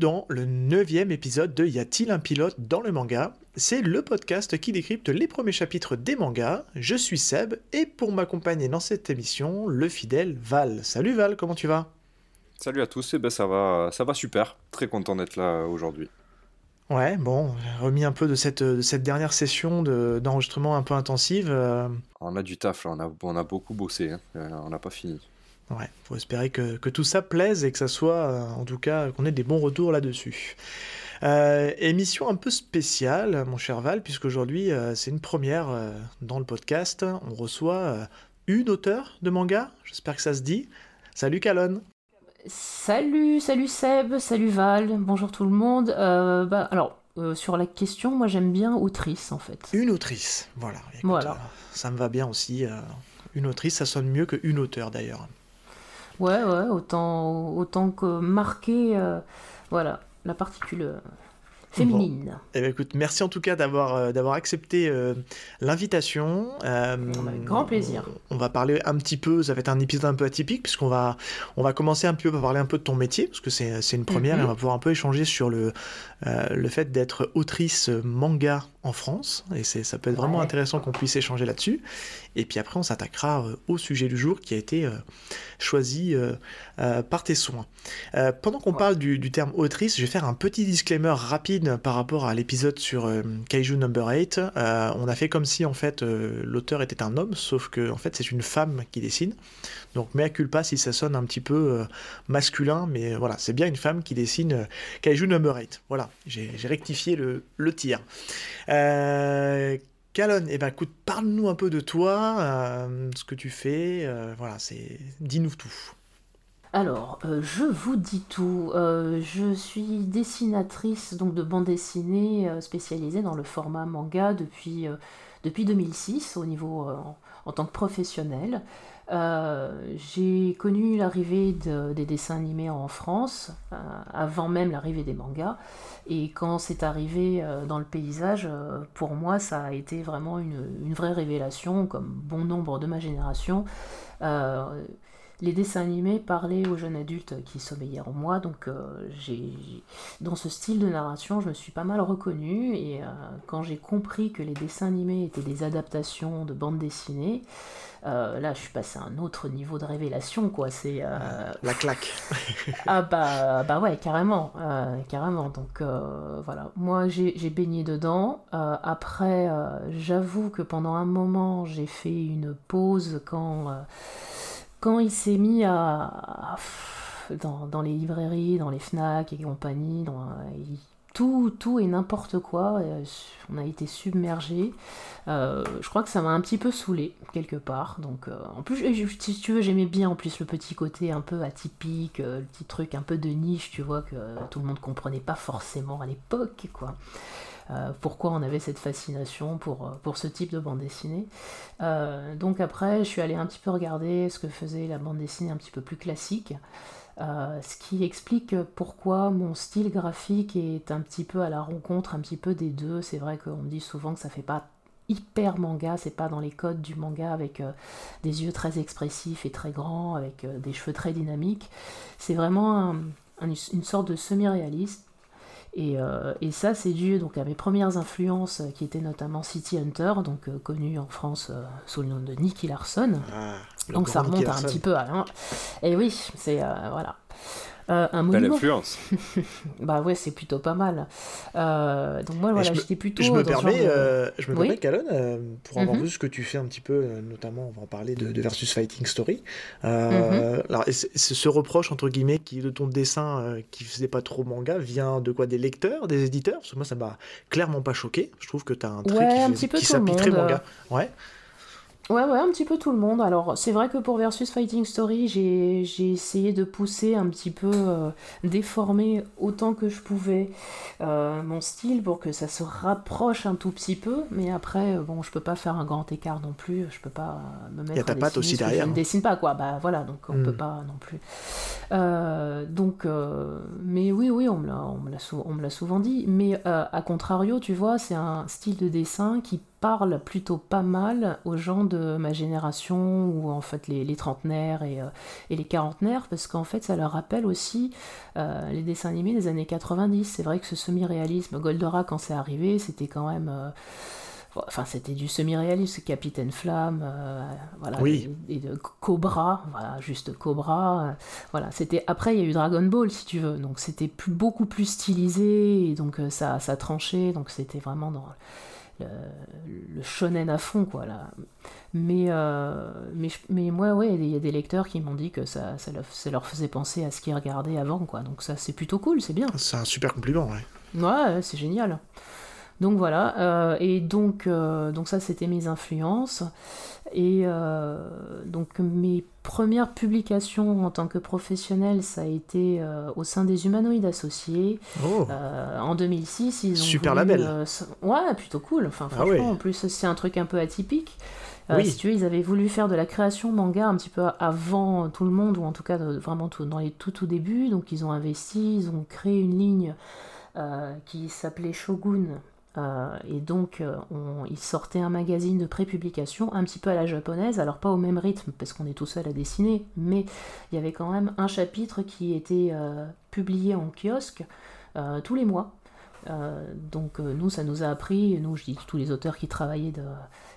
Dans le neuvième épisode de Y a-t-il un pilote dans le manga? C'est le podcast qui décrypte les premiers chapitres des mangas. Je suis Seb et pour m'accompagner dans cette émission, le fidèle Val. Salut Val, comment tu vas? Salut à tous, et ben ça va, ça va super. Très content d'être là aujourd'hui. Ouais, bon, remis un peu de cette, de cette dernière session d'enregistrement un peu intensive. euh, On a du taf, là. On, a, on a beaucoup bossé, hein. Euh, on n'a pas fini. Ouais, faut espérer que, que tout ça plaise et que ça soit, euh, en tout cas, qu'on ait des bons retours là-dessus. Euh, émission un peu spéciale, mon cher Val, puisqu'aujourd'hui, euh, c'est une première euh, dans le podcast. On reçoit une auteure de manga, j'espère que ça se dit. Salut Calonne Salut, salut Seb, salut Val, bonjour tout le monde. Bah, alors, euh, sur la question, moi j'aime bien autrice en fait. Une autrice, voilà. Écoute, Voilà. euh, ça me va bien aussi. euh, une autrice, ça sonne mieux qu'une auteure d'ailleurs. Ouais, ouais, autant, autant que marquer, euh, voilà, la particule euh, féminine. Eh bien, écoute, merci en tout cas d'avoir euh, d'avoir accepté euh, l'invitation. Euh, Avec grand plaisir. On va parler un petit peu, ça va être un épisode un peu atypique, puisqu'on va, on va commencer un peu par parler un peu de ton métier, parce que c'est c'est une première, Mhm. et on va pouvoir un peu échanger sur le, euh, le fait d'être autrice manga en France, et ça peut être vraiment Ouais. intéressant qu'on puisse échanger là-dessus. Et puis après, on s'attaquera euh, au sujet du jour qui a été euh, choisi par tes soins. Pendant qu'on Ouais. parle du, du terme autrice, je vais faire un petit disclaimer rapide par rapport à l'épisode sur Kaiju Number 8. Euh, on a fait comme si en fait l'auteur était un homme, sauf que en fait c'est une femme qui dessine. Donc mea culpa si ça sonne un petit peu euh, masculin, mais euh, voilà, c'est bien une femme qui dessine euh, Kaiju Number 8. Voilà, j'ai rectifié le, tir. Euh, Calonne, eh ben écoute, parle-nous un peu de toi, euh, ce que tu fais, euh, voilà, c'est, dis-nous tout. Alors, euh, je vous dis tout. Euh, je suis dessinatrice donc de bande dessinée euh, spécialisée dans le format manga depuis, euh, depuis 2006 au niveau euh, en tant que professionnelle. Euh, j'ai connu l'arrivée de- des dessins animés en France euh, avant même l'arrivée des mangas. Et quand c'est arrivé euh, dans le paysage, pour moi, ça a été vraiment une vraie révélation, comme bon nombre de ma génération. Les dessins animés parlaient aux jeunes adultes qui sommeillèrent en moi, donc euh, j'ai, dans ce style de narration, je me suis pas mal reconnue, et euh, quand j'ai compris que les dessins animés étaient des adaptations de bandes dessinées, euh, là je suis passé à un autre niveau de révélation, quoi, c'est... La claque. ah bah, bah ouais, carrément, carrément. Donc voilà, moi j'ai j'ai baigné dedans. Après, j'avoue que pendant un moment, j'ai fait une pause quand, quand il s'est mis à... dans, les librairies, dans les FNAC et compagnie, dans, tout, tout et n'importe quoi, euh, on a été submergé. Euh, je crois que ça m'a un petit peu saoulé quelque part. Donc, euh, en plus, si tu veux, j'aimais bien en plus le petit côté un peu atypique, le petit truc un peu de niche, tu vois, que tout le monde comprenait pas forcément à l'époque, quoi. Euh, pourquoi on avait cette fascination pour, euh, ce type de bande dessinée. Euh, donc après, je suis allée un petit peu regarder ce que faisait la bande dessinée un petit peu plus classique. Ce qui explique pourquoi mon style graphique est un petit peu à la rencontre un petit peu des deux. C'est vrai qu'on me dit souvent que ça fait pas hyper manga, c'est pas dans les codes du manga avec des yeux très expressifs et très grands, avec des cheveux très dynamiques. C'est vraiment un- un- une sorte de semi-réaliste. Et, euh, et ça, c'est dû donc à mes premières influences, euh, qui étaient notamment City Hunter, donc euh, connu en France euh, sous le nom de Nicky Larson. Ah, Donc ça remonte à un petit peu à... Et oui, c'est... voilà. Euh, un Belle monument. influence. Bah ouais, c'est plutôt pas mal. Euh, donc moi, voilà, je me- j'étais plutôt... Je me dans permets, de- euh, je me Oui. permets, Calonne, euh, pour avoir Mhm. vu ce que tu fais un petit peu, notamment, on va en parler de, de Versus Fighting Story. Euh, Mhm. Alors, c'est- ce reproche, entre guillemets, qui de ton dessin euh, qui faisait pas trop manga, vient de quoi? Des lecteurs, des éditeurs? Parce que moi, ça m'a clairement pas choqué. Je trouve que tu as un trait Ouais, qui, un fait- petit peu qui tout le s'applique très monde, manga. Ouais. Ouais, ouais, un petit peu tout le monde. Alors, c'est vrai que pour Versus Fighting Story, j'ai essayé de pousser un petit peu, euh, déformer autant que je pouvais euh, mon style pour que ça se rapproche un tout petit peu. Mais après, euh, bon, je peux pas faire un grand écart non plus. Je peux pas me mettre Y a ta patte aussi derrière, Je ne hein. dessine pas, quoi. Bah voilà, donc on Hmm. peut pas non plus. Euh, donc, mais oui, oui, on me l'a souvent dit. Mais à contrario, tu vois, c'est un style de dessin qui parle plutôt pas mal aux gens de ma génération, ou en fait les, trentenaires et, et, les quarantenaires, parce qu'en fait ça leur rappelle aussi les dessins animés des années 90. C'est vrai que ce semi-réalisme, Goldorak quand c'est arrivé, c'était quand même enfin c'était du semi-réalisme, Capitaine Flamme, euh, voilà, et, de Cobra, voilà, juste Cobra, euh, voilà, c'était après il y a eu Dragon Ball si tu veux, donc c'était beaucoup plus stylisé et donc euh, ça, ça tranchait, donc c'était vraiment dans le, shonen à fond quoi là. Mais, mais, mais moi ouais, il y a des lecteurs qui m'ont dit que ça, ça, leur, faisait penser à ce qu'ils regardaient avant quoi, donc ça c'est plutôt cool, c'est bien. C'est un super compliment ouais. Ouais, c'est génial. Donc voilà, euh, et donc, euh, donc ça c'était mes influences. Et euh, donc mes premières publications en tant que professionnel, ça a été au sein des Humanoïdes Associés. Oh. en 2006, ils ont Super label. ouais, plutôt cool. Enfin, ah franchement, en plus c'est un truc un peu atypique. Si tu veux, ils avaient voulu faire de la création manga un petit peu avant tout le monde, ou en tout cas vraiment tout, dans les tout tout débuts. Donc ils ont investi, ils ont créé une ligne qui s'appelait Shogun, euh, et donc, euh, il sortait un magazine de pré-publication, un petit peu à la japonaise, alors pas au même rythme, parce qu'on est tout seul à dessiner, mais il y avait quand même un chapitre qui était euh, publié en kiosque tous les mois. donc nous, ça nous a appris, nous, je dis tous les auteurs qui travaillaient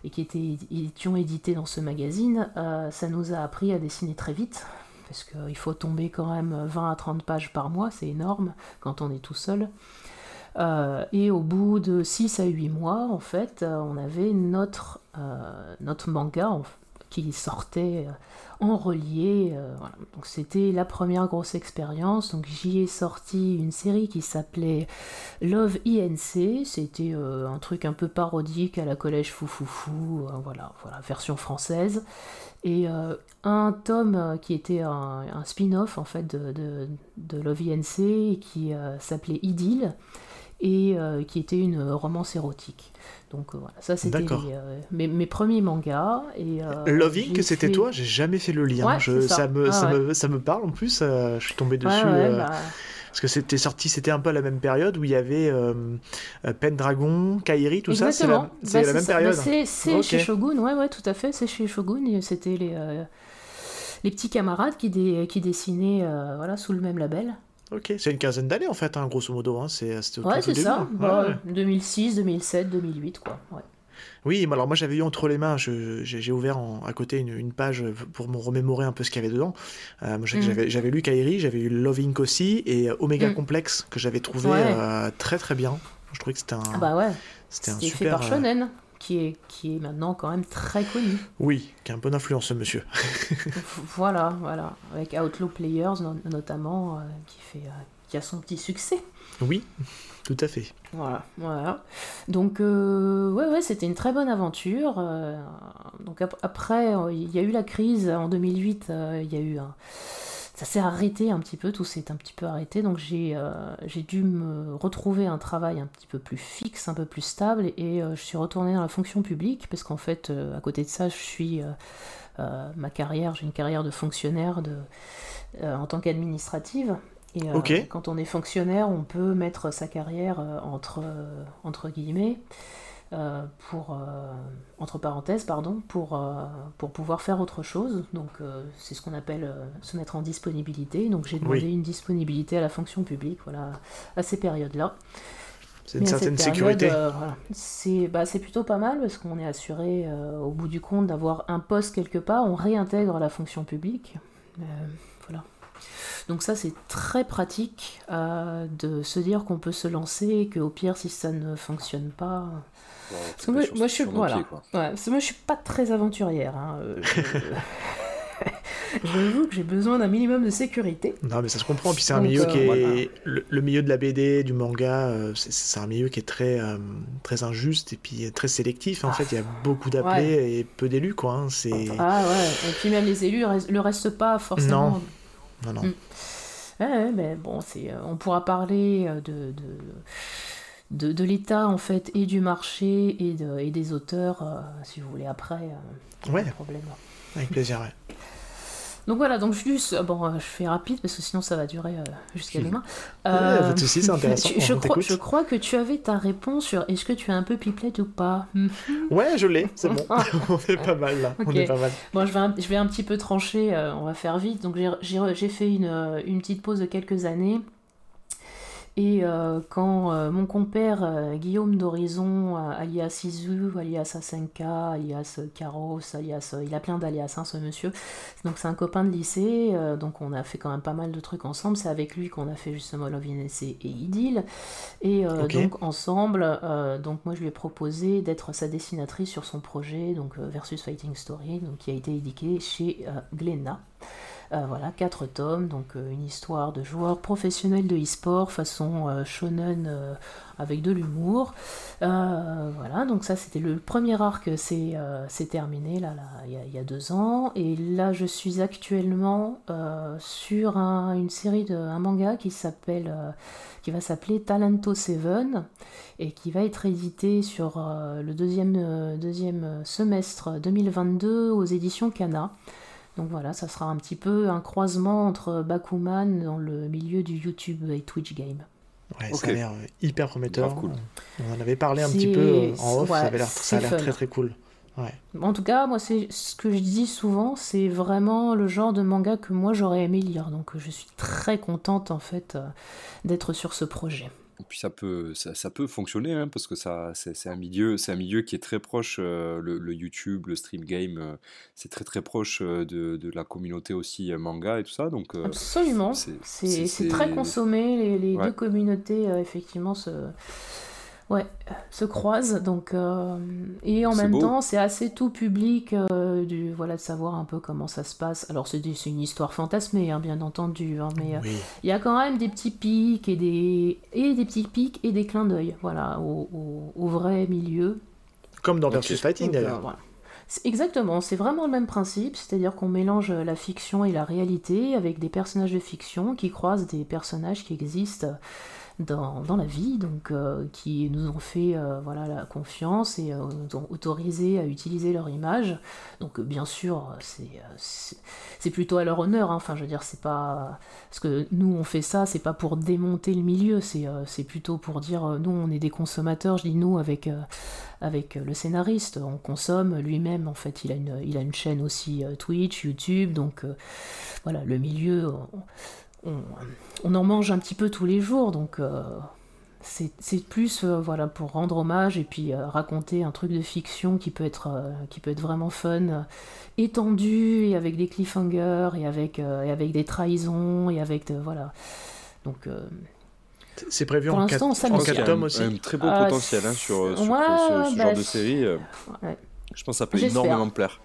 et qui étaient, étions édités dans ce magazine, ça nous a appris à dessiner très vite, parce qu'il faut tomber quand même 20 à 30 pages par mois, c'est énorme quand on est tout seul. Euh, et au bout de 6 à 8 mois, en fait, euh, on avait notre, euh, notre manga qui sortait en relié. Donc c'était la première grosse expérience. Donc j'y ai sorti une série qui s'appelait Love INC. C'était un truc un peu parodique à la collège foufoufou, voilà, voilà, version française. Et un tome qui était un, spin-off en fait de, de, de Love INC qui s'appelait Idylle et euh, qui était une romance érotique. Donc euh, voilà, ça c'était euh, mes, premiers mangas. Et, Loving, que c'était toi J'ai jamais fait le lien. ça. me, ah ça, me, ça, me, parle en plus, je suis tombé dessus. Bah. Parce que c'était sorti, c'était un peu à la même période où il y avait Pendragon, Kairi, tout ça. C'est la, bah, la, même période. Bah, c'est chez Shogun, ouais, ouais, tout à fait. C'est chez Shogun. C'était les, les petits camarades qui, qui dessinaient voilà, sous le même label. Ok, c'est une quinzaine d'années en fait, hein, grosso modo. Hein. C'est, ouais, c'est ça. 2006, 2007, 2008, quoi. Ouais. Oui, alors moi j'avais eu entre les mains, j'ai ouvert à côté une, page pour me remémorer un peu ce qu'il y avait dedans. Euh, mm. J'avais lu Kairi, j'avais eu Loving aussi et Omega mm. Complex que j'avais trouvé euh, très très bien. Je trouvais que c'était un. Ah bah ouais. C'était un super. fait par euh, Shonen qui est, qui est maintenant quand même très connu. Oui, qui a un peu d'influence, ce monsieur. voilà, voilà. Avec Outlaw Players notamment, euh, qui, fait, euh, qui a son petit succès. Oui, tout à fait. Voilà, voilà. Donc, euh, ouais, ouais, c'était une très bonne aventure. donc après, il y a eu la crise en 2008, il y a eu un ça s'est arrêté un petit peu, tout s'est un petit peu arrêté, donc j'ai euh, dû me retrouver un travail un petit peu plus fixe, un peu plus stable, et euh, je suis retournée dans la fonction publique, parce qu'en fait, euh, à côté de ça, je suis ma carrière, j'ai une carrière de fonctionnaire de, en tant qu'administrative. Et quand on est fonctionnaire, on peut mettre sa carrière entre, entre guillemets. Euh, pour, euh, entre parenthèses, pardon, pour, euh, pour pouvoir faire autre chose. Donc c'est ce qu'on appelle se mettre en disponibilité. Donc j'ai demandé une disponibilité à la fonction publique, voilà, à ces périodes-là. C'est une certaine sécurité. c'est bah, plutôt pas mal parce qu'on est assuré au bout du compte d'avoir un poste quelque part, on réintègre la fonction publique. voilà. Donc ça c'est très pratique de se dire qu'on peut se lancer et qu'au pire si ça ne fonctionne pas, parce que moi, je suis, voilà. ouais, parce que moi, je suis pas très aventurière. Hein. Euh, je... J'avoue que j'ai besoin d'un minimum de sécurité. Non, mais ça se comprend. Puis c'est un milieu qui euh, est. Le, milieu de la BD, du manga, euh, c'est un milieu qui est très, très injuste et puis très sélectif. En ah. fait, il y a beaucoup d'appelés et peu d'élus, quoi. Hein. C'est... Ah ouais. Et puis même les élus ne le restent pas forcément. Non, non, non. Mm. mais bon, c'est, on pourra parler de... de de, l'État en fait et du marché et, de, et des auteurs, euh, si vous voulez, après. Euh, ouais. Problème. Avec plaisir, ouais. Donc voilà, donc juste, bon, je fais rapide parce que sinon ça va durer jusqu'à demain. pas de soucis, c'est intéressant. je, crois, je, crois, que tu avais ta réponse sur est-ce que tu es un peu pipelette ou pas? Ouais, je l'ai, c'est bon. on est pas mal là. On est pas mal. Bon, je vais, un, je vais un petit peu trancher, on va faire vite. Donc j'ai fait une, une petite pause de quelques années. Et euh, quand euh, mon compère euh, Guillaume d'Horizon, alias Izu, alias Asenka, alias Caros, alias. il a plein d'alias, hein, ce monsieur. Donc c'est un copain de lycée, donc on a fait quand même pas mal de trucs ensemble. C'est avec lui qu'on a fait justement Love et Idyll. Et donc ensemble, donc moi je lui ai proposé d'être sa dessinatrice sur son projet, donc Versus Fighting Story, donc, qui a été édité chez Glenna. Euh, voilà, quatre tomes, donc euh, une histoire de joueurs professionnels de e-sport façon euh, shonen avec de l'humour. voilà, donc ça c'était le premier arc, c'est terminé là, il y, a deux ans. Et là je suis actuellement sur une série de un manga qui va s'appeler Talento 7 et qui va être édité sur le deuxième, deuxième semestre 2022 aux éditions Kana. Donc voilà, ça sera un petit peu un croisement entre Bakuman dans le milieu du YouTube et Twitch game. Ouais, ça a l'air hyper prometteur. Cool. On en avait parlé un petit peu euh, en off, ça, a l'air très très cool. Ouais. En tout cas, moi, c'est ce que je dis souvent, c'est vraiment le genre de manga que moi j'aurais aimé lire. Donc je suis très contente en fait euh, d'être sur ce projet. Et puis ça peut, ça, peut fonctionner, hein, parce que ça, c'est, un milieu, c'est un milieu qui est très proche, euh, le, YouTube, le stream game, euh, c'est très très proche euh, de, de, la communauté aussi manga et tout ça. Donc, Absolument, c'est, très consommé, les, les deux communautés effectivement se ouais, se croisent. Donc, euh, et en même temps, c'est assez tout public euh, du, voilà, de savoir un peu comment ça se passe. Alors, c'est une histoire fantasmée, hein, bien entendu, hein, mais euh, il y a quand même des petits pics et des, et des petits pics et des clins d'œil voilà, au, au, vrai milieu. Comme dans Versus Fighting d'ailleurs. Exactement, c'est vraiment le même principe, c'est-à-dire qu'on mélange la fiction et la réalité avec des personnages de fiction qui croisent des personnages qui existent dans, la vie, donc euh, qui nous ont fait euh, voilà, la confiance et euh, nous ont autorisé à utiliser leur image. Donc bien sûr, c'est plutôt à leur honneur, hein. enfin je veux dire, c'est pas... Parce que nous on fait ça, c'est pas pour démonter le milieu, c'est plutôt pour dire, nous on est des consommateurs, je dis nous avec avec le scénariste. On consomme lui-même, en fait, il a une, il a une chaîne aussi Twitch, YouTube, donc voilà, le milieu, en mange un petit peu tous les jours, donc euh, c'est plus euh, voilà, pour rendre hommage et puis euh, raconter un truc de fiction qui peut être, qui peut être vraiment fun, étendu et avec des cliffhangers et avec, et avec des trahisons et avec voilà. Donc c'est prévu en 4 tomes aussi. Un très beau ah, potentiel hein, sur, ce, bah, genre de série. Je pense que ça peut énormément me plaire.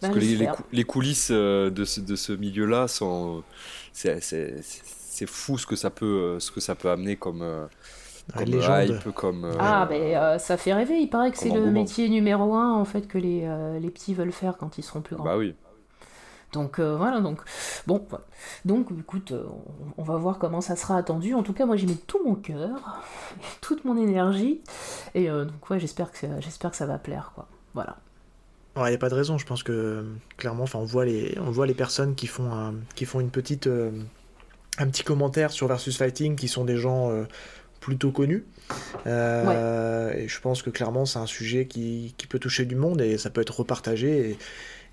Parce bah, que les, coulisses de ce, de ce milieu-là sont c'est fou ce que ça peut, euh, ce que ça peut amener comme, euh, comme hype, comme. Euh, ah, ben ça fait rêver. Il paraît que c'est le métier numéro un en fait que les, les, petits veulent faire quand ils seront plus grands. Bah oui. Donc voilà, donc bon, donc écoute, on, va voir comment ça sera attendu. En tout cas, moi j'y mets tout mon cœur, toute mon énergie, et donc ouais, j'espère que j'espère que ça va plaire, quoi. Voilà. Il n'y a pas de raison, je pense que clairement, on voit les, on voit les personnes qui font, un, qui font une petite, euh, un petit commentaire sur Versus Fighting, qui sont des gens euh, plutôt connus. Euh, et je pense que clairement, c'est un sujet qui, qui, peut toucher du monde et ça peut être repartagé. Et,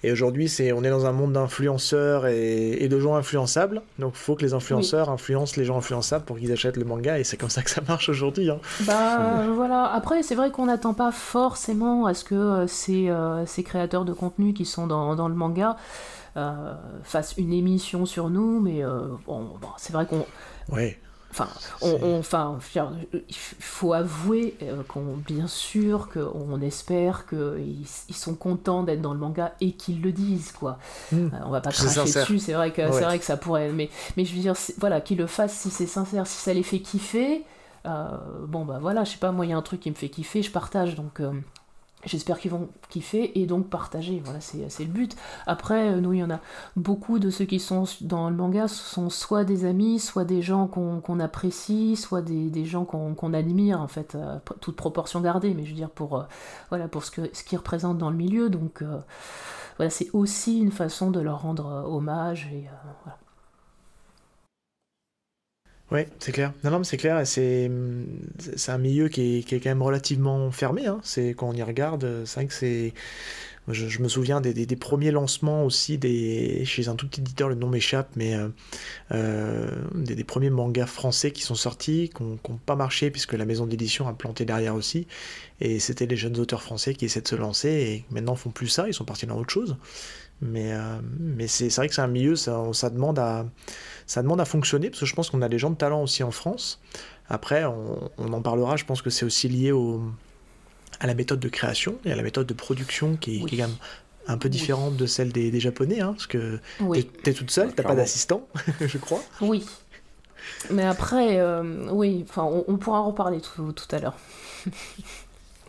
et aujourd'hui, c'est, on est dans un monde d'influenceurs et, de gens influençables. Donc, il faut que les influenceurs influencent les gens influençables pour qu'ils achètent le manga. Et c'est comme ça que ça marche aujourd'hui. Hein. Bah voilà. Après, c'est vrai qu'on n'attend pas forcément à ce que euh, ces, euh, ces, créateurs de contenu qui sont dans, dans le manga euh, fassent une émission sur nous. Mais bon, c'est vrai qu'on. Ouais. Enfin, on, enfin, il faut avouer euh, qu'on, bien sûr, qu'on espère qu'ils ils sont contents d'être dans le manga et qu'ils le disent, quoi. Hmm. Euh, on va pas cracher dessus, c'est vrai que c'est vrai que ça pourrait, mais mais je veux dire, voilà, qu'ils le fassent si c'est sincère, si ça les fait kiffer. Euh, bon bah voilà, je sais pas, moi il y a un truc qui me fait kiffer, je partage, donc J'espère qu'ils vont kiffer et donc partager. Voilà, c'est le but. Après, euh, nous, il y en a beaucoup de ceux qui sont dans le manga sont soit des amis, soit des gens qu'on apprécie, soit des, gens qu'on admire, en fait, euh, toute proportion gardée, mais je veux dire pour, euh, voilà, pour ce qu'ils ce représentent dans le milieu. Donc, voilà, c'est aussi une façon de leur rendre hommage. Et. Ouais, c'est clair. Non, non, mais c'est clair. C'est, un milieu qui est, qui est, quand même relativement fermé. Hein. C'est quand on y regarde, c'est vrai que c'est. Je, me souviens des, des, premiers lancements aussi des, chez un tout petit éditeur, le nom m'échappe, mais euh, euh des, des, premiers mangas français qui sont sortis, qui n'ont pas marché puisque la maison d'édition a planté derrière aussi. Et c'était les jeunes auteurs français qui essaient de se lancer et maintenant font plus ça, ils sont partis dans autre chose. Mais, euh, mais c'est, c'est vrai que c'est un milieu, ça, ça demande à ça demande à fonctionner, parce que je pense qu'on a des gens de talent aussi en France. Après, on, en parlera, je pense que c'est aussi lié au, à la méthode de création et à la méthode de production qui, est quand même un peu différente de celle des, Japonais, hein, parce que tu es, toute seule, t'as pas d'assistant, je crois. Oui. Mais après, euh, oui, enfin, on, pourra en reparler tout, tout à l'heure.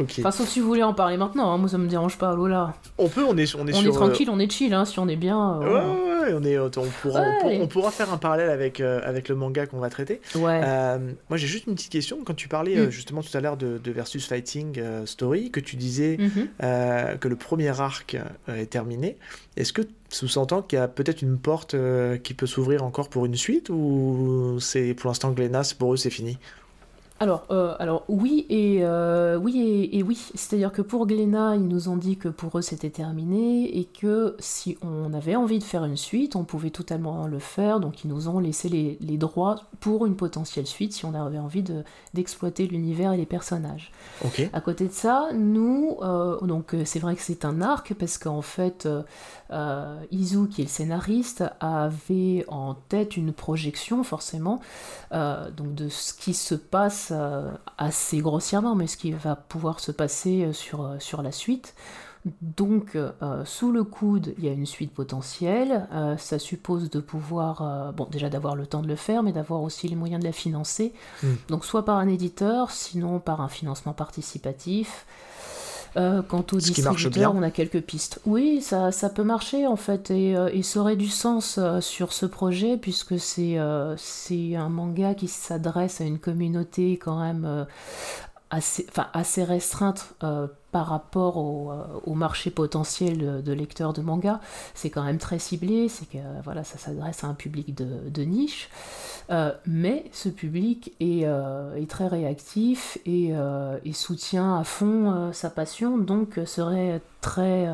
Enfin, sauf si vous voulez en parler maintenant, hein, moi ça me dérange pas, Lola. On peut, on est, on est, on est tranquille, on est chill, hein, si on est bien. Euh, ouais, ouais, on, est, on, pourra, on, pourra faire un parallèle avec, euh, avec le manga qu'on va traiter. Ouais. Euh, moi j'ai juste une petite question. Quand tu parlais mm. justement tout à l'heure de, de, Versus Fighting Story, que tu disais mm-hmm. que le premier arc est terminé, est-ce que sous-entend qu'il y a peut-être une porte qui peut s'ouvrir encore pour une suite ou c'est pour l'instant Glenas, pour eux c'est fini? Alors, euh, alors oui et euh, oui et, oui, c'est-à-dire que pour Glénat, ils nous ont dit que pour eux c'était terminé et que si on avait envie de faire une suite, on pouvait totalement le faire. Donc ils nous ont laissé les, droits pour une potentielle suite si on avait envie d'exploiter l'univers et les personnages. Ok. À côté de ça, nous, euh, donc c'est vrai que c'est un arc parce qu'en fait, Izu qui est le scénariste avait en tête une projection forcément donc de ce qui se passe euh, assez grossièrement, mais ce qui va pouvoir se passer euh, sur, euh, sur la suite. Donc, sous le coude, il y a une suite potentielle. ça suppose de pouvoir, bon, déjà d'avoir le temps de le faire, mais d'avoir aussi les moyens de la financer. Hmm. Donc, soit par un éditeur, sinon par un financement participatif. Euh, quant au distributeur, on a quelques pistes. Oui, ça, ça peut marcher en fait, et, euh, ça aurait du sens euh, sur ce projet, puisque c'est un manga qui s'adresse à une communauté quand même assez, enfin, assez restreinte par rapport au, au, marché potentiel de, lecteurs de manga. C'est quand même très ciblé, c'est que voilà, ça s'adresse à un public de, niche. Euh, mais ce public est, euh, très réactif euh, et, soutient à fond sa passion, donc serait très,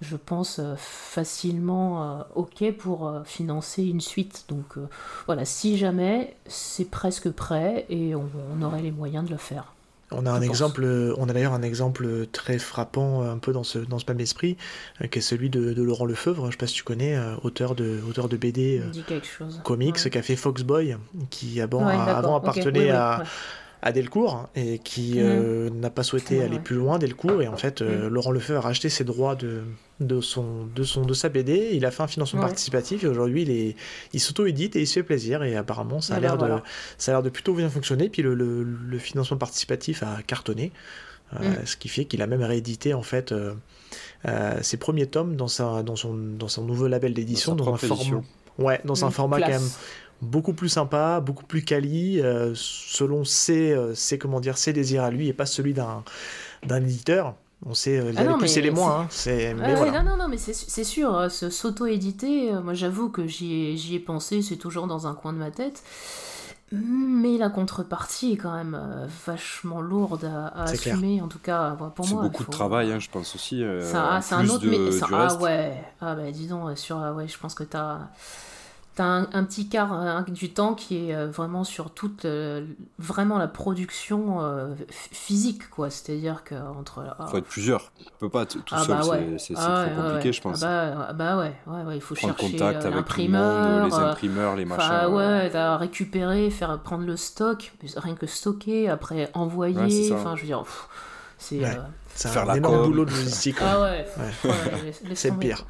je pense, facilement OK pour financer une suite. Donc voilà, si jamais, c'est presque prêt et on aurait les moyens de le faire. On a un exemple, on a d'ailleurs un exemple très frappant un peu dans ce, dans ce même esprit, euh, qui est celui de, Laurent Lefebvre, je sais pas si tu connais, euh, auteur, de, auteur de BD euh, comics, qui a fait Foxboy, qui avant, avant appartenait à, à Delcourt et qui mhm. euh, n'a pas souhaité aller plus loin Delcourt. Et en fait euh, mhm. Laurent Lefebvre a racheté ses droits de, de, son, de, son, de sa BD, il a fait un financement participatif et aujourd'hui il, est, il s'auto-édite et il se fait plaisir. Et apparemment ça a l'air de, ça a l'air de plutôt bien fonctionner. Puis le, le, financement participatif a cartonné euh, mhm. ce qui fait qu'il a même réédité en fait ses premiers tomes dans, sa, dans, son, dans son nouveau label d'édition dans, un format ouais dans un format quand même beaucoup plus sympa, beaucoup plus quali, euh, selon ses, euh, ses, comment dire, ses désirs à lui et pas celui d'un, d'un éditeur. On sait euh, ah les plus et les moins. Hein. C'est... Mais voilà. non, non, non, mais c'est, c'est sûr, hein, s'auto-éditer, moi j'avoue que j'y ai, j'y ai pensé, c'est toujours dans un coin de ma tête. Mais la contrepartie est quand même vachement lourde à, assumer, en tout cas pour moi. C'est beaucoup de travail, hein, je pense aussi. ça, c'est un autre. mais, ça, ah ouais, ah bah dis donc, sur, ouais, je pense que t'as T'as un, un, petit quart du temps qui est euh, vraiment sur toute euh, vraiment la production euh, physique quoi. C'est à dire que entre il faut être plusieurs. On peut pas tout ah seul bah c'est ah trop compliqué je pense. Ah bah, ah bah ouais, ouais, ouais, il faut prendre chercher contact avec l'imprimeur les imprimeurs les machins ouais t'as récupérer faire prendre le stock rien que stocker après envoyer enfin je veux dire c'est c'est faire un énorme boulot de logistique. Ah ouais, c'est le pire.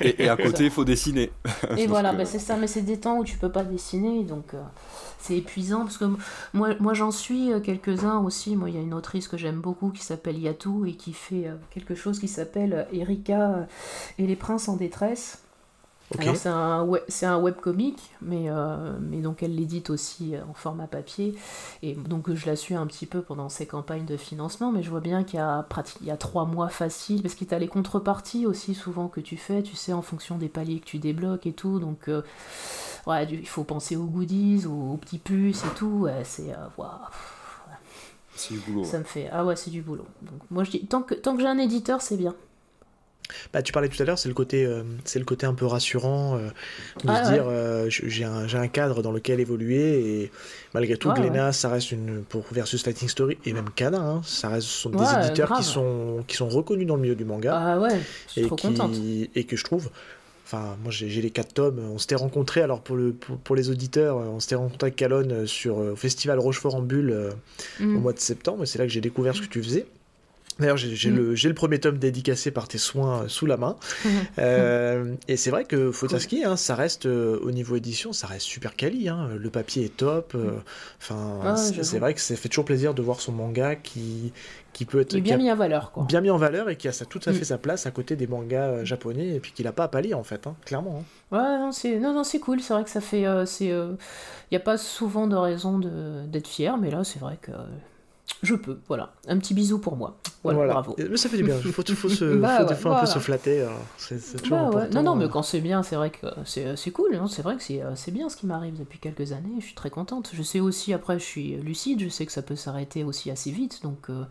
et, à côté, il faut dessiner. Et voilà, bah, c'est ça, mais c'est des temps où tu peux pas dessiner, donc euh, c'est épuisant parce que moi, moi j'en suis quelques-uns aussi. Moi, il y a une autrice que j'aime beaucoup qui s'appelle Yatou et qui fait quelque chose qui s'appelle Erika et les princes en détresse c'est un, web, un webcomic, mais, euh, mais donc elle l'édite aussi euh, en format papier. Et donc je la suis un petit peu pendant ses campagnes de financement, mais je vois bien qu'il y a, il y a trois mois facile, parce qu'il y a les contreparties aussi souvent que tu fais, tu sais, en fonction des paliers que tu débloques et tout. Donc euh, ouais, il faut penser aux goodies, aux, petits plus et tout. c'est. c'est du boulot. Ça me fait. Ah ouais, c'est du boulot. Donc moi je dis, tant que, tant que j'ai un éditeur, c'est bien. Bah, tu parlais tout à l'heure, c'est le côté, euh, c'est le côté un peu rassurant euh, de ah se dire euh, j'ai un, un, cadre dans lequel évoluer et malgré tout, Glénat, ça reste une pour versus Fighting Story et même Kana, hein, ça reste sont des éditeurs qui sont qui sont reconnus dans le milieu du manga. Ah ouais, je suis et trop contente. Et que je trouve. Enfin, moi j'ai les quatre tomes. On s'était rencontrés, alors pour, le, pour, les auditeurs, on s'était rencontrés avec Calonne sur, au festival Rochefort en Bulle mm. au mois de septembre. C'est là que j'ai découvert ce que tu faisais. D'ailleurs, j'ai le, le, premier tome dédicacé par tes soins euh, sous la main. euh, et c'est vrai que Fotaski, hein, ça reste, euh, au niveau édition, ça reste super quali. Hein. Le papier est top. Euh, enfin, ah, c'est vrai que ça fait toujours plaisir de voir son manga qui, qui peut être. bien mis en valeur, quoi. Bien mis en valeur et qui a ça, tout à fait mm. sa place à côté des mangas japonais et puis qu'il n'a pas à palier, en fait, hein, clairement. Hein. Ouais, non, c'est non, non, cool. C'est vrai que ça fait. Il n'y a pas souvent de raison d'être fier, mais là, c'est vrai que je peux, voilà. Un petit bisou pour moi. Voilà, bravo. Mais ça fait du bien. Il faut, faut, se, bah faut des fois un peu se flatter. Hein. C'est toujours bah important. Non, non, mais quand c'est bien, c'est vrai que c'est cool. Hein. C'est vrai que euh, c'est bien ce qui m'arrive depuis quelques années. Je suis très contente. Je sais aussi, après, je suis lucide. Je sais que ça peut s'arrêter aussi assez vite. Donc. Euh,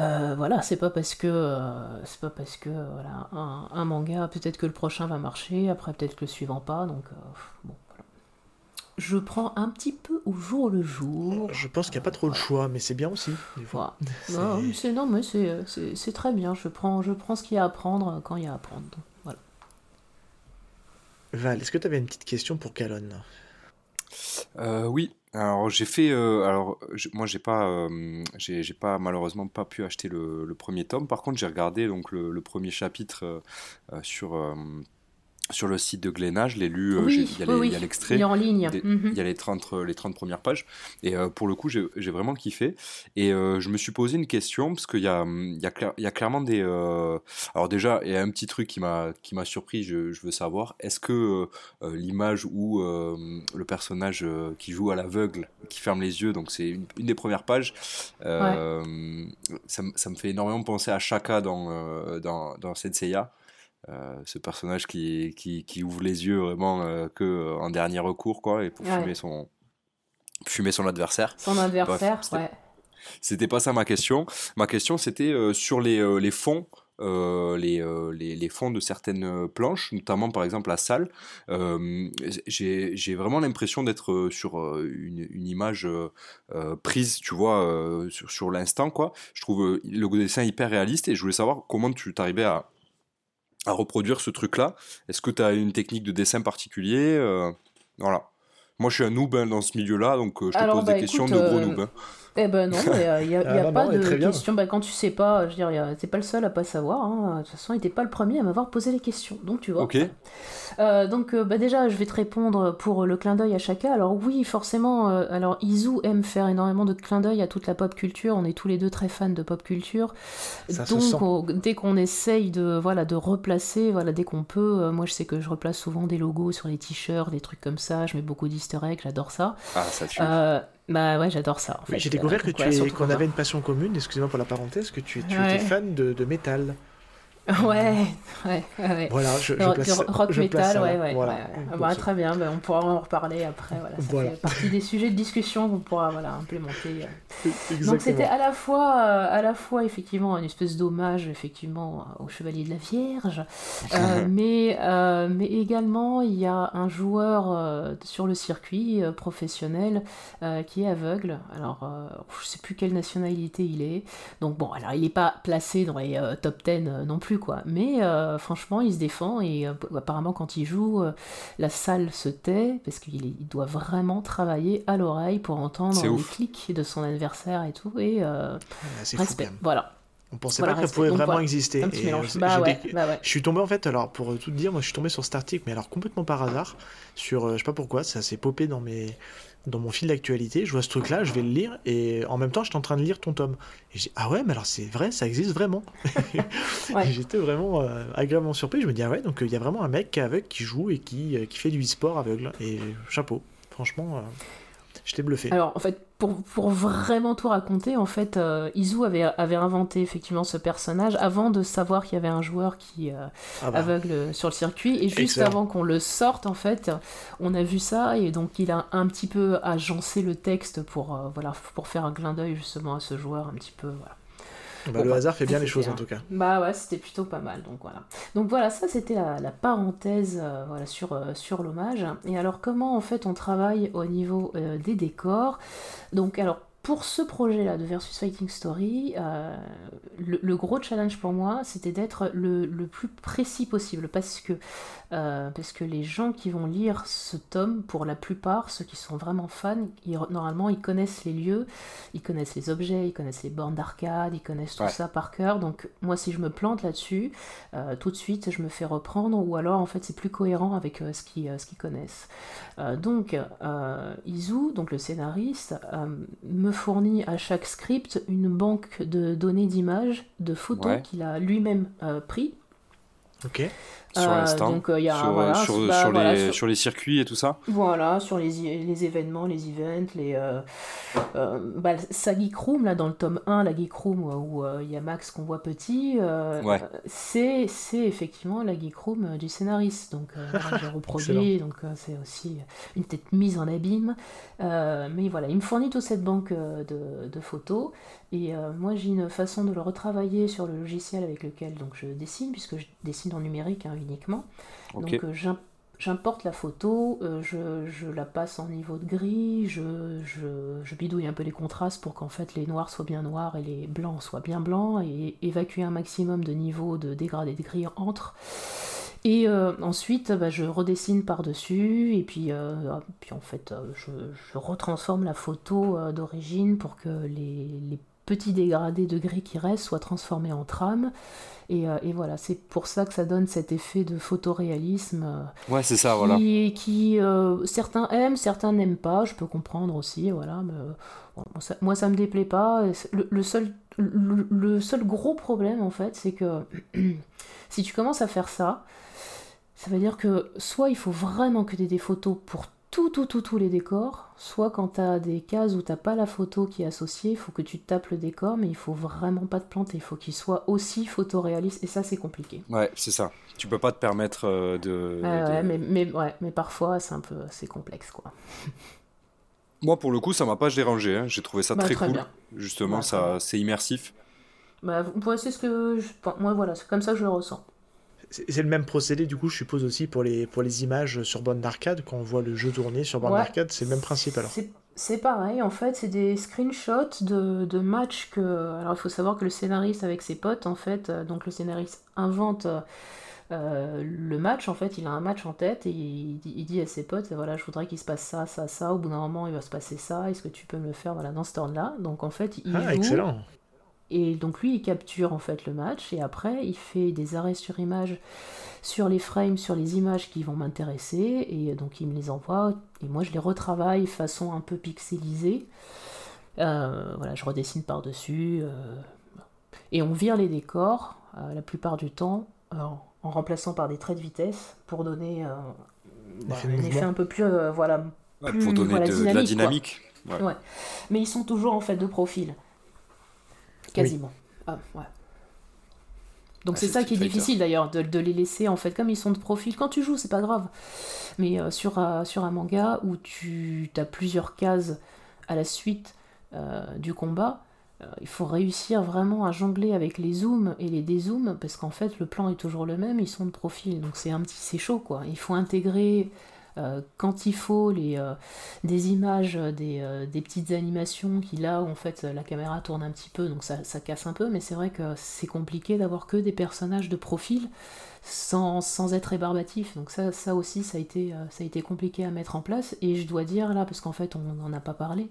euh, voilà, c'est pas parce que c'est pas parce que voilà un, un manga peut-être que le prochain va marcher, après peut-être que le suivant pas, donc bon je prends un petit peu au jour le jour. Je pense qu'il n'y a pas trop de choix, mais c'est bien aussi. Non, non, mais c'est très bien. Je prends, je prends ce qu'il y a à prendre quand il y a à prendre. voilà. Val, est-ce que tu avais une petite question pour Calonne? Euh, Oui. Alors j'ai fait, euh, alors moi j'ai pas, euh, j'ai pas malheureusement pas pu acheter le, premier tome. Par contre j'ai regardé donc le, le premier chapitre sur sur le site de Glénat, je l'ai lu, euh, il y a l'extrait. Il est en ligne. Mhm. Il y a les 30, les 30 premières pages. Et euh, pour le coup, j'ai vraiment kiffé. Et euh, je me suis posé une question, parce qu'il y a, il y, a il y a clairement des... Alors déjà, il y a un petit truc qui m'a surpris, je, je, veux savoir. Est-ce que l'image où le personnage qui joue à l'aveugle, qui ferme les yeux, donc c'est une, des premières pages, ça, ça, me fait énormément penser à Shaka dans, dans, dans Senseiya. Euh, ce personnage qui, qui, qui, ouvre les yeux vraiment euh, que euh, en dernier recours quoi et pour fumer son fumer son adversaire. Son adversaire, ouais. C'était pas ça ma question. Ma question c'était sur les, les fonds les, les, les, fonds de certaines planches, notamment par exemple la salle. J'ai vraiment l'impression d'être sur une, une image prise, tu vois, sur, sur l'instant, quoi. Je trouve le dessin hyper réaliste et je voulais savoir comment tu t'arrivais à, à reproduire ce truc-là Est-ce que tu as une technique de dessin particulier euh, Voilà. Moi, je suis un noob hein, dans ce milieu-là, donc euh, je te pose des bah, questions de gros euh, noob. Hein. Eh ben non, il n'y a, y a, ah, pas de question. Bah, quand tu sais pas, je veux dire, t'es pas le seul à pas savoir. Hein. De toute façon, il n'était pas le premier à m'avoir posé les questions. Donc tu vois. Ok. Euh, donc euh, bah, déjà, je vais te répondre pour le clin d'œil à chacun. Alors oui, forcément. Euh, alors Izu aime faire énormément de clin d'œil à toute la pop culture. On est tous les deux très fans de pop culture. donc dès qu'on essaye de voilà de replacer, voilà dès qu'on peut. moi, je sais que je replace souvent des logos sur les t-shirts, des trucs comme ça. Je mets beaucoup d'Easter eggs. J'adore ça. Ah, ça tue. Bah ouais, j'adore ça. J'ai découvert que tu qu'on avait une passion commune, excusez-moi pour la parenthèse, que tu, tu étais fan de, de métal. Ouais, ouais, ouais. Voilà, je, je place, rock metal, ouais, ouais, voilà. Bah, très bien, bah, on pourra en reparler après. Voilà, ça voilà. fait partie des sujets de discussion qu'on pourra voilà, implémenter. Euh. Donc c'était à la fois, euh, à la fois effectivement une espèce d'hommage effectivement au Chevalier de la Vierge, euh, mais euh, mais également il y a un joueur euh, sur le circuit professionnel qui est aveugle. Alors je sais plus quelle nationalité il est. Donc bon, alors il n'est pas placé dans les top 10 non plus quoi. Mais euh, franchement, il se défend et euh, apparemment quand il joue, euh, la salle se tait parce qu'il doit vraiment travailler à l'oreille pour entendre les clics de son adversaire et tout. Et ah, respect. Voilà. On pensait pas qu'elle pouvait vraiment exister. Et bah bah Je suis tombé en fait, alors pour tout te dire, moi je suis tombé sur cet article, mais alors complètement par hasard, sur, je sais pas pourquoi, ça s'est popé dans mes dans mon fil d'actualité, je vois ce truc-là, je vais le lire, et en même temps, j'étais en train de lire ton tome. Et j'ai ah ouais, mais alors c'est vrai, ça existe vraiment. J'étais vraiment euh, agréablement surpris. Je me dis, ah ouais, donc il y a vraiment un mec avec qui joue et qui, euh, qui fait du e-sport aveugle. Et chapeau, franchement. J'étais bluffé. Alors, en fait, pour, pour, vraiment tout raconter, en fait, euh, Izu avait, avait inventé effectivement ce personnage avant de savoir qu'il y avait un joueur qui euh, ah bah. aveugle sur le circuit. Et juste avant qu'on le sorte, en fait, on a vu ça et donc il a un petit peu agencé le texte pour, euh, voilà, pour faire un clin d'œil justement à ce joueur un petit peu. Voilà. Bah, le hasard fait bien les choses en tout cas. Bah ouais, c'était plutôt pas mal. Donc voilà. Donc voilà, ça c'était la, parenthèse euh, voilà, sur, euh, sur l'hommage. Et alors comment en fait on travaille au niveau euh, des décors? Donc alors pour ce projet-là de Versus Fighting Story, euh, le, gros challenge pour moi, c'était d'être le, plus précis possible parce que, euh, parce que les gens qui vont lire ce tome, pour la plupart, ceux qui sont vraiment fans, normalement ils connaissent les lieux, ils connaissent les objets, ils connaissent les bornes d'arcade, ils connaissent tout ça par cœur. Donc moi, si je me plante là-dessus, euh, tout de suite, je me fais reprendre ou alors en fait c'est plus cohérent avec ce qu'ils qu'ils connaissent. donc Izu, donc le scénariste, me fournit à chaque script une banque de données d'images, de photos qu'il a lui-même euh, pris. Ok. Sur l'instant. Donc, il y a, sur, sur, les, sur, les, circuits et tout ça Voilà, sur les, les événements, les events, les. Euh, euh, bah, sa Geek Room, là, dans le tome 1, la Geek Room, où il y a Max qu'on voit petit, ouais. c'est effectivement la Geek Room du scénariste. Donc, j'ai reproduit, donc c'est aussi une tête mise en abîme. mais voilà, il me fournit toute cette banque de, de photos. Et moi, j'ai une façon de le retravailler sur le logiciel avec lequel donc, je dessine, puisque je dessine en numérique. Hein, uniquement. Donc euh, j'importe la photo, euh, je, la passe en niveau de gris, je, je, bidouille un peu les contrastes pour qu'en fait les noirs soient bien noirs et les blancs soient bien blancs et évacuer un maximum de niveau de dégradé de gris entre. Et euh, ensuite, bah, je redessine par-dessus, et puis, puis en fait, je, je, retransforme la photo d'origine pour que les, les, petits dégradés de gris qui restent soient transformés en trame. Euh, et, voilà, c'est pour ça que ça donne cet effet de photoréalisme. Euh, ouais, c'est ça, qui, voilà. Qui, euh, certains aiment, certains n'aiment pas, je peux comprendre aussi, voilà. Mais, moi, ça, me déplaît pas. Le, seul, le, seul gros problème, en fait, c'est que si tu commences à faire ça, ça veut dire que soit il faut vraiment que tu aies des photos pour tout, tout, tout, tous les décors. Soit quand tu as des cases où t'as pas la photo qui est associée, il faut que tu tapes le décor, mais il faut vraiment pas te planter. Il faut qu'il soit aussi photoréaliste, et ça, c'est compliqué. Ouais, c'est ça. Tu peux pas te permettre euh, de. Ouais, mais, mais, ouais, mais parfois, c'est un peu assez complexe, quoi. Moi, pour le coup, ça m'a pas dérangé. Hein. J'ai trouvé ça bah, très, cool. Justement, ça, c'est immersif. Bah, c'est ce que. Je... Moi, voilà, c'est comme ça que je le ressens. C'est le même procédé, du coup, je suppose aussi pour les, pour les images sur bande d'arcade, quand on voit le jeu tourner sur bande d'arcade, c'est le même principe alors C'est pareil, en fait, c'est des screenshots de, de matchs que. Alors, il faut savoir que le scénariste, avec ses potes, en fait, euh, donc le scénariste invente. Euh, le match, en fait, il a un match en tête et il, dit à ses potes, voilà, je voudrais qu'il se passe ça, ça, ça, au bout d'un moment, il va se passer ça, est-ce que tu peux me le faire voilà, dans ce turn-là? Donc, en fait, il ah, excellent. Et donc lui, il capture en fait le match et après, il fait des arrêts sur image sur les frames, sur les images qui vont m'intéresser et donc il me les envoie et moi je les retravaille façon un peu pixelisée. Euh, voilà, je redessine par-dessus euh, et on vire les décors euh, la plupart du temps en remplaçant par des traits de vitesse pour donner un effet un peu plus voilà pour donner de, la dynamique. Ouais. Mais ils sont toujours en fait de profil. Quasiment. Ah, ouais. Donc ah, c'est ça qui est difficile d'ailleurs, de, de, les laisser en fait, comme ils sont de profil. Quand tu joues, c'est pas grave. Mais euh, sur, euh, sur un manga où tu as plusieurs cases à la suite euh, du combat, il faut réussir vraiment à jongler avec les zooms et les dézooms parce qu'en fait le plan est toujours le même, ils sont de profil. Donc c'est un petit, c'est chaud quoi. Il faut intégrer quand il faut les, euh, des images, euh, des, petites animations qui là où en fait la caméra tourne un petit peu, donc ça, casse un peu, mais c'est vrai que c'est compliqué d'avoir que des personnages de profil. sans, sans, être rébarbatif. Donc ça, ça aussi, ça a, été, ça a été compliqué à mettre en place. Et je dois dire là, parce qu'en fait, on n'en a pas parlé,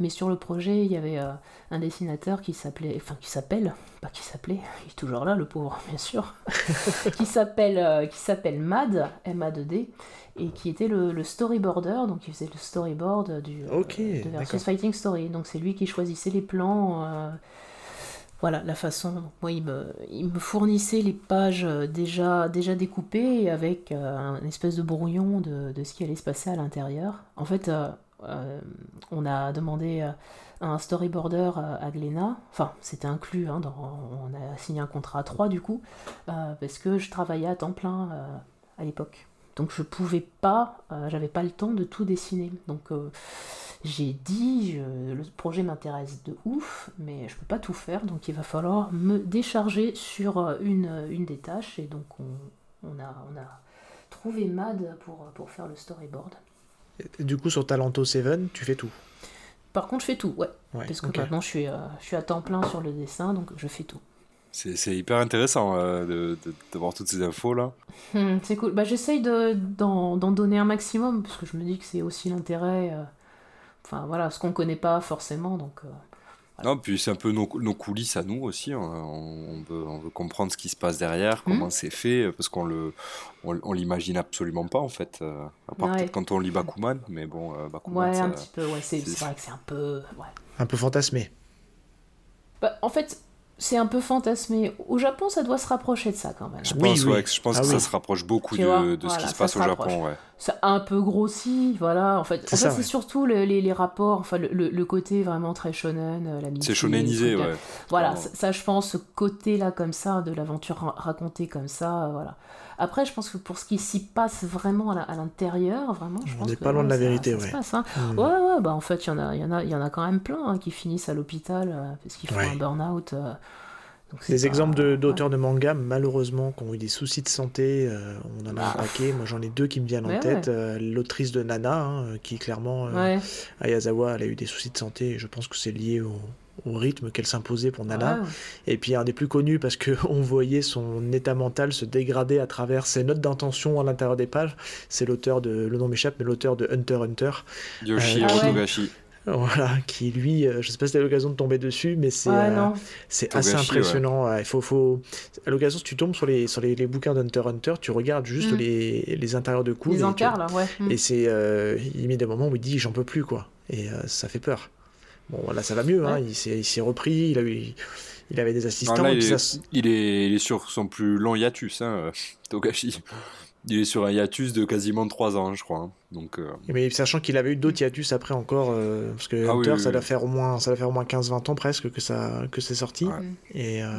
mais sur le projet, il y avait euh, un dessinateur qui s'appelait, enfin qui s'appelle, pas qui s'appelait, il est toujours là, le pauvre, bien sûr, qui s'appelle euh, qui s'appelle Mad, M-A-D, et qui était le, storyboarder, donc il faisait le storyboard du, euh, de Versus Fighting Story. Donc c'est lui qui choisissait les plans. voilà la façon. Moi, il me, il me fournissait les pages déjà, déjà découpées avec un espèce de brouillon de, de, ce qui allait se passer à l'intérieur. En fait, euh, on a demandé euh, un storyboarder euh, à Glénat, enfin c'était inclus, hein, on a signé un contrat à 3 du coup, parce que je travaillais à temps plein à l'époque. Donc je pouvais pas, j'avais pas le temps de tout dessiner. Donc j'ai dit, le projet m'intéresse de ouf, mais je peux pas tout faire, donc il va falloir me décharger sur une, une des tâches, et donc on, a, on a trouvé Mad pour, pour faire le storyboard. Du coup, sur Talento 7, tu fais tout? Par contre, je fais tout, ouais. Parce que maintenant, je suis, euh, je suis à temps plein sur le dessin, donc je fais tout. C'est hyper intéressant euh, de, de, toutes ces infos là. Hmm, c'est cool. Bah, J'essaye d'en donner un maximum parce que je me dis que c'est aussi l'intérêt. Euh, enfin voilà, ce qu'on connaît pas forcément. Donc, non, puis c'est un peu nos, coulisses à nous aussi. Hein. On, veut, on, veut, comprendre ce qui se passe derrière, comment hmm. c'est fait, parce qu'on le, on, l'imagine absolument pas en fait. Euh, à part peut-être quand on lit Bakuman, mais bon, euh, Bakuman. Ouais, un petit peu. Ouais, c'est vrai que c'est un peu. Un peu fantasmé. Bah, en fait, c'est un peu fantasmé. Au Japon, ça doit se rapprocher de ça quand même. Je pense, Ouais, je pense ah que ça se rapproche beaucoup de, de ce qui se passe au Japon. Ouais. Ça a un peu grossi, voilà. En fait, c'est surtout les, les, rapports, enfin le, le, côté vraiment très shonen, euh, la C'est shonenisé, ouais. Voilà, ça, je pense, ce côté-là comme ça, de l'aventure racontée comme ça, euh, voilà. Après, je pense que pour ce qui s'y passe vraiment à l'intérieur, vraiment, je On n'est pas loin de la vérité, ouais. Hein. Hmm. Ouais, ouais, bah en fait, il y, en a, y, en a, y en a quand même plein hein, qui finissent à l'hôpital euh, parce qu'ils font un burn-out. Euh, des exemples d'auteurs de, manga, malheureusement, qui ont eu des soucis de santé, euh, on en a un bah. paquet. Moi, j'en ai deux qui me viennent en tête. L'autrice de Nana, hein, qui clairement, Ayazawa, elle a eu des soucis de santé. Et je pense que c'est lié au, au rythme qu'elle s'imposait pour Nana. Et puis un des plus connus parce qu'on voyait son état mental se dégrader à travers ses notes d'intention à l'intérieur des pages. C'est l'auteur de, le nom m'échappe, mais l'auteur de Hunter Hunter. Yoshi euh, Voilà, qui lui, euh, je sais pas si tu as l'occasion de tomber dessus, mais c'est euh, c'est assez impressionnant. Il faut, faut... À l'occasion, si tu tombes sur les, sur les, bouquins d'Hunter Hunter, tu regardes juste mm. les, les intérieurs de coups. Les encarts, là, ouais. Et c'est, il met des moments où il dit j'en peux plus, quoi. Et ça fait peur. Bon, là, ça va mieux. Hein. Il s'est repris. Il, a eu, il avait des assistants. il, est, il, est, sur son plus long hiatus, hein, Togashi. Il est sur un hiatus de quasiment 3 ans, je crois. Hein. Donc, euh, Mais sachant qu'il avait eu d'autres hiatus après encore, euh, parce que ah Hunter, ça, doit faire au moins, ça doit faire au moins 15-20 ans presque que, ça, que c'est sorti. Et euh,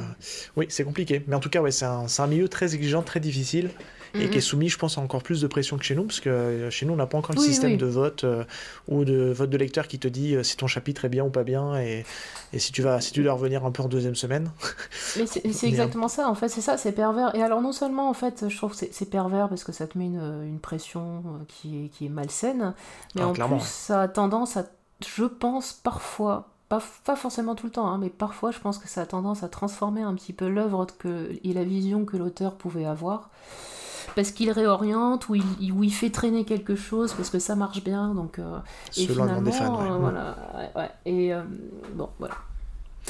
oui, c'est compliqué. Mais en tout cas, ouais, c'est un, un, milieu très exigeant, très difficile et qui est mhm. soumis, je pense, à encore plus de pression que chez nous, parce que euh, chez nous, on n'a pas encore le système de vote euh, ou de vote de lecteur qui te dit euh, si ton chapitre est bien ou pas bien et, et, si, tu vas, si tu dois revenir un peu en deuxième semaine. Mais c'est exactement ça, en fait, c'est ça, c'est pervers. Et alors, non seulement, en fait, je trouve que c'est pervers parce que ça te met une, une pression qui est, qui est malsaine, mais ah, en plus, ça a tendance à, je pense, parfois, pas, pas, forcément tout le temps, hein, mais parfois je pense que ça a tendance à transformer un petit peu l'œuvre et la vision que l'auteur pouvait avoir parce qu'il réoriente ou il, il, fait traîner quelque chose parce que ça marche bien. Donc, euh, et finalement, euh, voilà, ouais, et euh, bon, voilà.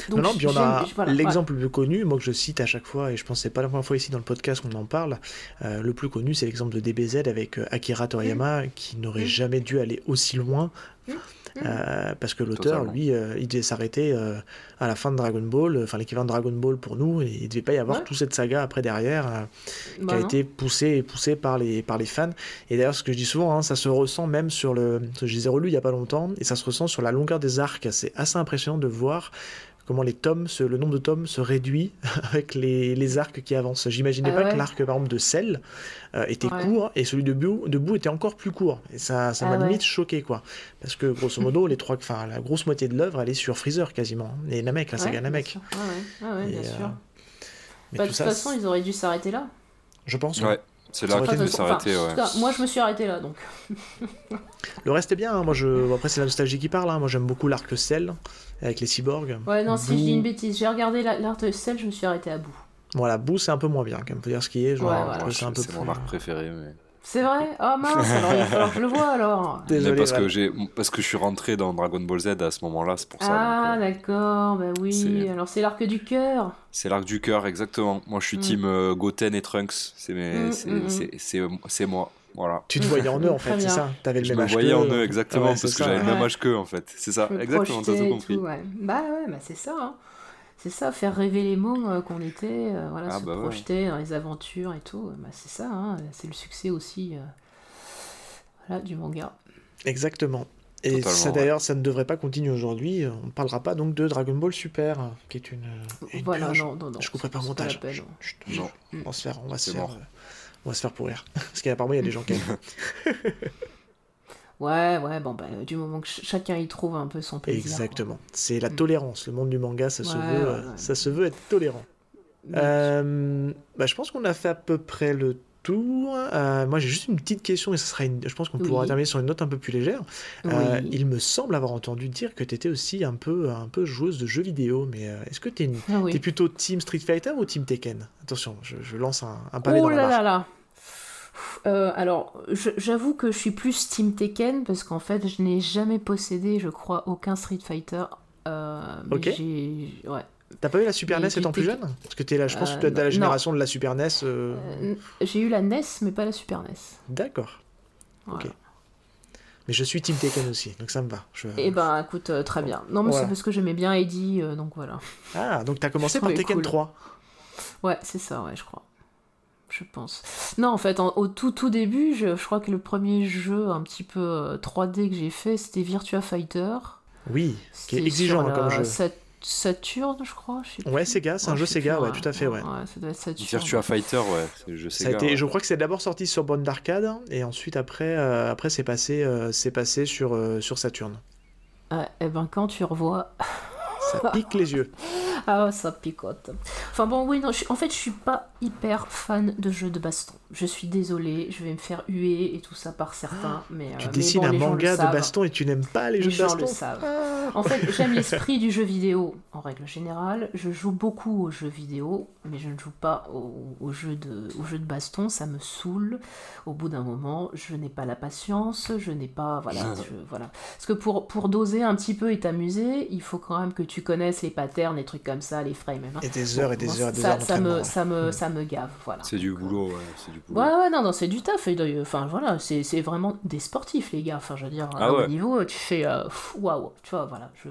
Donc, non, puis on a l'exemple le plus connu, moi que je cite à chaque fois, et je pense que c'est pas la première fois ici dans le podcast qu'on en parle. le plus connu, c'est l'exemple de DBZ avec Akira Toriyama, mmh. qui n'aurait mmh. jamais dû aller aussi loin. Mmh. Euh, parce que l'auteur, lui, euh, il devait s'arrêter euh, à la fin de Dragon Ball, enfin l'équivalent de Dragon Ball pour nous, et il devait pas y avoir toute cette saga après derrière qui a bah été poussée et poussée par les, par les fans. Et d'ailleurs, ce que je dis souvent, hein, ça se ressent même sur le. Je les ai relus il y a pas longtemps, et ça se ressent sur la longueur des arcs. C'est assez impressionnant de voir comment les tomes, le nombre de tomes se réduit avec les, les arcs qui avancent. J'imaginais ah pas que l'arc par exemple de Cell euh, était court et celui de Bout, de Bout était encore plus court. Et ça, ça ah m'a limite choqué quoi. Parce que grosso modo, les trois, enfin la grosse moitié de l'œuvre, elle est sur Freezer quasiment. Et Namek, la saga Namek. Ah ouais, bien sûr. Bah, de toute façon, ils auraient dû s'arrêter là. Je pense. Ouais. C'est là qu'il s'arrêter. moi, je me suis arrêté là, donc. le reste est bien. Hein. Moi, je... Après, c'est la nostalgie qui parle. Hein. Moi, j'aime beaucoup l'arc Cell avec les cyborgs. Ouais, non, si je dis une bêtise, j'ai regardé l'arc Cell, je me suis arrêté à bout. Voilà, Boo, c'est un peu moins bien, quand même. Faut dire ce qui est. Genre, c'est un peu mon arc préféré, mais. C'est vrai? Oh mince, alors il va falloir que je le vois alors. Désolé, parce, que j'ai, parce que je suis rentré dans Dragon Ball Z à ce moment-là, c'est pour ça. Ah euh, d'accord, bah oui, alors c'est l'arc du cœur. C'est l'arc du cœur, exactement. Moi je suis mm. team euh, Goten et Trunks, c'est, mes... Mm, c'est, mm, c'est, moi. Voilà. Tu te voyais en eux en fait, c'est ça? T'avais le je même âge Je me voyais en eux, exactement, parce que j'avais le même âge qu'eux en fait. C'est ça, exactement, t'as tout compris. Bah ouais, bah c'est ça. Hein. C'est ça, faire rêver les mots euh, qu'on était, voilà, ah, se bah projeter dans les aventures et tout. Bah, c'est ça, hein. c'est le succès aussi du manga. Exactement. Et ça d'ailleurs, ça ne devrait pas continuer aujourd'hui. On ne parlera pas donc de Dragon Ball Super, qui est une. voilà, non, non, Je couperai pas un montage. non. On va se faire, on va se faire, euh, on va se faire pourrir. Parce qu'apparemment, il y a des gens qui aiment. ouais, ouais, bon, bah, du moment que chacun y trouve un peu son plaisir. Exactement. C'est la mm. tolérance. Le monde du manga, ça, se, veut, euh, ça se veut être tolérant. Euh, bah, je pense qu'on a fait à peu près le tour. Euh, moi, j'ai juste une petite question et ce sera une... je pense qu'on pourra terminer sur une note un peu plus légère. Euh, il me semble avoir entendu dire que tu étais aussi un peu, un peu joueuse de jeux vidéo, mais euh, est-ce que tu es, une... Ah es, plutôt Team Street Fighter ou Team Tekken? Attention, je, lance un, un pavé oh dans la là là alors, j'avoue que je suis plus Team Tekken parce qu'en fait, je n'ai jamais possédé, je crois, aucun Street Fighter. ok. Ouais, T'as pas eu la Super NES étant plus jeune? Parce que es là, je pense que tu es de la génération de la Super NES. Euh. Euh, j'ai eu la NES, mais pas la Super NES. D'accord. Ok. Mais je suis Team Tekken aussi, donc ça me va. Je... Eh ben, écoute, euh, très bien. Non, mais c'est parce que j'aimais bien Eddie, donc voilà. Ah, donc t'as commencé par Tekken 3 Ouais, c'est ça, ouais, je crois. Je pense. Non, en fait, au tout tout début, je, je, crois que le premier jeu un petit peu 3D que j'ai fait, c'était Virtua Fighter. Oui, qui est exigeant comme jeu. Saturne, je crois. Je ouais, Sega, c'est un jeu Sega, ouais, tout à fait, ouais. ouais ça doit être Saturn. Virtua Fighter, ouais, c'est jeu Sega. Ça a été, Je crois que c'est d'abord sorti sur bande d'arcade, et ensuite, après, euh, après c'est passé, euh, c'est passé sur, euh, sur Saturn. et eh ben, quand tu revois. Ça pique les yeux. Ah, ça picote. Enfin bon, oui, non, en fait, je suis pas hyper fan de jeux de baston. Je suis désolée, je vais me faire huer et tout ça par certains. Mais, tu dessines un manga de baston et tu n'aimes pas les jeux de baston le savent. Ah. En fait, j'aime l'esprit du jeu vidéo en règle générale. Je joue beaucoup aux jeux vidéo, mais je ne joue pas aux, jeux, de, aux jeux de baston. Ça me saoule. Au bout d'un moment, je n'ai pas la patience, je n'ai pas. Voilà, voilà. Parce que pour, pour doser un petit peu et t'amuser, il faut quand même que tu connaisses les patterns, les trucs comme ça, les frames. Hein. Et des heures et des heures et des ça, heures. Ça me, ça, me, ça me gave, voilà. C'est du boulot, ouais. C'est du boulot. Ouais, ouais, non, non, c'est du taf. Enfin, voilà, c'est vraiment des sportifs, les gars. Enfin, je veux dire, ah au niveau, tu fais euh, waouh, tu vois, voilà. Je,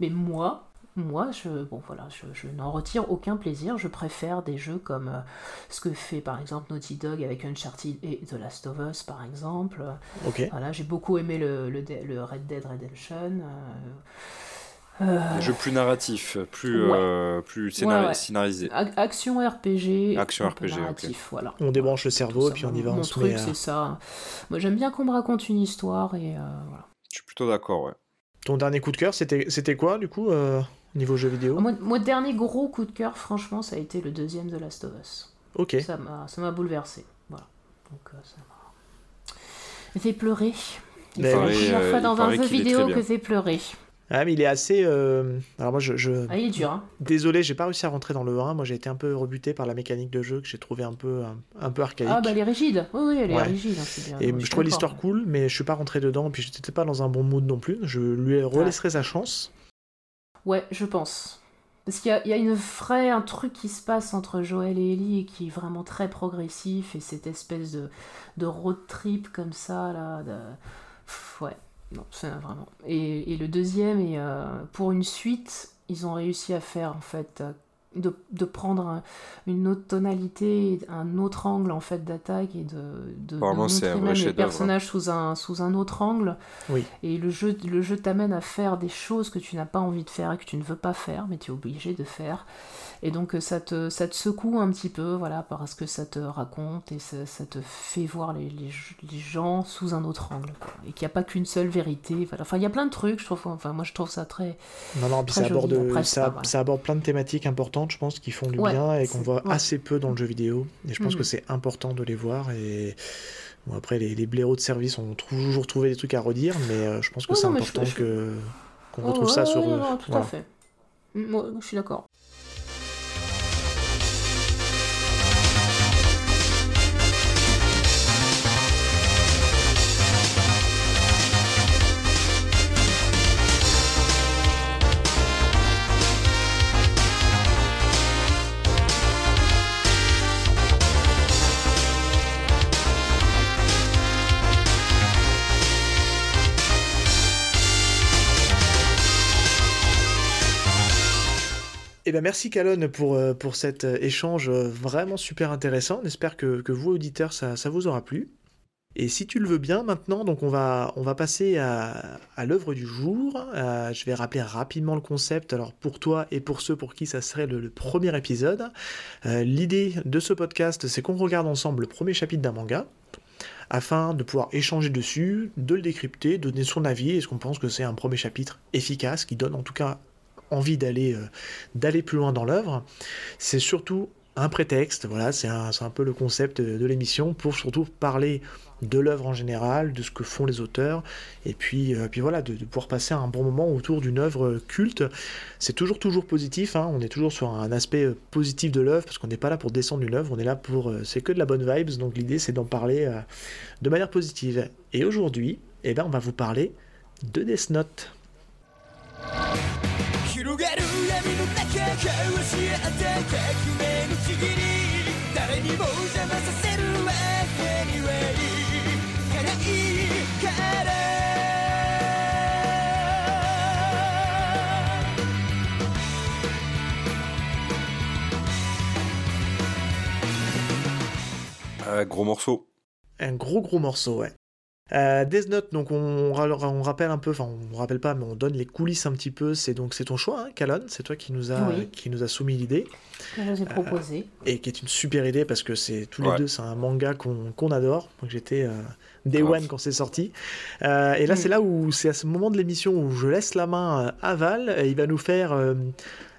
Mais moi, moi, je, bon, voilà, je, je n'en retire aucun plaisir. Je préfère des jeux comme euh, ce que fait par exemple Naughty Dog avec Uncharted et The Last of Us, par exemple. Ok. Voilà, j'ai beaucoup aimé le, le, le, Red Dead Redemption. Euh, euh... Jeu plus narratif, plus, euh, plus scénarisé. Action RPG. Action RPG, narratif, voilà. On débranche le cerveau et puis on y va. Mon truc, c'est ça. Moi, j'aime bien qu'on me raconte une histoire et euh, voilà. Je suis plutôt d'accord, ouais. Ton dernier coup de cœur, c'était quoi, du coup, euh, niveau jeu vidéo? Mon Moi, dernier gros coup de cœur, franchement, ça a été le deuxième de Last of Us. Ok. Ça m'a bouleversé. Voilà. Donc, ça m'a fait pleurer. Il faut la première fois dans un jeu vidéo que j'ai pleuré. Ah, mais il est assez. Euh, alors, moi, je. je... Ah, il est dur, hein. Désolé, j'ai pas réussi à rentrer dans le 1. Moi, j'ai été un peu rebuté par la mécanique de jeu que j'ai trouvé un peu, un, peu archaïque. Ah, bah, elle est rigide. Oui, oui, elle est rigide. Hein, bien. Et je, trouve l'histoire cool, mais je suis pas rentré dedans. Et puis, j'étais pas dans un bon mood non plus. Je lui relaisserai sa chance. Ouais, je pense. Parce qu'il y, y, a une vraie, un truc qui se passe entre Joël et Ellie qui est vraiment très progressif et cette espèce de, de road trip comme ça, là. De... ouais, non, c'est vraiment. Et, le deuxième, et, euh, pour une suite, ils ont réussi à faire en fait euh, de, de, prendre une autre tonalité, un autre angle en fait d'attaque et de, de, de montrer même les personnages sous un, sous un autre angle. Oui. Et le jeu, le jeu t'amène à faire des choses que tu n'as pas envie de faire et que tu ne veux pas faire, mais tu es obligé de faire. Et donc euh, ça te, ça te secoue un petit peu, voilà, parce que ça te raconte et ça, ça te fait voir les, les, les, gens sous un autre angle. Et qu'il n'y a pas qu'une seule vérité. Voilà. Enfin, il y a plein de trucs, je trouve. Enfin, moi, je trouve ça très. Non, non, puis ça, aborde, ça, ça, aborde plein de thématiques importantes, je pense, qui font du bien et qu'on voit assez peu dans le jeu vidéo. Et je pense mm. que c'est important de les voir. Et. Bon, après, les, les, blaireaux de service ont toujours trouvé des trucs à redire, mais euh, je pense que c'est important que qu'on retrouve ça sur. tout à fait. Moi, je suis d'accord. Ben merci Calonne pour, pour cet échange vraiment super intéressant. On espère que, que vous, auditeurs, ça, vous aura plu. Et si tu le veux bien, maintenant, donc on va, on va passer à, à l'œuvre du jour. Euh, je vais rappeler rapidement le concept. Alors pour toi et pour ceux pour qui ça serait le, premier épisode, euh, l'idée de ce podcast, c'est qu'on regarde ensemble le premier chapitre d'un manga afin de pouvoir échanger dessus, de le décrypter, donner son avis. Est-ce qu'on pense que c'est un premier chapitre efficace qui donne en tout cas envie d'aller euh, d'aller plus loin dans l'œuvre C'est surtout un prétexte, voilà, c'est un, un, peu le concept de l'émission pour surtout parler de l'œuvre en général, de ce que font les auteurs, et puis, euh, puis voilà, de, pouvoir passer un bon moment autour d'une œuvre culte. C'est toujours, toujours positif, hein. on est toujours sur un aspect euh, positif de l'œuvre, parce qu'on n'est pas là pour descendre une œuvre, on est là pour... Euh, c'est que de la bonne vibes, donc l'idée c'est d'en parler de manière positive. Et aujourd'hui, eh ben, on va vous parler de Death Note. Un gros morceau. Un gros gros morceau, ouais. Euh, Death Note, donc on, on, rappelle un peu, enfin on rappelle pas, mais on donne les coulisses un petit peu. C'est donc c'est ton choix, hein, Calonne, c'est toi qui nous a qui nous a soumis l'idée. J'ai proposé. Euh, et qui est une super idée parce que c'est tous les deux, c'est un manga qu'on adore. Donc j'étais euh, Day One quand c'est sorti. Euh, et là, mm. c'est là où c'est à ce moment de l'émission où je laisse la main à Val. Et il va nous faire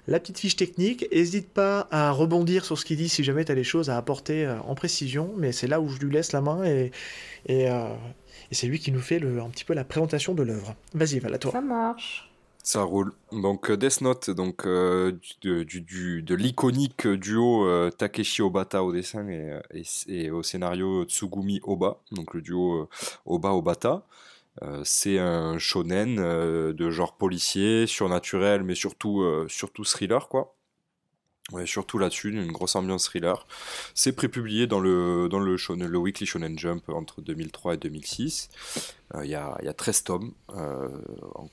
la petite fiche technique. N'hésite pas à rebondir sur ce qu'il dit si jamais tu as des choses à apporter euh, en précision, mais c'est là où je lui laisse la main et, et, euh, c'est lui qui nous fait le, un petit peu la présentation de l'œuvre. Vas-y, Val, à toi. Ça marche. Ça roule. Donc euh, Death Note, donc du, du, de l'iconique duo Takeshi Obata au dessin et, et, au scénario Tsugumi Oba, donc le duo Oba Obata. Euh, c'est un shonen euh, de genre policier, surnaturel, mais surtout, euh, surtout thriller, quoi. Surtout là-dessus, une grosse ambiance thriller. C'est prépublié dans le, dans le, Weekly Shonen Jump entre 2003 et 2006. Il y, a, y, a, 13 tomes en,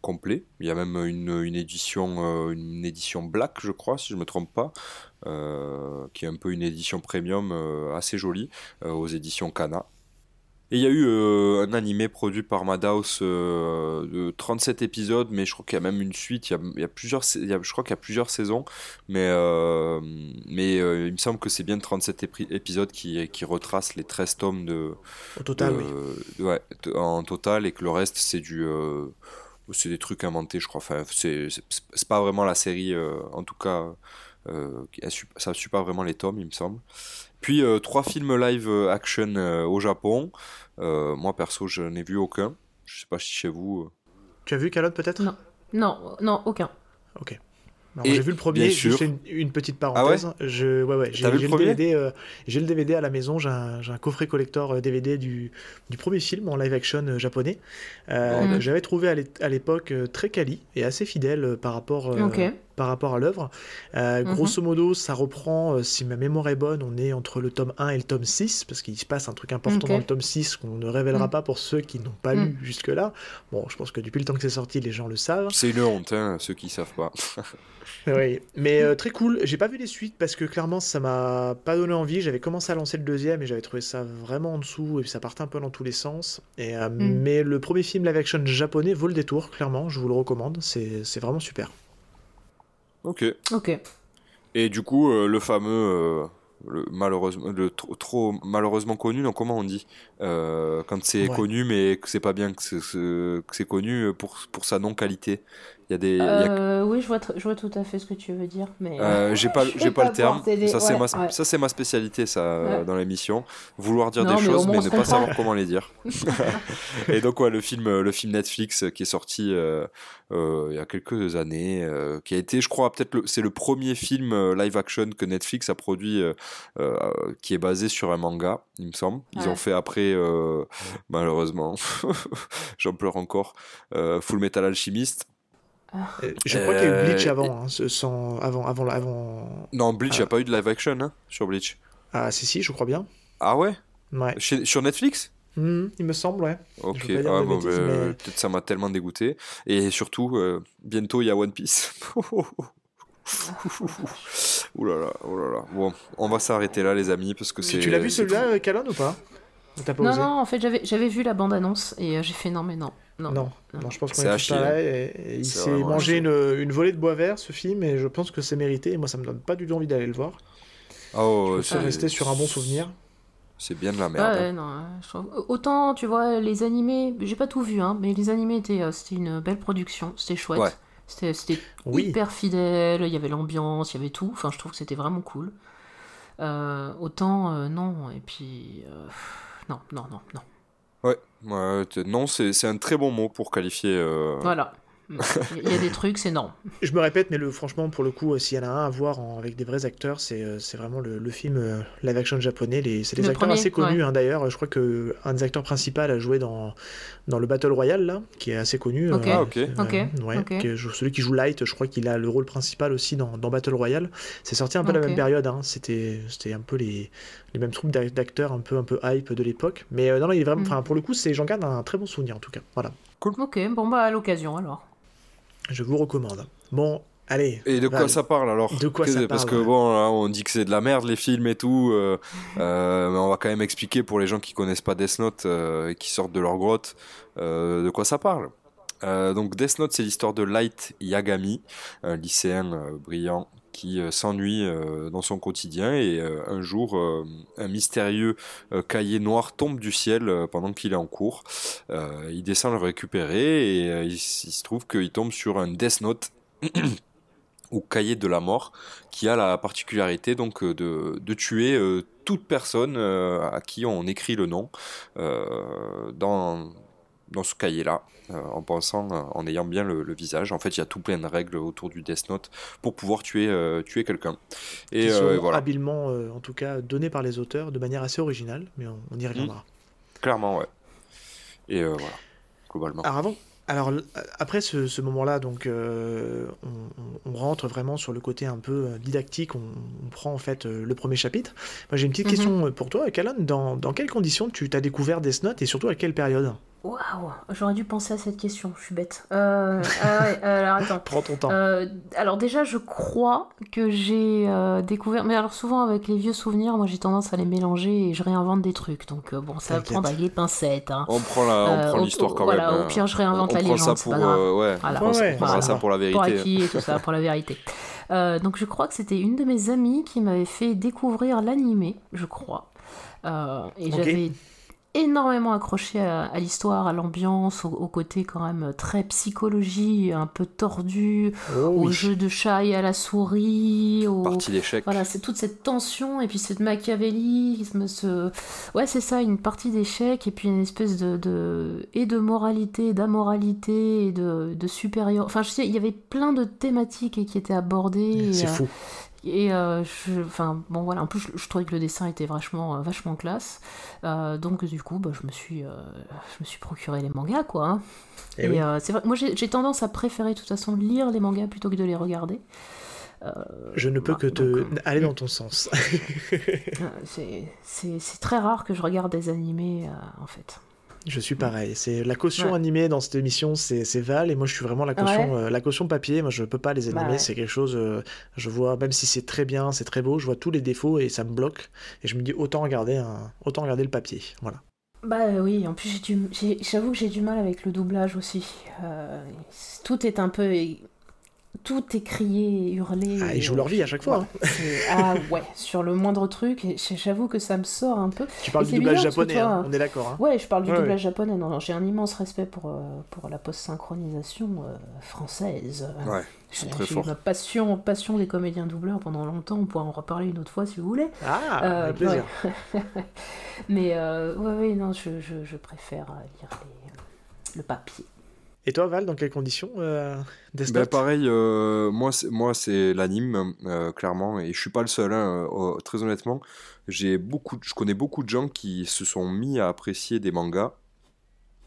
complet. Il y a même une, une édition, une édition black, je crois, si je ne me trompe pas, qui est un peu une édition premium assez jolie, aux éditions Kana. Et il y a eu euh, un animé produit par Madhouse euh, de 37 épisodes, mais je crois qu'il y a même une suite. Il y a, plusieurs, je crois qu'il y a plusieurs saisons, mais euh, mais il me semble que c'est bien 37 épisodes qui, qui retracent les 13 tomes de. Au total, oui. Ouais, en total, et que le reste c'est du c'est des trucs inventés, je crois. Enfin, c'est pas vraiment la série, en tout cas, ça suit pas vraiment les tomes, il me semble. Puis euh, trois films live euh, action euh, au Japon. moi perso, je n'ai vu aucun. Je sais pas si chez vous. Tu as vu Calotte peut-être? Non, non, non, aucun. Ok. J'ai vu le premier, je fais une, petite parenthèse. Ah ouais? je, ouais, ouais, j'ai, le, DVD, euh, j'ai le DVD à la maison, j'ai un, un coffret collector DVD euh, du, du, premier film en live action euh, japonais que j'avais trouvé à l'époque très quali et assez fidèle par rapport, par rapport à l'œuvre. Mhm. Grosso modo, ça reprend, si ma mémoire est bonne, on est entre le tome 1 et le tome 6, parce qu'il se passe un truc important dans le tome 6 qu'on ne révélera mhm. pas pour ceux qui n'ont pas mhm. lu jusque-là. Bon, je pense que depuis le temps que c'est sorti, les gens le savent. C'est une honte, hein, ceux qui savent pas. oui, mais euh, très cool. J'ai pas vu les suites parce que clairement ça m'a pas donné envie. J'avais commencé à lancer le deuxième et j'avais trouvé ça vraiment en dessous et puis ça partait un peu dans tous les sens. Et, euh, mm. Mais le premier film live action japonais vaut le détour, clairement. Je vous le recommande. C'est vraiment super. Ok. Ok. Et du coup, euh, le fameux. le, malheureusement, le trop, malheureusement connu, non, comment on dit Quand c'est connu, mais que c'est pas bien que c'est connu pour, pour sa non-qualité. Il y a des. Euh, oui, je vois, je vois tout à fait ce que tu veux dire, mais. Euh, j'ai pas, j'ai pas, le terme. Ça c'est ma, ça c'est ma spécialité, ça, dans l'émission. Vouloir dire des choses, mais ne pas savoir comment les dire. et donc ouais, le film, le film Netflix qui est sorti euh, il y a quelques années, qui a été, je crois, peut-être, c'est le premier film live action que Netflix a produit, qui est basé sur un manga, il me semble. Ils ont fait après, malheureusement, j'en pleure encore, Full Metal Alchemist. Euh, je crois qu'il y a eu Bleach euh, avant, hein, sans, avant, avant, avant. Non, Bleach, il n'y a ah. pas eu de live action hein, sur Bleach. Ah, si, si, je crois bien. Ah ouais? Ouais. sur Netflix? Hmm, Il me semble, ouais. Ok, ah, bon, bah, peut-être ça m'a tellement dégoûté. Et surtout, euh, bientôt il y a One Piece. Ouh là là, oh là là. Bon, on va s'arrêter là, les amis, parce que c'est. Tu l'as vu celui-là, Calonne, ou pas? Non, non, en fait, j'avais vu la bande-annonce et j'ai fait non, mais non. Non, non, non, je pense qu'on est, est pareil. il s'est mangé une, une, volée de bois vert, ce film, et je pense que c'est mérité. Et moi, ça me donne pas du tout envie d'aller le voir. Oh, c'est resté sur un bon souvenir. C'est bien de la merde. Ouais, non, Autant, tu vois, les animés, j'ai pas tout vu, hein, mais les animés, étaient, euh, c'était une belle production, c'était chouette. C'était hyper fidèle, il y avait l'ambiance, il y avait tout. Enfin, je trouve que c'était vraiment cool. Euh, autant, euh, non, et puis. non, non, non, non. Ouais, non, c'est un très bon mot pour qualifier. Voilà. Il y a des trucs, c'est non. Je me répète, mais le, franchement, pour le coup, euh, s'il y en a un à voir avec des vrais acteurs, c'est euh, vraiment le, film euh, live action japonais. C'est des acteurs assez connus, hein, d'ailleurs. Je crois qu'un des acteurs principaux a joué dans, dans le Battle Royale, là, qui est assez connu. Ah, ok. celui qui joue Light, je crois qu'il a le rôle principal aussi dans, dans Battle Royale. C'est sorti un peu la même période. Hein. C'était un peu les, les mêmes troupes d'acteurs un peu, un peu hype de l'époque. Mais non, non, il est vraiment. Mm. Pour le coup, j'en garde un très bon souvenir, en tout cas. Voilà. Cool. Ok, bon, bah, à l'occasion alors. Je vous recommande. Bon, allez. Et de quoi ça parle alors De quoi ça Parce que bon, on dit que c'est de la merde les films et tout, euh, euh, mais on va quand même expliquer pour les gens qui connaissent pas Death Note euh, et qui sortent de leur grotte de quoi ça parle. donc Death Note, c'est l'histoire de Light Yagami, un lycéen brillant qui s'ennuie dans son quotidien et un jour un mystérieux cahier noir tombe du ciel pendant qu'il est en cours. il descend le récupérer et il, se trouve qu'il tombe sur un Death Note ou cahier de la mort qui a la particularité donc de, de tuer toute personne à qui on écrit le nom dans dans ce cahier-là, euh, en pensant, euh, en ayant bien le, visage. En fait, il y a tout plein de règles autour du Death Note pour pouvoir tuer, euh, tuer quelqu'un. Et, Qui sont voilà. habilement, en tout cas, données par les auteurs de manière assez originale, mais on, y reviendra. Mmh. Clairement, ouais. Et voilà, globalement. Alors avant, alors après ce, moment-là, donc on, rentre vraiment sur le côté un peu didactique. On, prend en fait le premier chapitre. Moi j'ai une petite mmh question pour toi, Callan. Dans, dans quelles conditions tu t'as découvert Death Note et surtout à quelle période? Waouh, j'aurais dû penser à cette question, je suis bête. Euh, ah euh, alors attends. Prends ton temps. Euh, alors déjà, je crois que j'ai découvert, mais alors souvent avec les vieux souvenirs, moi j'ai tendance à les mélanger et je réinvente des trucs. Donc bon, ça va prendre avec les pincettes. Hein. On prend l'histoire quand voilà, même. Au pire, je réinvente la légende. Ça pour, ouais, voilà. on prend ça pour la vérité. Pour acquis et tout ça, pour la vérité. donc je crois que c'était une de mes amies qui m'avait fait découvrir l'animé, je crois. et j'avais énormément accroché à, l'histoire, à l'ambiance, au, côté quand même très psychologie, un peu tordu, oh au jeu de chat et à la souris, au... partie d'échecs. Voilà, c'est toute cette tension et puis cette machiavélisme, ce... ouais c'est ça, une partie d'échecs et puis une espèce de, de... et de moralité, d'amoralité et de, de supérieur. Enfin, je sais, il y avait plein de thématiques qui étaient abordées. C'est fou. Et euh, enfin bon voilà, en plus je, trouvais que le dessin était vachement, euh, vachement classe. Euh, donc du coup, bah, je me suis, je me suis procuré les mangas quoi. Hein. Eh et, c'est vrai, moi j'ai tendance à préférer de toute façon lire les mangas plutôt que de les regarder. je ne peux que te aller dans ton sens. c'est très rare que je regarde des animés en fait. Je suis pareil. C'est la caution animée dans cette émission, c'est Val et moi je suis vraiment la caution, euh, la caution papier. Moi je peux pas les bah animer, c'est quelque chose. Euh, je vois même si c'est très bien, c'est très beau, je vois tous les défauts et ça me bloque. Et je me dis autant regarder un, autant regarder le papier. Voilà. Bah oui, en plus j'avoue que j'ai du mal avec le doublage aussi. Euh, tout est un peu tout est crié, hurlé. Ah, ils jouent leur vie à chaque fois. Hein. Ah ouais, sur le moindre truc, j'avoue que ça me sort un peu. Tu parles du doublage japonais, hein, on est d'accord. Hein. Ouais, je parle du doublage japonais. Non, j'ai un immense respect pour, euh, pour la post-synchronisation euh, française. Ouais, c'est très fort. ma passion, passion des comédiens doubleurs pendant longtemps. On pourra en reparler une autre fois si vous voulez. Ah, euh, avec plaisir. Mais ouais, ouais, non, je, je, je préfère lire le papier. Et toi, Val, dans quelles conditions euh, ben, Pareil, euh, moi, c'est l'anime, euh, clairement, et je suis pas le seul, hein, très honnêtement. J'ai beaucoup, je connais beaucoup de gens qui se sont mis à apprécier des mangas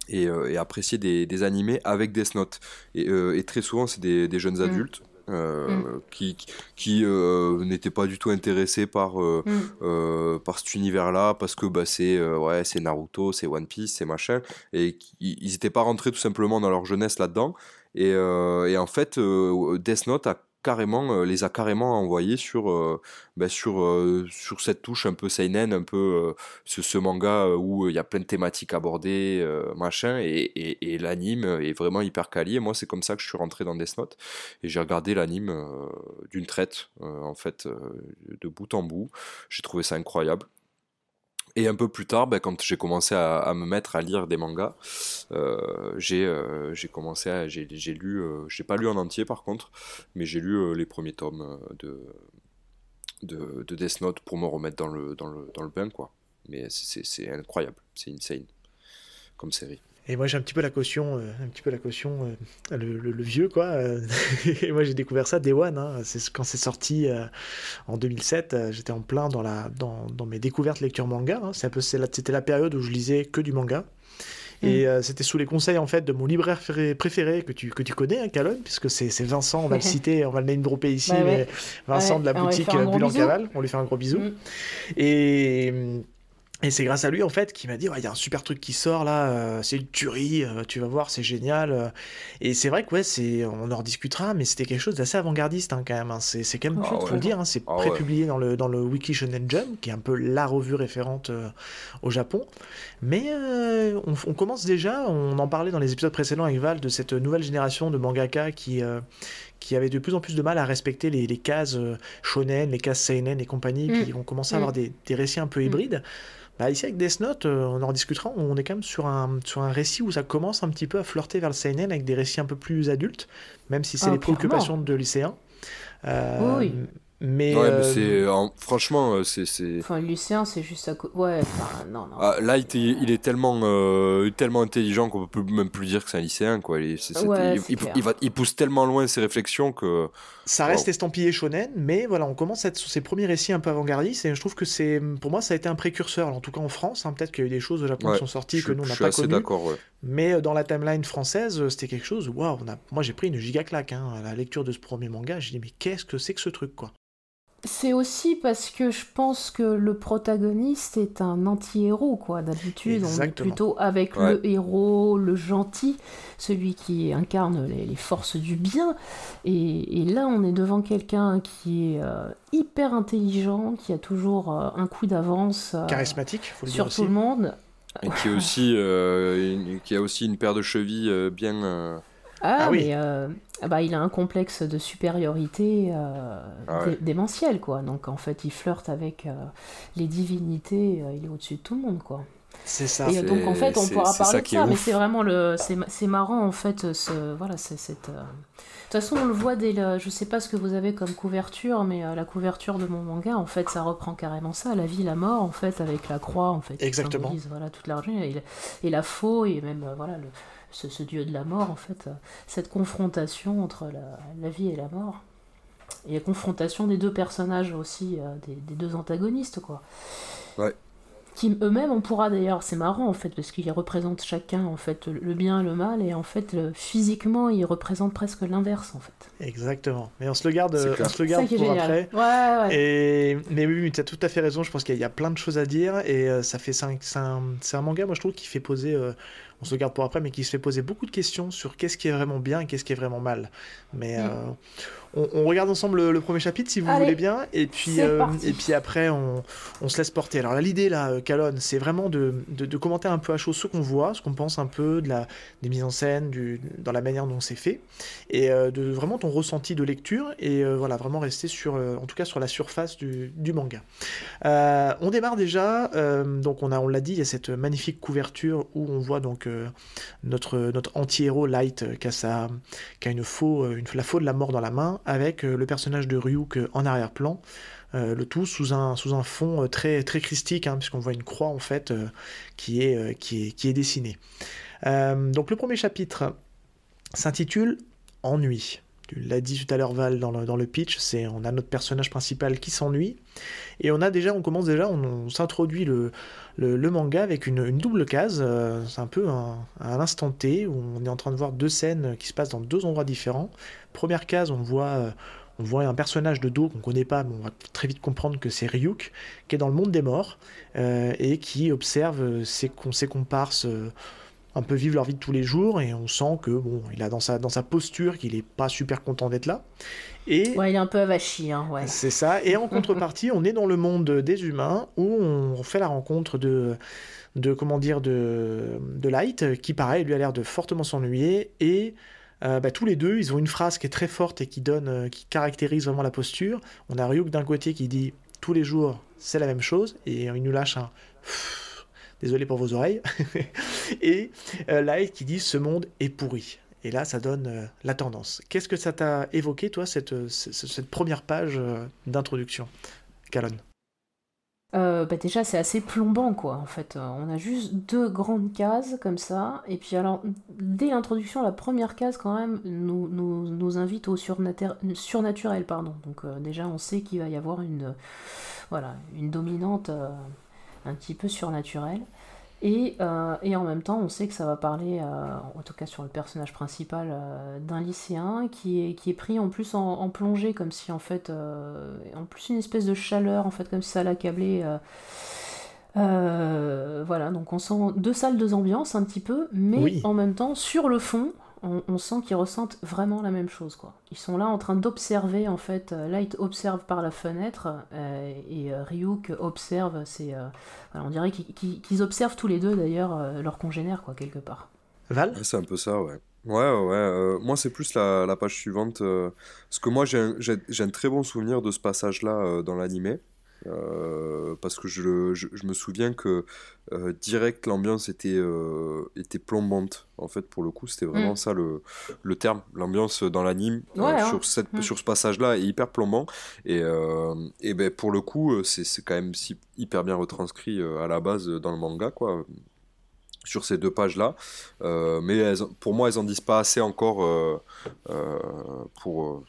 et, et apprécier des, des, animés avec Death Note. Et, et très souvent, c'est des, des, jeunes mm. adultes. Euh, mm. qui, qui euh, n'étaient pas du tout intéressés par, euh, mm. par cet univers-là, parce que bah, c'est ouais, Naruto, c'est One Piece, c'est machin, et ils n'étaient pas rentrés tout simplement dans leur jeunesse là-dedans. Et, et, en fait, Death Note a carrément, les a carrément envoyés sur, ben, sur, sur cette touche un peu seinen, un peu ce, ce, manga où il y a plein de thématiques abordées, machin, et, et, l'anime est vraiment hyper quali. moi, c'est comme ça que je suis rentré dans Death Note, et j'ai regardé l'anime d'une traite, en fait, de bout en bout. J'ai trouvé ça incroyable. Et un peu plus tard, ben, quand j'ai commencé à, me mettre à lire des mangas, euh, j'ai euh, commencé à. J'ai lu. Euh, j'ai pas lu en entier par contre, mais j'ai lu les premiers tomes de, de, de, Death Note pour me remettre dans le, dans le, dans le bain, quoi. Mais c'est incroyable, c'est insane comme série. Et moi j'ai un petit peu la caution, euh, un petit peu la caution, euh, le, vieux quoi. euh, et moi j'ai découvert ça Day One, hein. c'est quand c'est sorti en 2007. J'étais en plein dans la, dans, dans mes découvertes lecture manga. Hein. C'est un peu, c'était la période où je lisais que du manga. Et mm. c'était sous les conseils en fait de mon libraire préféré que tu, que tu connais, hein, Calonne, puisque c'est Vincent, on va le citer, on va le name dropper ici, mais Vincent de la boutique Bulle en Cavale, on lui fait un gros bisou. Mm. Et et c'est grâce à lui en fait qui m'a dit il y a un super truc qui sort là, euh, c'est une tuerie, euh, tu vas voir, c'est génial. Euh. Et c'est vrai que ouais, c'est, on en rediscutera, mais c'était quelque chose d'assez avant-gardiste hein, quand même. Hein. C'est, quand même, ah, faut le dire, hein, c'est ah, pré-publié dans le dans le Wiki Shonen Jump, qui est un peu la revue référente au Japon. Mais on, on, commence déjà, on en parlait dans les épisodes précédents avec Val de cette nouvelle génération de mangaka qui qui avait de plus en plus de mal à respecter les, les cases shonen, les cases seinen et compagnie, mm. qui vont commencer à avoir mm. des, des, récits un peu mm. hybrides. Bah, ici, avec Death Note, euh, on en discutera, on est quand même sur un, sur un récit où ça commence un petit peu à flirter vers le seinen avec des récits un peu plus adultes, même si c'est ah, les préoccupations de lycéens. Euh, oui. Mais, ouais, mais c'est euh, franchement euh, c'est enfin lycéen c'est juste à côté ouais enfin non non. Ah, là il, il, est tellement euh, tellement intelligent qu'on peut même plus dire que c'est un lycéen quoi. Il, il, va, il pousse tellement loin ses réflexions que ça reste estampillé shonen mais voilà on commence à être sur ses premiers récits un peu avant-gardistes et je trouve que c'est pour moi ça a été un précurseur. En tout cas en France hein, peut-être qu'il y a eu des choses au Japon qui sont sorties que nous on n'a pas connues. ouais. mais dans la timeline française c'était quelque chose waouh moi j'ai pris une giga claque hein, à la lecture de ce premier manga j'ai dit mais qu'est-ce que c'est que ce truc quoi? C'est aussi parce que je pense que le protagoniste est un anti-héros, quoi. D'habitude, on est plutôt avec le héros, le gentil, celui qui incarne les, forces du bien. Et, là, on est devant quelqu'un qui est euh, hyper intelligent, qui a toujours euh, un coup d'avance. Euh, Charismatique, faut le sur dire tout le monde. Et qui, est aussi, qui a aussi une paire de chevilles bien ah, ah, oui. mais bah, il a un complexe de supériorité euh, ah démentiel, quoi. Donc en fait, il flirte avec euh, les divinités, il est au-dessus de tout le monde, quoi. C'est ça. Et donc en fait, on pourra parler de ça, mais c'est vraiment le, c'est marrant en fait, ce, voilà, c'est cette. De toute façon, on le voit dès le... Je sais pas ce que vous avez comme couverture, mais la couverture de mon manga, en fait, ça reprend carrément ça, la vie, la mort, en fait, avec la croix, en fait. Exactement. voilà, toute l'argent, et, et, la faux, et même, voilà, le, ce, dieu de la mort, en fait, euh, cette confrontation entre la, vie et la mort. Et la confrontation des deux personnages aussi, euh, des, deux antagonistes, quoi. Ouais. Qui eux-mêmes, on pourra d'ailleurs, c'est marrant en fait, parce qu'ils représentent chacun en fait le bien et le mal, et en fait, physiquement, ils représentent presque l'inverse en fait. Exactement. Mais on se le garde, on se le garde pour après. Ouais, ouais. Et... Mais oui, tu as tout à fait raison, je pense qu'il y, a plein de choses à dire, et euh, ça fait. C'est un, un, manga, moi je trouve, qui fait poser on se garde pour après, mais qui se fait poser beaucoup de questions sur qu'est-ce qui est vraiment bien et qu'est-ce qui est vraiment mal. Mais mm. Euh, on, regarde ensemble le, premier chapitre si vous voulez bien, et puis, euh, et puis après on, se laisse porter. Alors l'idée là, euh, Calonne, c'est vraiment de, de, commenter un peu à chaud ce qu'on voit, ce qu'on pense un peu de la, des mises en scène, du, dans la manière dont c'est fait, et de vraiment ton ressenti de lecture, et voilà, vraiment rester sur, en tout cas sur la surface du, du manga. on démarre déjà, donc on, a, on l'a dit, il y a cette magnifique couverture où on voit donc notre, notre anti-héros Light qui a, qui a une, faux, une, la faux de la mort dans la main, avec euh, le personnage de Ryuk en arrière-plan. Euh, le tout sous un, fond euh, très, très christique, hein, puisqu'on voit une croix en fait qui, est, qui est dessinée. donc le premier chapitre s'intitule Ennui. Tu l'as dit tout à l'heure Val dans le, dans le pitch, c'est on a notre personnage principal qui s'ennuie et on a déjà on commence déjà on, s'introduit le, le, manga avec une, double case, c'est un peu un, un, instant T où on est en train de voir deux scènes qui se passent dans deux endroits différents. Première case, on voit, euh, on voit un personnage de dos qu'on connaît pas, mais on va très vite comprendre que c'est Ryuk, qui est dans le monde des morts euh, et qui observe ses, ses comparses un peu vivre leur vie de tous les jours et on sent que bon, il a dans sa, dans sa posture qu'il est pas super content d'être là. Et ouais, il est un peu avachi, hein, ouais. C'est ça. Et en contrepartie, on est dans le monde des humains où on fait la rencontre de de comment dire de, de Light qui pareil lui a l'air de fortement s'ennuyer et euh, bah, tous les deux ils ont une phrase qui est très forte et qui donne euh, qui caractérise vraiment la posture on a Ryuk d'un côté qui dit tous les jours c'est la même chose et il nous lâche un désolé pour vos oreilles et euh, Light qui dit ce monde est pourri et là, ça donne la tendance. Qu'est-ce que ça t'a évoqué, toi, cette, cette, première page d'introduction, Calonne? Euh, bah déjà c'est assez plombant quoi en fait. On a juste deux grandes cases comme ça. Et puis alors dès l'introduction la première case quand même nous, nous, nous invite au surnaturel. Pardon. Donc euh, déjà on sait qu'il va y avoir une, voilà, une dominante euh, un petit peu surnaturelle. Euh, et, en même temps, on sait que ça va parler, euh, en tout cas sur le personnage principal, euh, d'un lycéen qui est, qui est pris en plus en, plongée, comme si en fait, en plus une espèce de chaleur, en fait, comme si ça l'accablait. voilà, donc on sent deux salles, deux ambiances un petit peu, mais en même temps, sur le fond, on, sent qu'ils ressentent vraiment la même chose. Quoi. Ils sont là en train d'observer, en fait, euh, Light observe par la fenêtre euh, et euh, Ryuk observe, c'est, on dirait qu'ils observent tous les deux d'ailleurs leur congénère, quoi, quelque part. Val? C'est un peu ça, ouais. Ouais, ouais. moi, c'est plus la, page suivante. parce que moi, j'ai un, très bon souvenir de ce passage-là dans l'animé. Euh, parce que je, je, me souviens que euh, direct l'ambiance était, euh, était plombante. En fait, pour le coup, c'était vraiment mm. ça le, le terme. L'ambiance dans l'anime hein. sur, cette, mm. sur ce passage-là est hyper plombant. Et, et ben, pour le coup, c'est quand même si, hyper bien retranscrit à la base dans le manga, quoi sur ces deux pages-là. mais pour moi, elles en disent pas assez encore pour,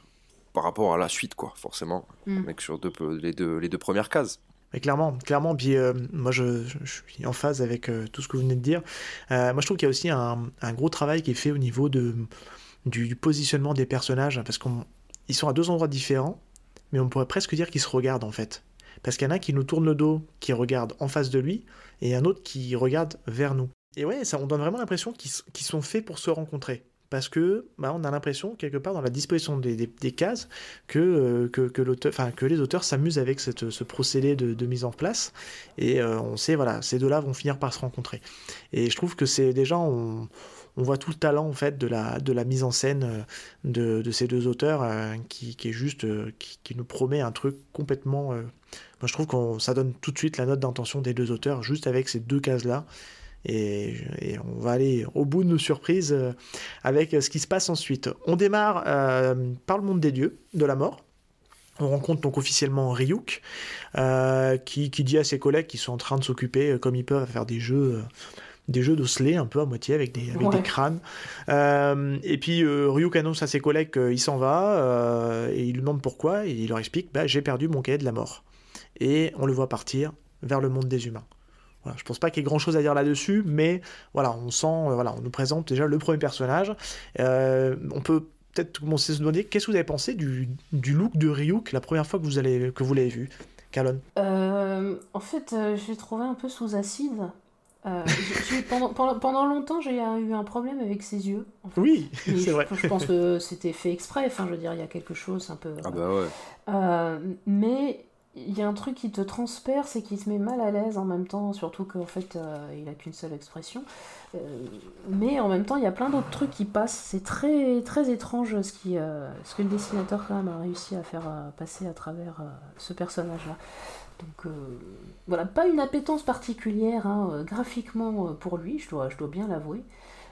par rapport à la suite, quoi, forcément. Mm. Mec, sur deux, les, deux, les deux premières cases. Mais clairement, clairement. Puis euh, moi, je, suis en phase avec euh, tout ce que vous venez de dire. Euh, moi, je trouve qu'il y a aussi un, un, gros travail qui est fait au niveau de, du, positionnement des personnages, parce qu'ils sont à deux endroits différents, mais on pourrait presque dire qu'ils se regardent en fait. Parce qu'il y en a qui nous tourne le dos, qui regarde en face de lui, et un autre qui regarde vers nous. Et ouais, ça, on donne vraiment l'impression qu'ils sont faits pour se rencontrer parce que bah, on a l'impression quelque part dans la disposition des, des, cases que, euh, que, que, que les auteurs s'amusent avec cette, ce procédé de, de, mise en place. Et euh, on sait voilà ces deux-là vont finir par se rencontrer. Et je trouve que c'est déjà on, on, voit tout le talent en fait de la, de la mise en scène euh, de, de ces deux auteurs qui, qui, est juste qui, qui, nous promet un truc complètement moi je trouve que ça donne tout de suite la note d'intention des deux auteurs juste avec ces deux cases là et, on va aller au bout de nos surprises euh, avec ce qui se passe ensuite. On démarre euh, par le monde des dieux, de la mort. On rencontre donc officiellement Ryuk, euh, qui, dit à ses collègues qui sont en train de s'occuper comme ils peuvent à faire des jeux des jeux d'osselets un peu à moitié avec des, des crânes. et puis Ryuk annonce à ses collègues qu'il s'en va et il lui demande pourquoi et il leur explique bah, j'ai perdu mon cahier de la mort. Et on le voit partir vers le monde des humains. Voilà, je pense pas qu'il y ait grand chose à dire là-dessus, mais voilà, on sent, euh, voilà, on nous présente déjà le premier personnage. Euh, on peut peut-être commencer à se demander qu'est-ce que vous avez pensé du, du, look de Ryuk la première fois que vous, allez, que vous l'avez vu, Calonne euh, En fait, je l'ai trouvé un peu sous acide. pendant, pendant, longtemps, j'ai eu un problème avec ses yeux. Oui, c'est vrai. Je pense que c'était fait exprès. Enfin, je veux dire, il y a quelque chose un peu. Ah bah ouais. mais il y a un truc qui te transperce et qui se met mal à l'aise en même temps, surtout qu'en fait euh, il a qu'une seule expression. Euh, mais en même temps, il y a plein d'autres trucs qui passent. C'est très très étrange ce, euh, que le dessinateur a réussi à faire passer à travers ce personnage-là. Donc voilà, pas une appétence particulière hein, graphiquement pour lui, je dois bien l'avouer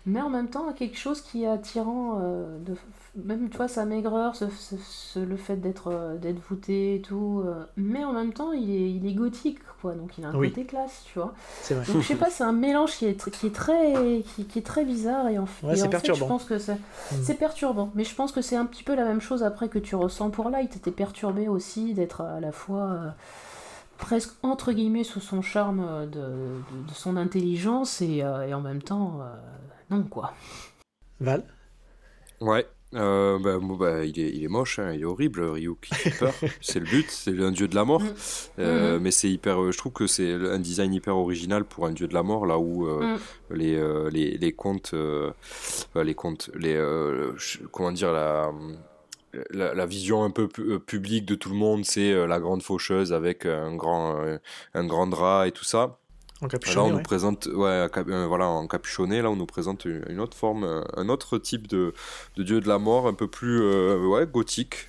mais en même temps quelque chose qui est attirant, euh, de, même tu vois sa maigreur, ce, le fait d'être euh, d'être voûté et tout, euh, mais en même temps il est, il est gothique quoi, donc il a un côté classe, tu vois. Vrai. Donc je sais pas, c'est un mélange qui est, qui est très qui, est très bizarre et en, ouais, et en fait je pense que c'est perturbant, mais je pense que c'est un petit peu la même chose après que tu ressens pour Light, t'es perturbé aussi d'être à la fois presque entre guillemets sous son charme de, de, son intelligence et, et en même temps non, quoi. Val Ouais. euh, bah, bah, il, est, il est moche, hein, il est horrible, Ryuk, il fait peur. c'est le but, c'est un dieu de la mort. Mm. Euh, mm-hmm. Mais c'est hyper, je trouve que c'est un design hyper original pour un dieu de la mort, là où mm. les, les, les, contes, les contes, les, comment dire, la, la, la, vision un peu publique de tout le monde, c'est la grande faucheuse avec un grand, un grand drap et tout ça. En Là, on nous présente, ouais, euh, voilà, en capuchonné, là, on nous présente une autre forme, euh, un autre type de, de dieu de la mort, un peu plus, euh, ouais, gothique,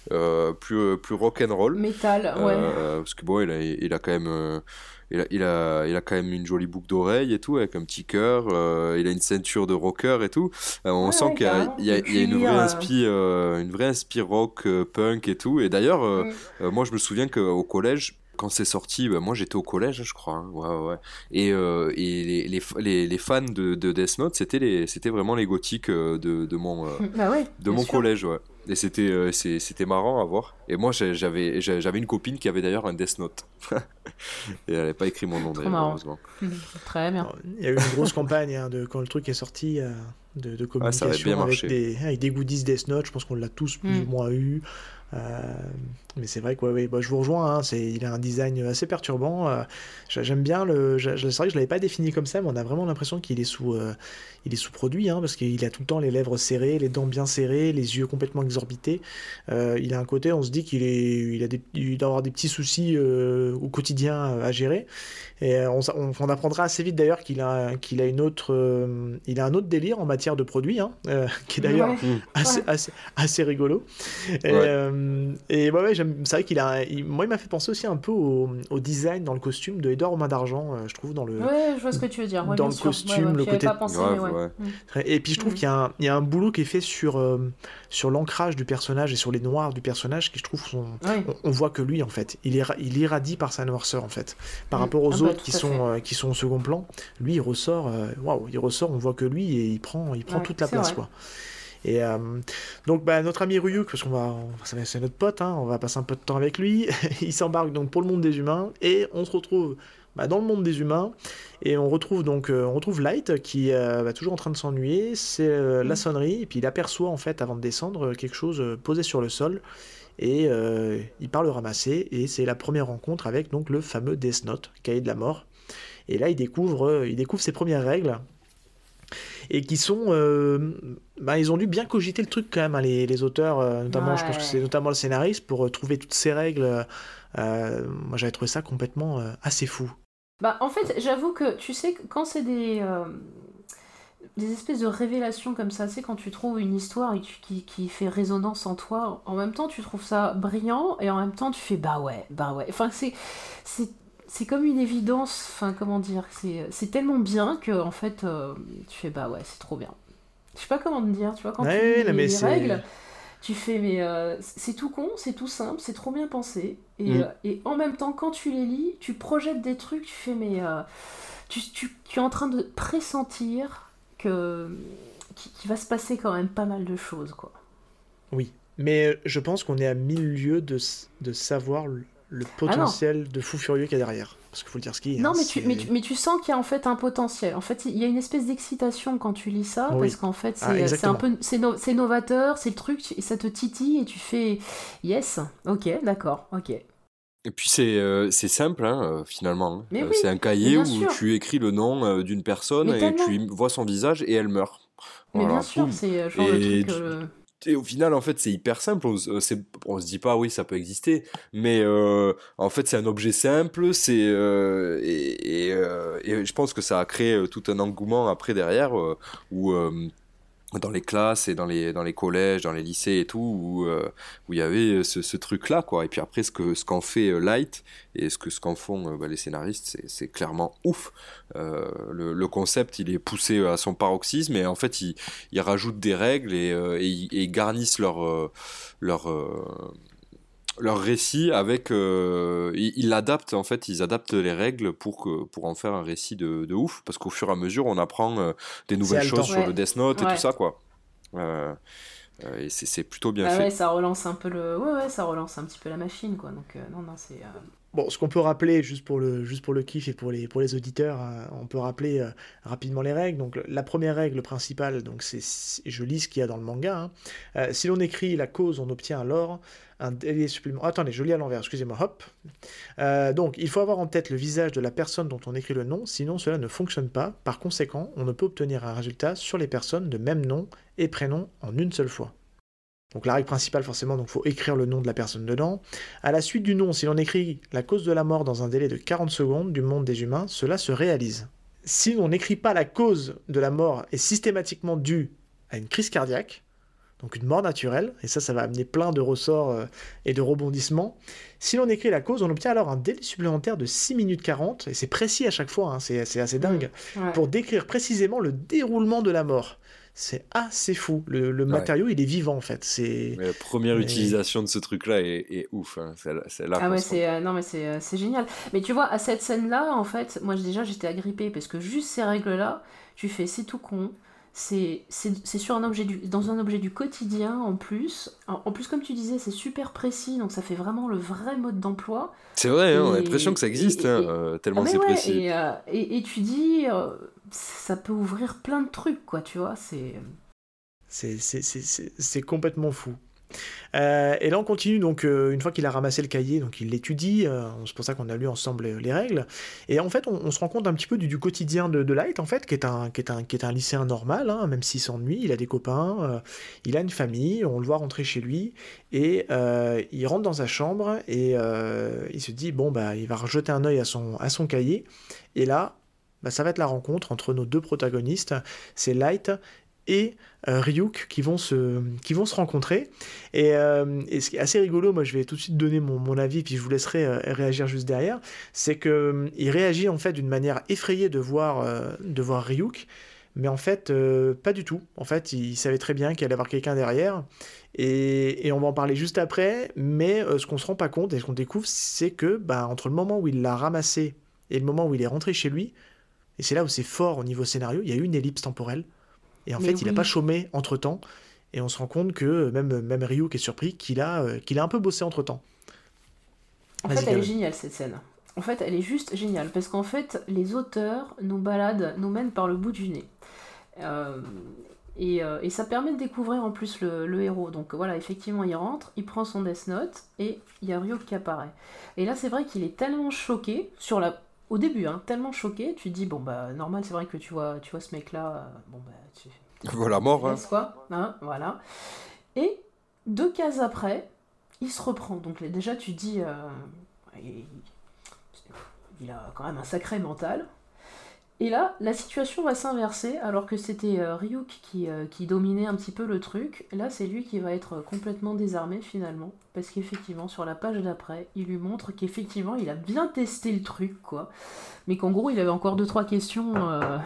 plus, plus rock and roll. Métal, ouais. parce que bon, il a, il a quand même. Il a, il, a, il a, quand même une jolie boucle d'oreille et tout, avec un petit cœur. il a une ceinture de rocker et tout. on sent qu'il y, a, il y, a, une vraie inspi, une vraie inspi rock, punk et tout. Et d'ailleurs, mm. moi, je me souviens qu'au collège, quand c'est sorti, bah, moi j'étais au collège, je crois. Hein. Ouais, ouais. Et, euh, et les, les, les, fans de, de Death Note, c'était c'était vraiment les gothiques euh, de, de mon, euh, bah de mon collège, ouais. Et c'était c'était marrant à voir. Et moi j'avais j'avais une copine qui avait d'ailleurs un Death Note. et elle n'avait pas écrit mon nom d'ailleurs, malheureusement. Très bien. Il y a eu une grosse campagne hein, de, quand le truc est sorti. De, de, communication avec, des, avec des goodies Death Note, je pense qu'on l'a tous plus mm. ou moins eu. Euh, mais c'est vrai que ouais, bah, je vous rejoins, hein, c'est, il a un design assez perturbant. Euh, j'aime bien le. c'est vrai que je l'avais pas défini comme ça, mais on a vraiment l'impression qu'il est sous, euh, il est sous-produit, hein, parce qu'il a tout le temps les lèvres serrées, les dents bien serrées, les yeux complètement exorbités. il a un côté, on se dit qu'il est, il a des, il doit avoir des petits soucis au quotidien à gérer. Et on, on, apprendra assez vite d'ailleurs qu'il a, qu'il a une autre, il a un autre délire en matière de produits, hein, qui est d'ailleurs assez, assez, assez, rigolo. Et, euh, et ouais, c'est vrai qu'il a. moi, il m'a fait penser aussi un peu au, design dans le costume de Edouard aux mains d'argent, euh, je trouve, dans le. Ouais, je vois ce que tu veux dire. dans le costume, le côté. Pas pensé, mais Et puis, je trouve mm. qu'il y, a un, y a un boulot qui est fait sur, euh, sur l'ancrage du personnage et sur les noirs du personnage qui, je trouve, sont... on, voit que lui, en fait, il, est, il irradie par sa noirceur, en fait. Par mm. rapport aux ah bah, autres qui, sont, qui sont au second plan, lui, il ressort, waouh, il ressort, on voit que lui, et il prend, il prend toute la place, quoi. Et euh, donc bah, notre ami Ryuk, parce qu'on va, c'est notre pote, hein, on va passer un peu de temps avec lui. il s'embarque donc pour le monde des humains et on se retrouve bah, dans le monde des humains et on retrouve donc euh, on retrouve Light qui est euh, bah, toujours en train de s'ennuyer. C'est la mm. sonnerie et puis il aperçoit en fait avant de descendre quelque chose posé sur le sol et il part le ramasser et c'est la première rencontre avec donc le fameux Death Note, cahier de la mort. Et là il découvre il découvre ses premières règles et qui sont. Euh, bah, ils ont dû bien cogiter le truc quand même, hein, les, les, auteurs, euh, notamment, je pense que c'est notamment le scénariste, pour euh, trouver toutes ces règles. moi j'avais trouvé ça complètement assez fou. Bah, en fait, j'avoue que tu sais, quand c'est des des espèces de révélations comme ça, c'est quand tu trouves une histoire qui, qui, fait résonance en toi, en même temps tu trouves ça brillant et en même temps tu fais bah ouais, bah ouais. Enfin, c'est, c'est c'est comme une évidence, enfin comment dire, c'est tellement bien que en fait euh, tu fais bah ouais c'est trop bien. Je sais pas comment te dire, tu vois quand tu lis les, règles, tu fais mais euh, c'est tout con, c'est tout simple, c'est trop bien pensé et, mm. euh, et, en même temps quand tu les lis, tu projettes des trucs, tu fais mais tu, tu, tu, es en train de pressentir que qu'il va se passer quand même pas mal de choses quoi. Oui, mais je pense qu'on est à mille lieues de, de savoir le ah potentiel de fou furieux qu'il y a derrière. Parce qu'il faut le dire ce qui est. Non, hein, mais, tu, mais, tu, mais, tu, sens qu'il y a en fait un potentiel. En fait, il y a une espèce d'excitation quand tu lis ça, parce qu'en fait, ah, c'est un peu. C'est novateur, c'est le truc, et ça te titille, et tu fais yes, ok, d'accord, ok. Et puis c'est euh, simple hein, euh, finalement. Hein. Euh, c'est un cahier où tu écris le nom d'une personne et tu vois son visage et elle meurt. Mais bien sûr, c'est genre le truc et au final, en fait, c'est hyper simple. On, euh, on, se dit pas, oui, ça peut exister, mais euh, en fait, c'est un objet simple. C'est euh, et, euh, et, je pense que ça a créé tout un engouement après derrière où dans les classes et dans les, dans les collèges, dans les lycées et tout, où, euh, où il y avait ce, ce truc-là, quoi. Et puis après, ce qu'en ce qu'en fait euh, Light et ce que ce qu'en font euh, bah, les scénaristes, c'est clairement ouf. le, le, concept, il est poussé à son paroxysme et en fait, ils il rajoutent des règles et, et, ils garnissent leur, leur, leur récit avec euh, ils l'adaptent en fait ils adaptent les règles pour que pour en faire un récit de, de ouf parce qu'au fur et à mesure on apprend euh, des nouvelles choses sur le Death Note et tout ça quoi. Euh, et c'est plutôt bien bah fait. ouais ça relance un peu le ouais ouais ça relance un petit peu la machine quoi. Donc non non c'est Bon, ce qu'on peut rappeler, juste pour le, kiff et pour les, auditeurs, hein, on peut rappeler euh, rapidement les règles. Donc, la première règle principale, donc c'est, je lis ce qu'il y a dans le manga. Hein. Euh, si l'on écrit la cause, on obtient alors un délai supplémentaire. Attendez, je lis à l'envers, excusez-moi, hop. Euh, donc, il faut avoir en tête le visage de la personne dont on écrit le nom, sinon cela ne fonctionne pas. Par conséquent, on ne peut obtenir un résultat sur les personnes de même nom et prénom en une seule fois. Donc la règle principale, forcément, il faut écrire le nom de la personne dedans. À la suite du nom, si l'on écrit la cause de la mort dans un délai de 40 secondes du monde des humains, cela se réalise. Si on n'écrit pas la cause de la mort est systématiquement due à une crise cardiaque, donc une mort naturelle, et ça, ça va amener plein de ressorts euh, et de rebondissements. Si l'on écrit la cause, on obtient alors un délai supplémentaire de 6 minutes 40, et c'est précis à chaque fois, hein, c'est assez dingue, pour décrire précisément le déroulement de la mort c'est assez fou. Le, matériau, il est vivant en fait. C'est la première utilisation de ce truc-là est, ouf. Hein. C'est là. Ah ouais, c'est euh, non mais euh, c'est génial. Mais tu vois, à cette scène-là, en fait, moi déjà j'étais agrippée parce que juste ces règles-là, tu fais c'est tout con. C'est sur un objet du, dans un objet du quotidien en plus. En, plus, comme tu disais, c'est super précis, donc ça fait vraiment le vrai mode d'emploi. C'est vrai, hein, on a l'impression que ça existe, hein, euh, tellement ah, c'est précis. Et, et, tu dis, ça peut ouvrir plein de trucs, quoi, tu vois. C'est. C'est complètement fou. Euh, et là, on continue, donc, euh, une fois qu'il a ramassé le cahier, donc il l'étudie, euh, c'est pour ça qu'on a lu ensemble les, règles, et en fait, on, se rend compte un petit peu du, quotidien de, Light, en fait, qui est un, qui est un, qui est un lycéen normal, hein, même s'il s'ennuie, il a des copains, il a une famille, on le voit rentrer chez lui, et il rentre dans sa chambre, et il se dit, bon, bah, il va rejeter un œil à son, à son cahier, et là, bah, ça va être la rencontre entre nos deux protagonistes, c'est Light et euh, Ryuk qui vont, se, qui vont se rencontrer. Et, euh, ce qui est assez rigolo, moi je vais tout de suite donner mon, avis, puis je vous laisserai euh, réagir juste derrière, c'est qu'il réagit en fait d'une manière effrayée de voir, de voir Ryuk, mais en fait pas du tout. En fait, il savait très bien qu'il allait avoir quelqu'un derrière. Et, on va en parler juste après, mais ce qu'on se rend pas compte et ce qu'on découvre, c'est que bah, entre le moment où il l'a ramassé et le moment où il est rentré chez lui, et c'est là où c'est fort au niveau scénario, il y a eu une ellipse temporelle. Et en fait, il n'a pas chômé entre temps. Et on se rend compte que même, même Ryuk est surpris qu'il a, euh, qu'il a un peu bossé entre temps. En fait, elle est géniale cette scène. En fait, elle est juste géniale parce qu'en fait, les auteurs nous baladent, nous mènent par le bout du nez. Euh, et, euh, et, ça permet de découvrir en plus le, le, héros. Donc voilà, effectivement, il rentre, il prend son Death Note et il y a Ryuk qui apparaît. Et là, c'est vrai qu'il est tellement choqué sur la au début, hein, tellement choqué, tu te dis, bon, bah, normal, c'est vrai que tu vois, tu vois ce mec-là, euh, bon, bah, tu. Voilà, mort, hein. quoi, hein, voilà. Et deux cases après, il se reprend. Donc, déjà, tu dis, euh, il, a quand même un sacré mental. Et là, la situation va s'inverser, alors que c'était euh, Ryuk qui, euh, qui, dominait un petit peu le truc. Là, c'est lui qui va être complètement désarmé finalement. Parce qu'effectivement, sur la page d'après, il lui montre qu'effectivement, il a bien testé le truc, quoi. Mais qu'en gros, il avait encore deux, trois questions. Euh,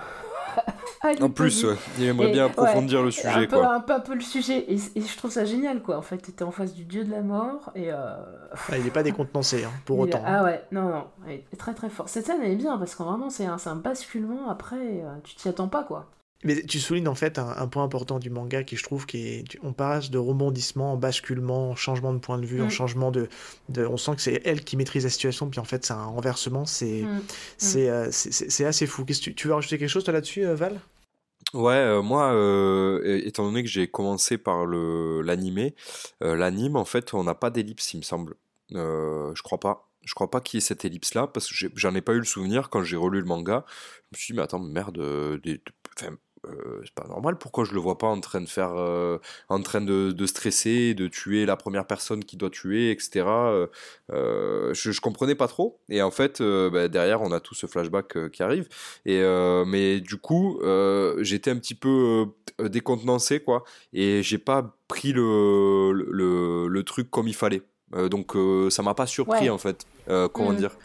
en plus, il aimerait bien approfondir le sujet. Un peu, quoi. Un, peu, un peu le sujet. Et, je trouve ça génial, quoi. En fait, tu étais en face du dieu de la mort. Et euh, ah, il n'est pas décontenancé, hein, pour autant. Ah ouais, non, non. Il est très très fort. Cette scène, elle est bien, parce qu'en vraiment, c'est un, un basculement. Après, euh, tu t'y attends pas, quoi. Mais tu soulignes en fait un, point important du manga qui je trouve qui est, on passe de rebondissement en basculement, en changement de point de vue, en mm. changement de, on sent que c'est elle qui maîtrise la situation, puis en fait c'est un renversement, c'est mm. Mm. Euh, c'est assez fou. Qu'est-ce tu, veux rajouter quelque chose toi là-dessus, euh, Val? Ouais, euh, moi, étant donné que j'ai commencé par le l'animé, l'anime en fait on n'a pas d'ellipse il me semble, je crois pas. Je crois pas qu'il y ait cette ellipse-là, parce que j'en ai, pas eu le souvenir quand j'ai relu le manga. Je me suis dit, mais attends, merde, euh, c'est pas normal. Pourquoi je le vois pas en train de faire, euh, en train de, stresser, de tuer la première personne qui doit tuer, etc. Euh, je, je, comprenais pas trop. Et en fait, bah, derrière, on a tout ce flashback qui arrive. Et mais du coup, j'étais un petit peu décontenancé, quoi. Et j'ai pas pris le, le, le, truc comme il fallait. donc ça m'a pas surpris en fait. comment mm. dire?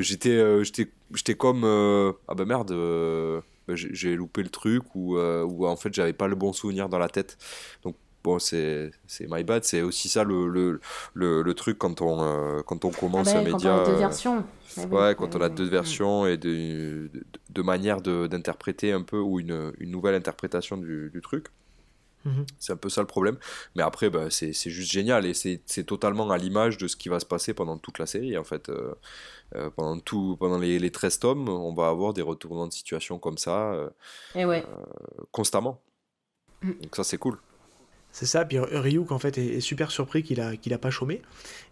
J'étais j'étais j'étais comme ah bah merde j'ai loupé le truc ou, euh, ou en fait j'avais pas le bon souvenir dans la tête. Donc bon, c'est my bad. C'est aussi ça le, le, le, truc quand on, euh, quand on commence ah un média. Quand on a deux euh, versions. Ouais, quand on a deux versions et de, de, manière d'interpréter un peu ou une, une nouvelle interprétation du, du truc. Mhm. C'est un peu ça le problème. Mais après, bah, c'est juste génial et c'est totalement à l'image de ce qui va se passer pendant toute la série. En fait, euh, euh, pendant, tout, pendant les, les 13 tomes, on va avoir des retournements de situation comme ça euh, et ouais. constamment. Mm. Donc ça, c'est cool. C'est ça, puis Ryuk en fait est, super surpris qu'il a, qu'il a pas chômé.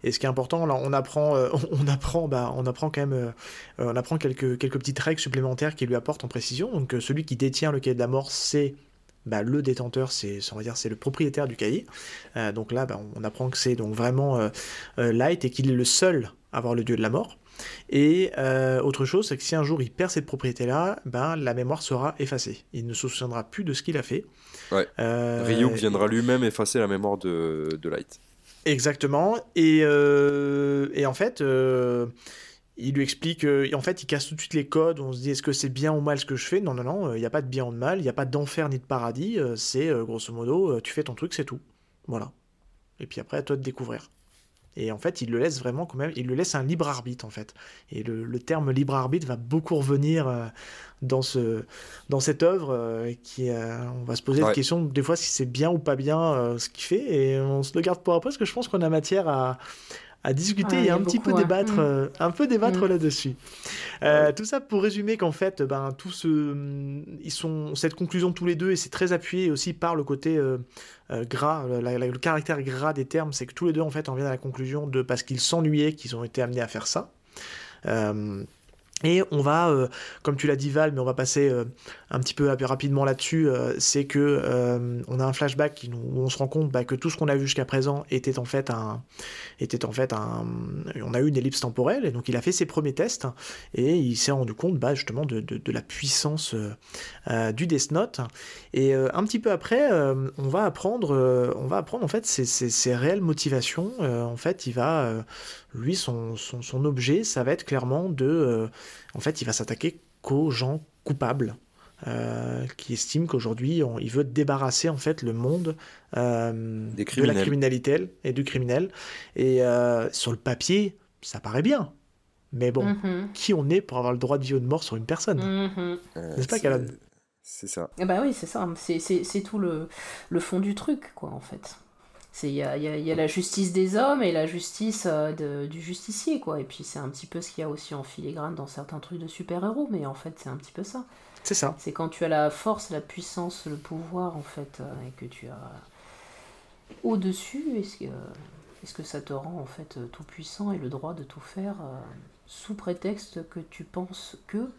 Et ce qui est important, là, on apprend, on apprend, bah, on apprend quand même, on apprend quelques, quelques petites règles supplémentaires qui lui apportent en précision. Donc celui qui détient le cahier de la mort, c'est bah, le détenteur, c'est on va dire c'est le propriétaire du cahier. Euh, donc là, bah, on apprend que c'est donc vraiment euh, euh, Light et qu'il est le seul à avoir le dieu de la mort. Et autre chose, c'est que si un jour il perd cette propriété-là, ben, la mémoire sera effacée. Il ne se souviendra plus de ce qu'il a fait. Ouais. Ryuk viendra lui-même effacer la mémoire de, de Light. Exactement. Et, et en fait, il lui explique, en fait, il casse tout de suite les codes. On se dit, est-ce que c'est bien ou mal ce que je fais? Non, non, non, il n'y a pas de bien ou de mal, il n'y a pas d'enfer ni de paradis. Euh, c'est euh, grosso modo, euh, tu fais ton truc, c'est tout. Voilà. Et puis après, à toi de découvrir. Et en fait, il le laisse vraiment quand même, il le laisse un libre arbitre en fait. Et le, terme libre arbitre va beaucoup revenir dans, ce, dans cette œuvre qui, on va se poser la question des fois si c'est bien ou pas bien ce qu'il fait. Et on se le garde pour après parce que je pense qu'on a matière à, à discuter et un petit peu débattre, mm. euh, un peu débattre mm. là-dessus. Euh, tout ça pour résumer qu'en fait, ben, tout ce, ils sont cette conclusion tous les deux et c'est très appuyé aussi par le côté euh, gras, le caractère gras des termes, c'est que tous les deux en fait on vient à la conclusion de parce qu'ils s'ennuyaient qu'ils ont été amenés à faire ça. Et on va, euh, comme tu l'as dit Val, mais on va passer euh, un petit peu rapidement là-dessus, euh, c'est que on a un flashback où on se rend compte bah, que tout ce qu'on a vu jusqu'à présent était en fait un, était en fait un, on a eu une ellipse temporelle, et donc il a fait ses premiers tests et il s'est rendu compte bah, justement de, de, la puissance du Death Note. Et un petit peu après, on va apprendre, on va apprendre en fait ses, ses réelles motivations. en fait, il va lui, son, son, objet, ça va être clairement de... Euh, en fait, il va s'attaquer qu'aux gens coupables. Euh, qui estiment qu'aujourd'hui il veut débarrasser en fait le monde euh, de la criminalité et du criminel. Et sur le papier ça paraît bien. Mais bon mm-hmm. qui on est pour avoir le droit de vie ou de mort sur une personne? Mm-hmm. n'est-ce pas Calonne c'est ça. Eh ben oui c'est ça. C'est tout le, le fond du truc quoi en fait il y a, y a, la justice des hommes et la justice euh, du justicier, quoi. Et puis c'est un petit peu ce qu'il y a aussi en filigrane dans certains trucs de super-héros, mais en fait c'est un petit peu ça. C'est ça. C'est quand tu as la force, la puissance, le pouvoir, en fait, euh, et que tu as au-dessus, est-ce que, est-ce que ça te rend en fait tout puissant et le droit de tout faire euh, sous prétexte que tu penses que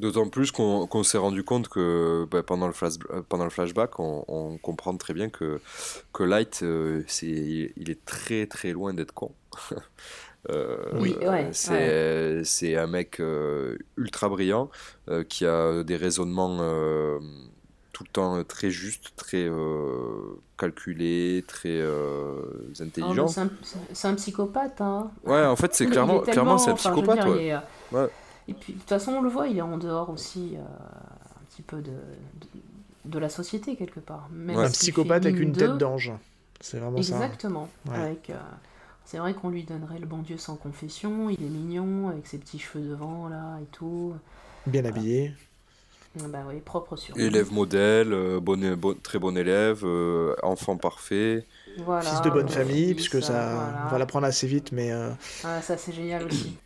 D'autant plus qu'on s'est rendu compte que bah, pendant, le flash, euh, pendant le flashback, on, comprend très bien que, que Light, euh, il est très très loin d'être con. euh, oui, c'est un mec euh, ultra brillant qui a des raisonnements tout le temps très justes, très calculés, très oh, intelligents. c'est un, psychopathe. Hein. Ouais, en fait, c'est clairement, clairement c'est un psychopathe. ouais. Et puis, de toute façon, on le voit, il est en dehors aussi euh, un petit peu de, de, la société, quelque part. un psychopathe avec une tête d'ange. C'est vraiment Exactement. ça. Exactement. Avec. Euh, c'est vrai qu'on lui donnerait le bon Dieu sans confession, il est mignon, avec ses petits cheveux devant, là, et tout. Bien habillé. Bah oui, propre sur Élève modèle, euh, bon, très bon élève, enfant parfait. fils de bonne famille, puisque ça, on va l'apprendre assez vite, mais... Ah, ça c'est génial aussi.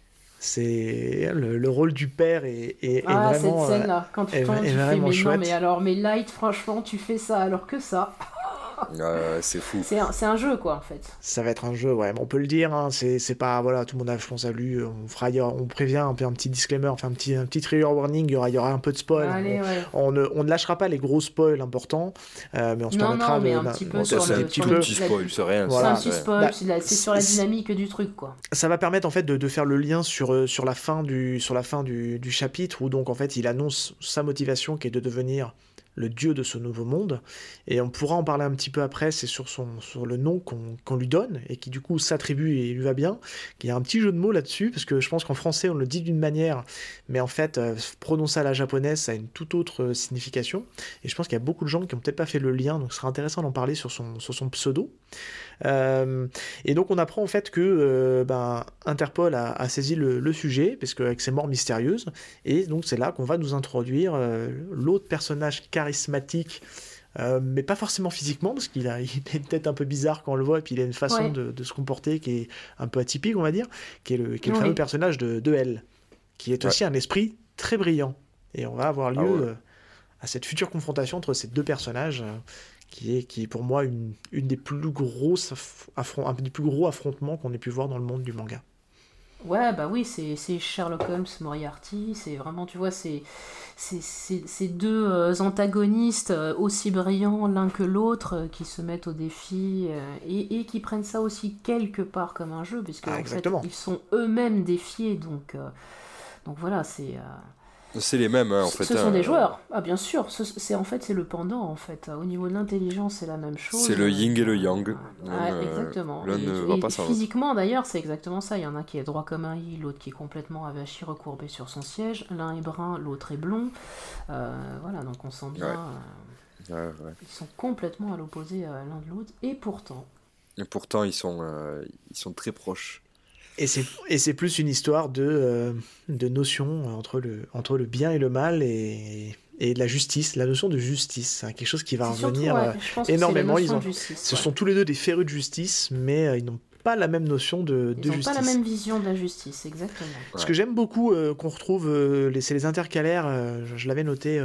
C'est le, rôle du père est, est, ah, vraiment. cette scène-là, quand tu penses, tu fais, mais non, mais alors, mais Light, franchement, tu fais ça alors que ça c'est fou. C'est un, un, jeu, quoi, en fait. Ça va être un jeu, ouais. On peut le dire, hein, c'est pas. Voilà, tout le monde a, je pense, a lu. On, fera, on prévient un peu un petit disclaimer, enfin un petit, un petit trigger warning. Il y aura, il y aura un peu de spoil. on, ne, on, ne, lâchera pas les gros spoils importants, euh, mais on se non, permettra non, mais un petit peu sur le, un petit, peu. spoil, c'est rien. C'est un petit spoil, bah, c'est sur la dynamique du truc, quoi. Ça va permettre, en fait, de, de faire le lien sur, euh, sur la fin, du, sur la fin du, du chapitre, où donc, en fait, il annonce sa motivation qui est de devenir le dieu de ce nouveau monde. Et on pourra en parler un petit peu après, c'est sur, sur le nom qu'on lui donne, et qui du coup s'attribue et lui va bien. Il y a un petit jeu de mots là-dessus, parce que je pense qu'en français on le dit d'une manière, mais en fait, euh, prononcer à la japonaise, ça a une toute autre euh, signification. Et je pense qu'il y a beaucoup de gens qui n'ont peut-être pas fait le lien, donc ce serait intéressant d'en parler sur son, sur son pseudo. Euh, et donc on apprend en fait que euh, ben, Interpol a, saisi le, sujet, parce qu'avec ses morts mystérieuses, et donc c'est là qu'on va nous introduire euh, l'autre personnage charismatique mais pas forcément physiquement, parce qu'il a, il une tête un peu bizarre quand on le voit, et puis il a une façon de, de, se comporter qui est un peu atypique, on va dire, qui est le, qui est le fameux personnage de, de Elle, qui est aussi un esprit très brillant. Et on va avoir ah lieu à cette future confrontation entre ces deux personnages qui est, qui est pour moi une, une des plus grosses affront, un des plus gros affrontements qu'on ait pu voir dans le monde du manga. Ouais, bah oui, c'est Sherlock Holmes, Moriarty, c'est vraiment, tu vois, c'est ces deux euh, antagonistes euh, aussi brillants l'un que l'autre euh, qui se mettent au défi et, et, qui prennent ça aussi quelque part comme un jeu, puisque ah, en fait, ils sont eux-mêmes défiés, donc, donc voilà, c'est... C'est les mêmes, hein, en fait. Ce sont des euh, joueurs. Ah, bien sûr. C'est en fait c'est le pendant, en fait. Au niveau de l'intelligence, c'est la même chose. C'est le yin et le yang. Ah, exactement. L'un ne va pas Physiquement, d'ailleurs, c'est exactement ça. Il y en a qui est droit comme un i, l'autre qui est complètement avachi, recourbé sur son siège. L'un est brun, l'autre est blond. Euh, voilà, donc on sent bien. Euh, ils sont complètement à l'opposé l'un de l'autre. Et pourtant. Et pourtant, ils sont, ils sont très proches. Et c'est plus une histoire de, euh, de notion entre le, entre le bien et le mal et, et de la justice, la notion de justice. C'est quelque chose qui va revenir euh, énormément. Ils ont, ce sont tous les deux des férus de justice, mais euh, ils n'ont pas la même notion de, de justice. Ils n'ont pas la même vision de la justice, exactement. Ce que j'aime beaucoup qu'on retrouve, c'est les intercalaires, je, l'avais noté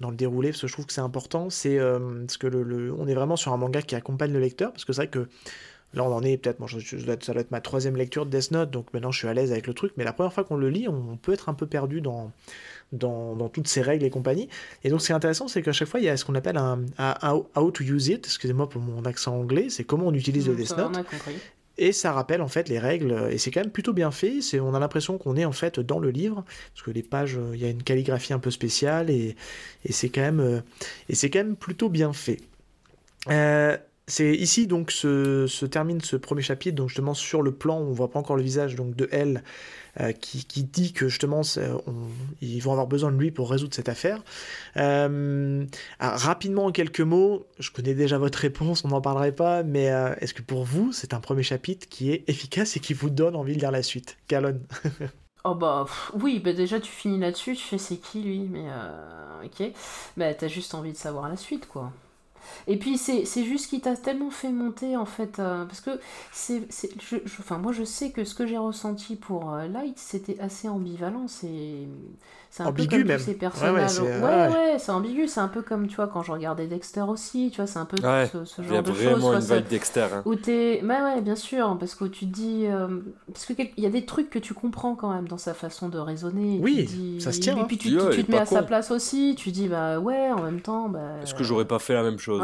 dans le déroulé, parce que je trouve que c'est important, c'est parce que le, on est vraiment sur un manga qui accompagne le lecteur, parce que c'est vrai que Là, on en est peut-être, moi, ça doit être ma troisième lecture de Death Note, donc maintenant je suis à l'aise avec le truc. Mais la première fois qu'on le lit, on peut être un peu perdu dans, dans, toutes ces règles et compagnie. Et donc, ce qui est intéressant, c'est qu'à chaque fois, il y a ce qu'on appelle un, how to use it. Excusez-moi pour mon accent anglais, c'est comment on utilise le mmh, Death Note. Et ça rappelle en fait les règles, et c'est quand même plutôt bien fait. C'est, on a l'impression qu'on est en fait dans le livre, parce que les pages, il y a une calligraphie un peu spéciale, et, et c'est quand même, euh, et c'est quand même plutôt bien fait. Euh, c'est ici donc se, termine ce premier chapitre, donc justement sur le plan, on voit pas encore le visage donc de elle euh, qui, qui, dit que justement ils vont avoir besoin de lui pour résoudre cette affaire. Euh, rapidement en quelques mots, je connais déjà votre réponse, on n'en parlerait pas, mais euh, est-ce que pour vous c'est un premier chapitre qui est efficace et qui vous donne envie de lire la suite? Calonne Oh bah oui, bah déjà tu finis là-dessus, tu fais c'est qui lui, mais ok, bah t'as juste envie de savoir la suite quoi. Et puis c'est juste qu'il t'a tellement fait monter en fait, euh, parce que c'est, enfin moi je sais que ce que j'ai ressenti pour euh, Light c'était assez ambivalent, c'est c'est un peu comme même. tous ces personnages. Ouais, ouais, ouais, c'est ambigu. C'est un peu comme, tu vois, quand je regardais Dexter aussi, tu vois, c'est un peu ce, genre de choses. Il y a vraiment une vibe Dexter. Hein. Où t'es... Bah ouais, bien sûr, parce que tu te dis... Euh, parce qu'il y a des trucs que tu comprends quand même dans sa façon de raisonner. Oui, ça se tient. Et puis tu, tu, te mets à sa place aussi, tu dis, bah ouais, en même temps... Bah, Est-ce que j'aurais pas fait la même chose?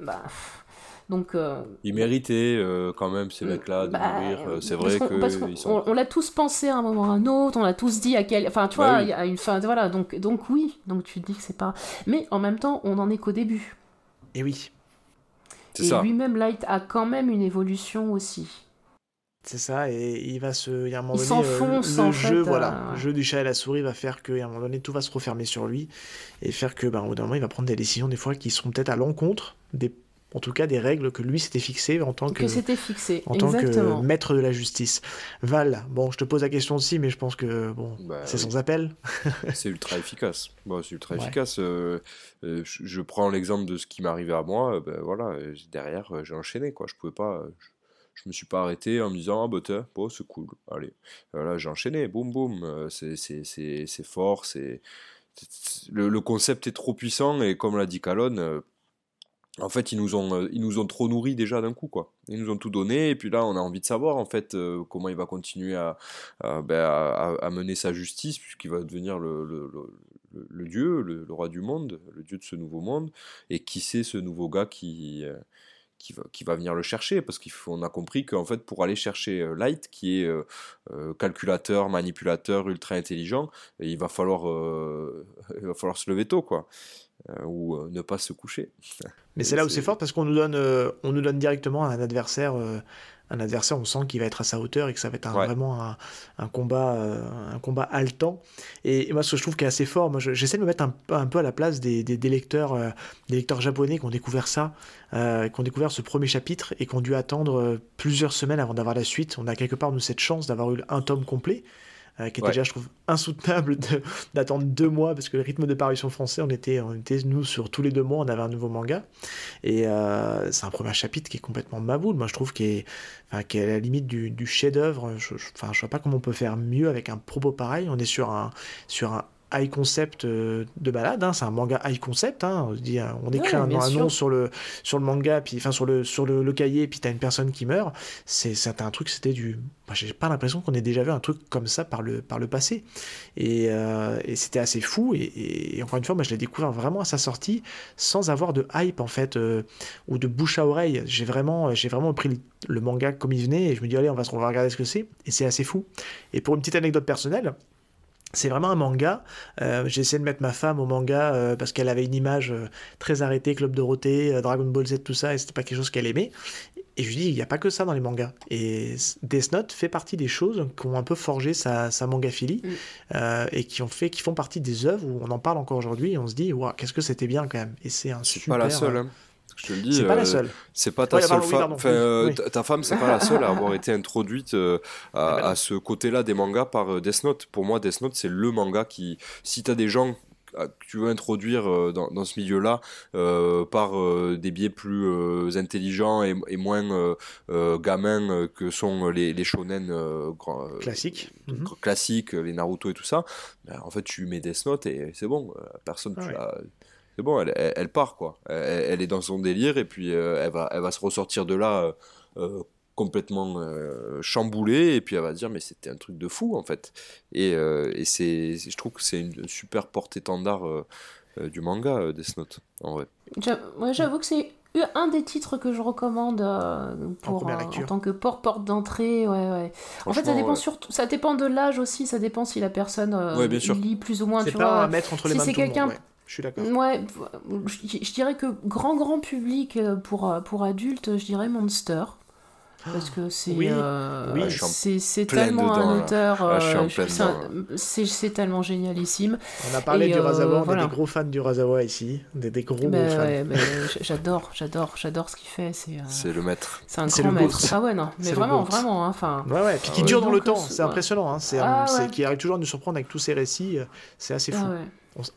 Bah... Donc, euh, Ils méritaient euh, quand même ces mecs-là de bah, mourir. Euh, c'est vrai que sont... on, l'a tous pensé à un moment ou à un autre. On l'a tous dit à quel. Enfin, tu bah vois, il y a une fin. Voilà. Donc, donc oui. Donc tu te dis que c'est pas. Mais en même temps, on en est qu'au début. Et oui. Et lui-même, Light a quand même une évolution aussi. C'est ça, et il va se. Il y a un moment donné, le jeu, voilà, le jeu du chat et la souris va faire qu'à un moment donné, tout va se refermer sur lui et faire que, ben, au bout d'un moment, il va prendre des décisions des fois qui seront peut-être à l'encontre des en tout cas des règles que lui s'était fixées en tant que, que fixé. en tant que maître de la justice. Val, bon, je te pose la question aussi, mais je pense que bon, bah c'est sans appel. c'est ultra efficace. Bon, c'est ultra efficace. Euh, euh, je, prends l'exemple de ce qui m'arrivait à moi. Euh, ben, voilà, derrière, j'ai enchaîné quoi. Je pouvais pas. Je, me suis pas arrêté en me disant ah bah bon c'est cool. Allez, voilà, j'ai enchaîné. Boum boum. c'est fort. C'est le, le, concept est trop puissant et comme l'a dit Calonne en fait, ils nous ont, euh, ils nous ont trop nourris déjà d'un coup, quoi. Ils nous ont tout donné, et puis là, on a envie de savoir, en fait, euh, comment il va continuer à, ben, à, mener sa justice, puisqu'il va devenir le, le, le, dieu, le, roi du monde, le dieu de ce nouveau monde, et qui c'est ce nouveau gars qui, euh, qui, va, qui va venir le chercher, parce qu'on a compris qu'en fait, pour aller chercher Light, qui est calculateur, manipulateur, ultra intelligent, il va falloir, il va falloir se lever tôt, quoi. Euh, ou euh, ne pas se coucher. Mais c'est là où c'est fort parce qu'on nous donne, euh, on nous donne directement un adversaire, un adversaire, on sent qu'il va être à sa hauteur et que ça va être vraiment un, un combat, un combat haletant. Et, moi, ce que je trouve qui est assez fort, moi, j'essaie de me mettre un, un, peu à la place des, des, lecteurs, des lecteurs japonais qui ont découvert ça, qui ont découvert ce premier chapitre et qui ont dû attendre plusieurs semaines avant d'avoir la suite. On a quelque part nous cette chance d'avoir eu un tome complet. Qui était déjà, je trouve, insoutenable d'attendre deux mois parce que le rythme de parution français, on était, on était nous sur tous les deux mois, on avait un nouveau manga. Et c'est un premier chapitre qui est complètement maboule. Moi, je trouve qu'il est, enfin, est, à la limite du, du chef-d'œuvre. Je, je, enfin, je vois pas comment on peut faire mieux avec un propos pareil. On est sur un, sur un high concept euh, de balade, hein, c'est un manga high concept. Hein, on, dit, hein, on écrit un, nom sur le, sur le manga, puis enfin sur le, sur le, le cahier, puis t'as une personne qui meurt. C'est un truc, c'était du. J'ai pas l'impression qu'on ait déjà vu un truc comme ça par le, par le passé. Et, euh, et c'était assez fou. Et, encore une fois, moi je l'ai découvert vraiment à sa sortie, sans avoir de hype en fait, euh, ou de bouche à oreille. J'ai vraiment, vraiment pris le, manga comme il venait, et je me dis, allez, on va, on va regarder ce que c'est. Et c'est assez fou. Et pour une petite anecdote personnelle, c'est vraiment un manga. Euh, j'ai essayé de mettre ma femme au manga euh, parce qu'elle avait une image euh, très arrêtée, Club Dorothée, Dragon Ball Z, tout ça, et c'était pas quelque chose qu'elle aimait. Et je lui dis, il n'y a pas que ça dans les mangas. Et Death Note fait partie des choses qui ont un peu forgé sa, sa mangaphilie mm. et qui, ont fait, qui font partie des œuvres où on en parle encore aujourd'hui et on se dit, wow, qu'est-ce que c'était bien quand même. Et c'est un super. pas la seule. Hein. Je te le dis. C'est pas la seule. C'est pas ta seule femme. Ta femme, c'est pas la seule à avoir été introduite à, à, ce côté-là des mangas par Death Note. Pour moi, Death Note, c'est le manga qui, si t'as des gens que tu veux introduire dans, dans ce milieu-là euh, par euh, des biais plus euh, intelligents et, et moins gamins que sont les, les shonen classiques, classiques, les Naruto et tout ça, ben, en fait tu mets Death Note et c'est bon, personne tu c'est bon, elle, elle, part quoi. Elle, est dans son délire et puis elle, va, elle va se ressortir de là complètement euh, chamboulé et puis elle va dire mais c'était un truc de fou en fait. Et, euh, et c'est je trouve que c'est une super porte-étendard euh, du manga Death Note en vrai. J'avoue que c'est un des titres que je recommande pour, en, tant que porte porte d'entrée ouais, ouais. en fait ça dépend surtout ça dépend de l'âge aussi ça dépend si la personne lit plus ou moins c'est pas à mettre entre les mains c'est quelqu'un je suis d'accord. Ouais, je, dirais que grand grand public pour, pour adultes, je dirais Monster. Parce que c'est euh, c'est tellement un auteur ah, euh, c'est tellement génialissime. On a parlé du euh, Razawa on est des gros fans du Razawa ici des, des gros, gros ben fans. j'adore j'adore j'adore ce qu'il fait c'est c'est le maître. c'est un grand maître. ah ouais non mais vraiment vraiment hein, enfin ouais ouais puis qui dure dans le temps c'est impressionnant hein. c'est ah qui arrive toujours à nous surprendre avec tous ses récits c'est assez fou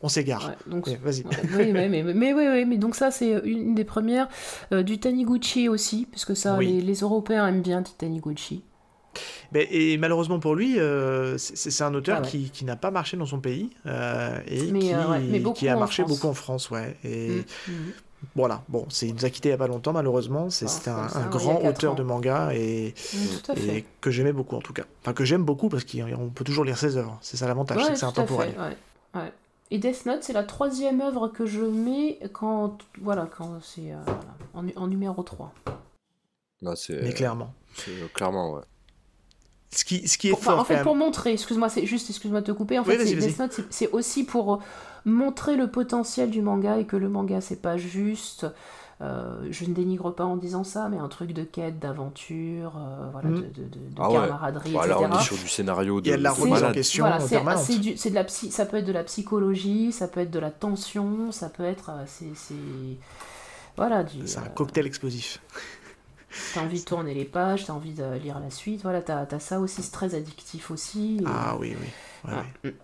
on, s'égare. donc, vas-y. oui, mais, mais, mais, oui, mais donc ça, c'est une des premières. Euh, du Taniguchi aussi, puisque ça, les, Européens aiment bien Taniguchi. Mais, et malheureusement pour lui, euh, c'est un auteur ah qui, qui n'a pas marché dans son pays euh, et qui, qui, a marché beaucoup en France. Ouais. Et mm, mm. voilà, bon, il nous a quitté il n'y a pas longtemps, malheureusement. C'est ah, un, grand auteur de manga et, et que j'aimais beaucoup en tout cas. Enfin, que j'aime beaucoup parce qu'on peut toujours lire ses œuvres. C'est ça l'avantage, c'est que c'est intemporel. Ouais. Et Death Note, c'est la troisième œuvre que je mets quand, voilà, quand c'est euh, en, numéro 3. Bah, Mais clairement. Euh, clairement, ouais. Ce qui, ce qui est fort. En fait, pour montrer, excuse-moi, c'est juste, excuse-moi de te couper. En fait, Death Note, c'est aussi pour montrer le potentiel du manga et que le manga, c'est pas juste euh, je ne dénigre pas en disant ça, mais un truc de quête, d'aventure, euh, voilà, mm. de, de, de, ah camaraderie, voilà, on est sur du scénario de. Il y a de la remise en question voilà, c'est de la psy, ça peut être de la psychologie, ça peut être de la tension, ça peut être, euh, c'est, voilà, du. C'est un cocktail explosif. T'as envie de tourner les pages, t'as envie de lire la suite, voilà, t'as as ça aussi, c'est très addictif aussi. Ah oui, oui. Ouais, mm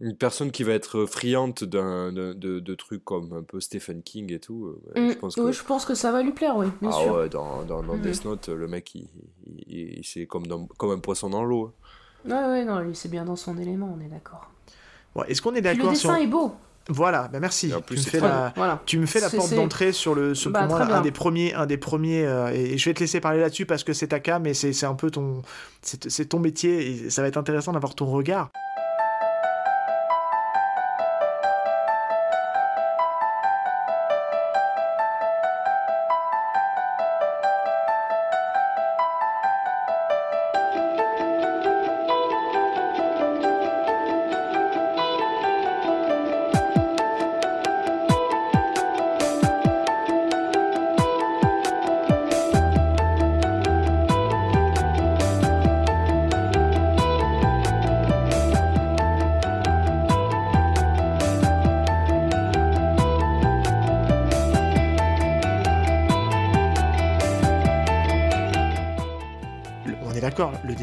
une personne qui va être friande d'un de, de, trucs comme un peu Stephen King et tout, euh, je, mm, pense que... je pense que ça va lui plaire, oui, bien ah sûr. ouais, dans, dans, dans mm. Death Note, le mec, il, il, c'est comme, comme un poisson dans l'eau. Ouais, ouais, non, lui, c'est bien dans son élément, on est d'accord. Bon, Est-ce qu'on est, d'accord Le dessin est beau voilà, ben merci. tu, me fais la, tu me fais la porte d'entrée sur le, ce, bah, pour moi, un des premiers, un des premiers, euh, et, je vais te laisser parler là-dessus parce que c'est ta cam et c'est un peu ton, c'est ton métier et ça va être intéressant d'avoir ton regard.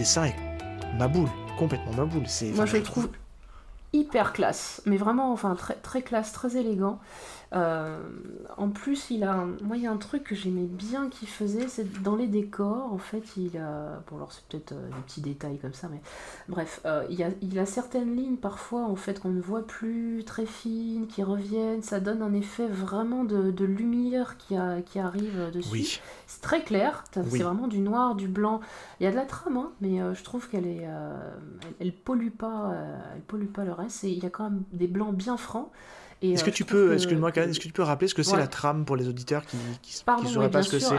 Dessin est ma boule. complètement ma boule. Moi, je le trouve hyper classe, mais vraiment, enfin, très, très classe, très élégant. Euh, en plus, il a, moi, il y a un truc que j'aimais bien qu'il faisait, c'est dans les décors, en fait, il a, bon, alors c'est peut-être euh, des petits détails comme ça, mais bref, euh, il, a, il a certaines lignes parfois, en fait, qu'on ne voit plus, très fines, qui reviennent, ça donne un effet vraiment de, de lumière qui, a, qui arrive dessus. Oui. C'est très clair, c'est vraiment du noir, du blanc. Il y a de la trame, hein, mais je trouve qu'elle est, elle, pollue pas, elle pollue pas le reste. Et il y a quand même des blancs bien francs. Est-ce que, tu peux, excuse-moi, est-ce que tu peux rappeler ce que c'est la trame pour les auditeurs qui ne sauraient pas ce que c'est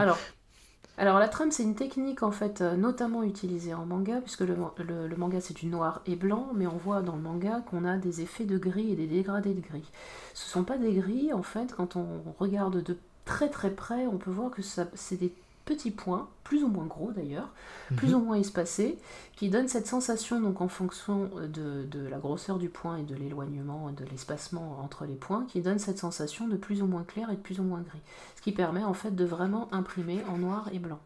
alors, la trame, c'est une technique en fait euh, notamment utilisée en manga, puisque le, manga c'est du noir et blanc, mais on voit dans le manga qu'on a des effets de gris et des dégradés de gris. Ce ne sont pas des gris, en fait, quand on regarde de très très près, on peut voir que c'est des petits points, plus ou moins gros d'ailleurs, plus mhm. ou moins espacés, qui donnent cette sensation, donc en fonction de, la grosseur du point et de l'éloignement, de l'espacement entre les points, qui donne cette sensation de plus ou moins clair et de plus ou moins gris. Ce qui permet en fait de vraiment imprimer en noir et blanc.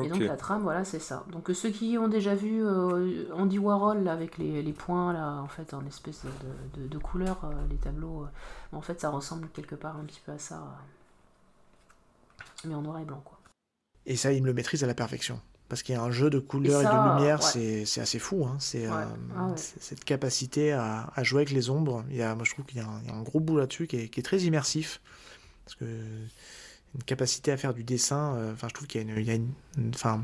Et donc la trame, voilà, c'est ça. Donc ceux qui ont déjà vu euh, Andy Warhol avec les, points là, en fait, en espèce de, de, couleur, euh, les tableaux, euh, en fait, ça ressemble quelque part un petit peu à ça mais en noir et blanc. Quoi. Et ça, il me le maîtrise à la perfection. Parce qu'il y a un jeu de couleurs et, de lumière, c'est assez fou. Hein. C'est euh, ah cette capacité à, jouer avec les ombres. Il y a, moi, je trouve qu'il y, a un gros bout là-dessus qui, est très immersif. Parce que une capacité à faire du dessin, euh, enfin, je trouve qu'il y, y, a une, enfin,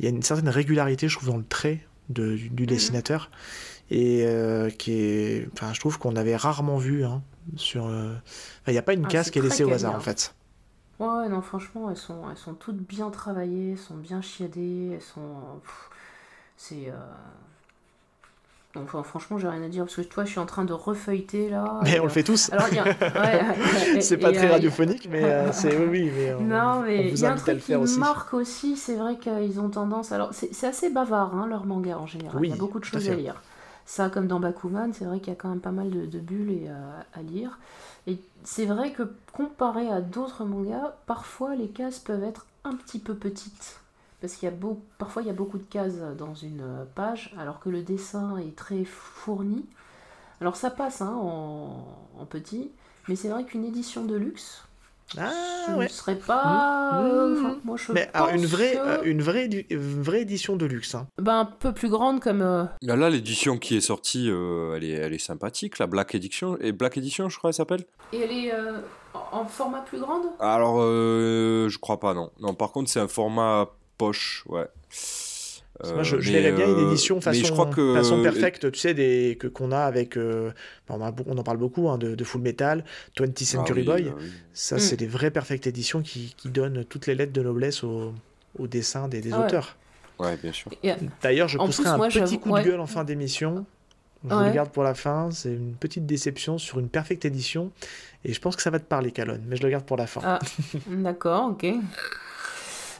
il y a une certaine régularité, je trouve, dans le trait de, du, mhm. dessinateur. Et euh, qui est, enfin, je trouve qu'on avait rarement vu hein, sur. il n'y a pas une ah, case qui est laissée au hasard, en fait. Ouais, non, franchement, elles sont, elles sont toutes bien travaillées, elles sont bien chiadées, elles sont. C'est. Euh... Enfin, franchement, j'ai rien à dire parce que toi, je suis en train de refeuilleter là. Mais on le fait tous. Alors, ouais, c'est pas très euh, radiophonique, mais euh, c'est oui, mais. non, mais il y a un truc qui aussi. marque aussi, c'est vrai qu'ils ont tendance. Alors, c'est assez bavard, hein, leur manga en général. il y a beaucoup de choses à, lire. Ça, comme dans Bakuman, c'est vrai qu'il y a quand même pas mal de, bulles et, euh, à lire. Et c'est vrai que comparé à d'autres mangas, parfois les cases peuvent être un petit peu petites. Parce qu'il y a parfois il y a beaucoup de cases dans une page, alors que le dessin est très fourni. Alors ça passe hein, en, petit, mais c'est vrai qu'une édition de luxe, ah, ce ne serait pas. Mmh. Euh, moi, je mais alors, une vraie, euh, une, vraie, une vraie édition de luxe. Hein. Ben, un peu plus grande comme. Euh, là, là l'édition qui est sortie, elle, est, elle est sympathique. La Black Edition. Et Black Edition, je crois, elle s'appelle? Et elle est en format plus grande? Alors, je crois pas, non. Non, par contre, c'est un format poche, ouais. Moi, je, je verrais bien une édition façon, je crois que... façon perfecte, tu sais, des, que qu'on a avec. on, en parle beaucoup hein, de, Full Metal, 20th Century ah Boy. Ah Ça, c'est mm. des vraies perfectes éditions qui, qui, donnent toutes les lettres de noblesse au, au dessin des, des ah auteurs. Ouais, bien sûr. D'ailleurs, je pousserai un petit coup de gueule en fin d'émission. Je le garde pour la fin. C'est une petite déception sur une perfecte édition. Et je pense que ça va te parler, Calonne. Mais je le garde pour la fin. Ah, d'accord, ok.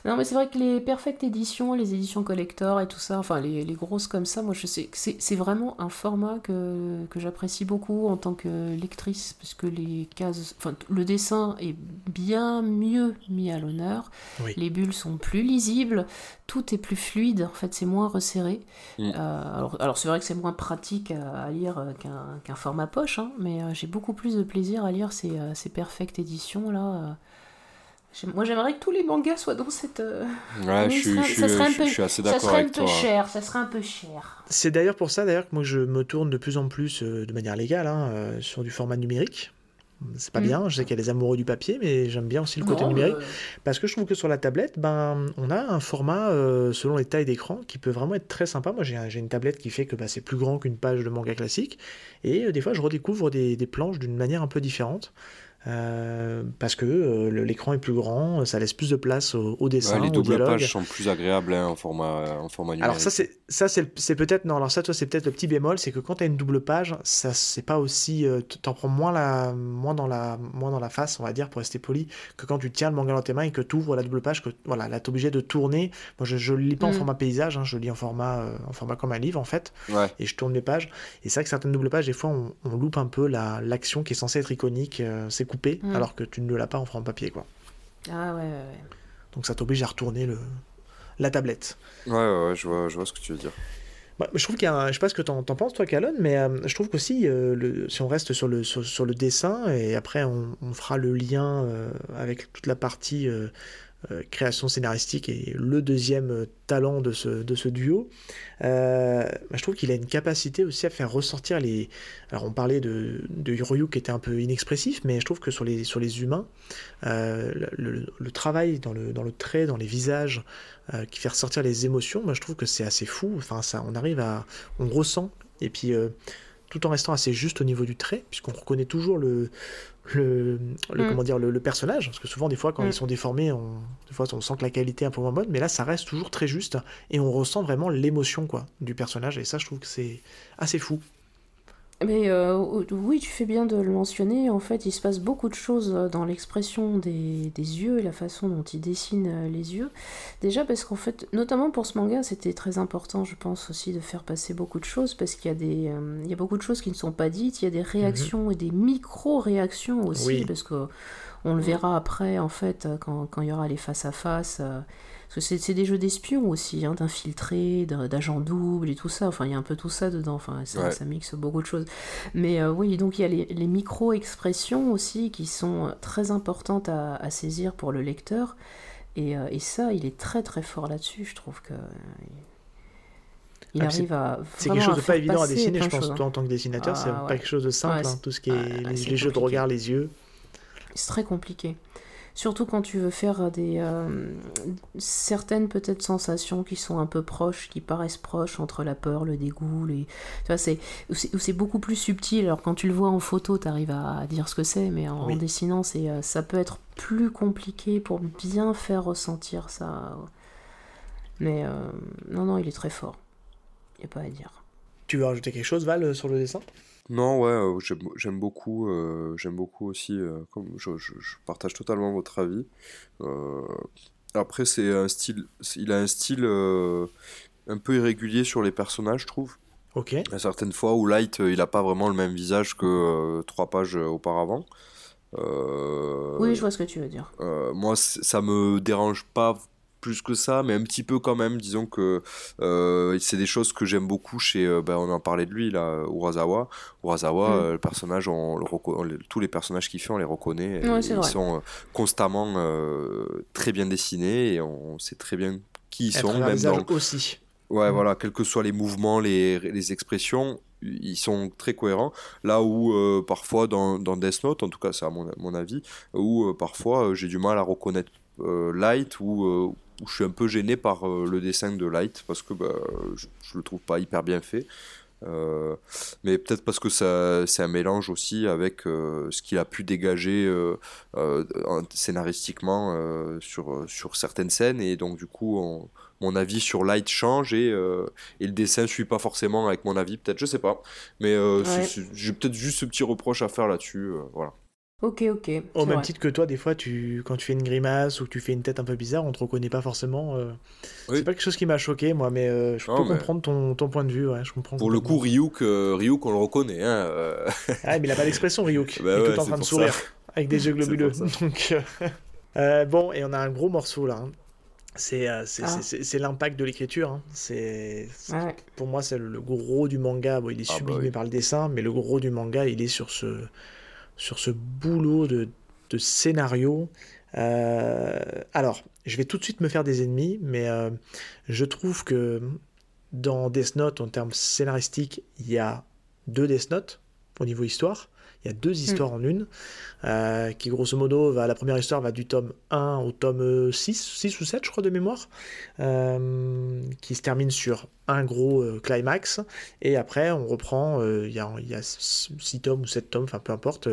Non, mais c'est vrai que les perfect éditions, les éditions collector et tout ça, enfin les, les grosses comme ça, moi je sais que c'est vraiment un format que, que j'apprécie beaucoup en tant que lectrice, parce que les cases, enfin le dessin est bien mieux mis à l'honneur, les bulles sont plus lisibles, tout est plus fluide, en fait c'est moins resserré. Mm. Euh, alors, alors c'est vrai que c'est moins pratique à, lire qu'un format poche, hein, mais euh, j'ai beaucoup plus de plaisir à lire ces, euh, ces perfect éditions là. Moi, j'aimerais que tous les mangas soient dans cette. Euh, ouais, je, suis, je, suis assez d'accord. Ça serait un peu cher. Ça serait un peu cher. C'est d'ailleurs pour ça d'ailleurs que moi je me tourne de plus en plus euh, de manière légale hein, euh, sur du format numérique. C'est pas mm. bien, je sais qu'il y a les amoureux du papier, mais j'aime bien aussi le côté numérique. Parce que je trouve que sur la tablette, ben, on a un format, selon les tailles d'écran, qui peut vraiment être très sympa. Moi, j'ai une tablette qui fait que bah, c'est plus grand qu'une page de manga classique. Et des fois, je redécouvre des, des planches d'une manière un peu différente. Euh, parce que euh, l'écran est plus grand, ça laisse plus de place au, au dessin, les doubles pages sont plus agréables hein, en format en format numérique. Alors ça c'est ça c'est peut-être non alors ça toi c'est peut-être le petit bémol, c'est que quand tu as une double page, ça c'est pas aussi euh, t'en prends moins la moins dans la moins dans la face, on va dire pour rester poli, que quand tu tiens le manga dans tes mains et que tu ouvres la double page que voilà, là t'es obligé de tourner. Moi je je lis pas en mm. format paysage, hein, je lis en format en format comme un livre en fait et je tourne mes pages et c'est vrai que certaines doubles pages des fois on, on loupe un peu la l'action qui est censée être iconique, c'est coupé, mm. alors que tu ne l'as pas en format papier, quoi. Ah ouais, ouais, ouais. Donc ça t'oblige à retourner le... la tablette. Ouais, ouais, ouais je, vois, je vois ce que tu veux dire. Bah, je trouve qu'il y a je sais pas ce que t'en, en penses toi, Calonne, mais euh, je trouve qu'aussi, euh, si on reste sur le, sur, le dessin, et après on, on fera le lien euh, avec toute la partie euh, création scénaristique et le deuxième euh, talent de ce, de ce duo, euh, bah, je trouve qu'il a une capacité aussi à faire ressortir les... Alors on parlait de, de Ryu qui était un peu inexpressif, mais je trouve que sur les, sur les humains, le, travail dans le, dans le trait, dans les visages, qui fait ressortir les émotions, moi je trouve que c'est assez fou, enfin ça, on arrive à... on ressent, et puis tout en restant assez juste au niveau du trait, puisqu'on reconnaît toujours le, le, mm. comment dire, le, personnage, parce que souvent, des fois, quand ils mm. sont déformés, on, des fois, on sent que la qualité est un peu moins bonne, mais là, ça reste toujours très juste, et on ressent vraiment l'émotion quoi, du personnage, et ça, je trouve que c'est assez fou. Mais euh, oui, tu fais bien de le mentionner. En fait, il se passe beaucoup de choses euh, dans l'expression des, des, yeux et la façon dont il dessine euh, les yeux. Déjà parce qu'en fait, notamment pour ce manga, c'était très important, je pense aussi, de faire passer beaucoup de choses parce qu'il y a des, il y a beaucoup de choses qui ne sont pas dites. Il y a des réactions et des micro-réactions aussi parce que on le verra après en fait quand, quand il y aura les face à face. Parce que c'est des jeux d'espions aussi, hein, d'infiltrés, d'agents doubles et tout ça. Enfin, il y a un peu tout ça dedans. Enfin, ça, ça mixe beaucoup de choses. Mais euh, oui, donc il y a les, micro-expressions aussi qui sont euh, très importantes à, saisir pour le lecteur. Et, euh, et, ça, il est très très fort là-dessus. Je trouve que. Il ah, arrive à. C'est quelque chose de pas évident à dessiner, je pense. Toi, en tant que dessinateur, c'est ah, pas quelque chose de simple. Hein, tout ce qui est ah, les, jeux de regard, les yeux. C'est très compliqué. Surtout quand tu veux faire des euh, certaines peut-être sensations qui sont un peu proches, qui paraissent proches entre la peur, le dégoût, les... tu vois, c'est c'est beaucoup plus subtil. Alors quand tu le vois en photo, tu arrives à dire ce que c'est, mais en, dessinant, c'est euh, ça peut être plus compliqué pour bien faire ressentir ça. Mais euh, non, non, il est très fort. Il n'y a pas à dire. Tu veux rajouter quelque chose, Val, sur le dessin? Non, ouais, euh, j'aime beaucoup, euh, j'aime beaucoup aussi, euh, comme je, partage totalement votre avis. après, c'est un style, il a un style un peu irrégulier sur les personnages, je trouve. Ok. Il y a certaines fois où Light, il n'a pas vraiment le même visage que trois pages auparavant. Oui, je vois ce que tu veux dire. moi, ça me dérange pas plus que ça, mais un petit peu quand même. Disons que euh, c'est des choses que j'aime beaucoup chez. Euh, ben, on en parlait de lui, là, Urasawa. Urasawa, mm. euh, le personnage, on, le tous les personnages qu'il fait, on les reconnaît. ils sont constamment très bien dessinés et on sait très bien qui ils sont. Même dans... aussi. Ouais, mm. voilà, quels que soient les mouvements, les, les expressions, ils sont très cohérents. Là où parfois dans, dans, Death Note, en tout cas c'est à mon, mon, avis, où parfois j'ai du mal à reconnaître Light ou où je suis un peu gêné par euh, le dessin de Light parce que bah, je, je, le trouve pas hyper bien fait. Euh, mais peut-être parce que ça, c'est un mélange aussi avec euh, ce qu'il a pu dégager scénaristiquement sur, sur certaines scènes. Et donc du coup mon avis sur Light change et, et le dessin suit pas forcément avec mon avis. Peut-être je sais pas. Mais j'ai peut-être juste ce petit reproche à faire là-dessus voilà Ok, ok. Au même titre que toi, des fois, tu, quand tu fais une grimace ou que tu fais une tête un peu bizarre, on te reconnaît pas forcément. Euh... C'est pas quelque chose qui m'a choqué, moi, mais euh, je peux comprendre ton, ton, point de vue. Ouais, je comprends Pour le coup, Ryuk, euh, Ryuk, on le reconnaît. Hein, euh. ah, mais il a pas d'expression, Ryuk. bah il est tout en train de sourire, avec des yeux globuleux. Donc, bon, et on a un gros morceau là. Hein. C'est ah. c'est l'impact de l'écriture. Hein. C'est Pour moi, c'est le gros du manga. Bon, il est ah, bah sublimé par le dessin, mais le gros du manga, il est sur ce sur ce boulot de, scénario. Euh, alors, je vais tout de suite me faire des ennemis, mais euh, je trouve que dans Death Note, en termes scénaristiques, il y a deux Death Note au niveau histoire. Il y a deux histoires en une, euh, qui grosso modo, va, la première histoire va du tome 1 au tome 6, 6 ou 7 je crois de mémoire, euh, qui se termine sur un gros euh, climax, et après on reprend, il y a, y, a 6 tomes ou 7 tomes, enfin peu importe,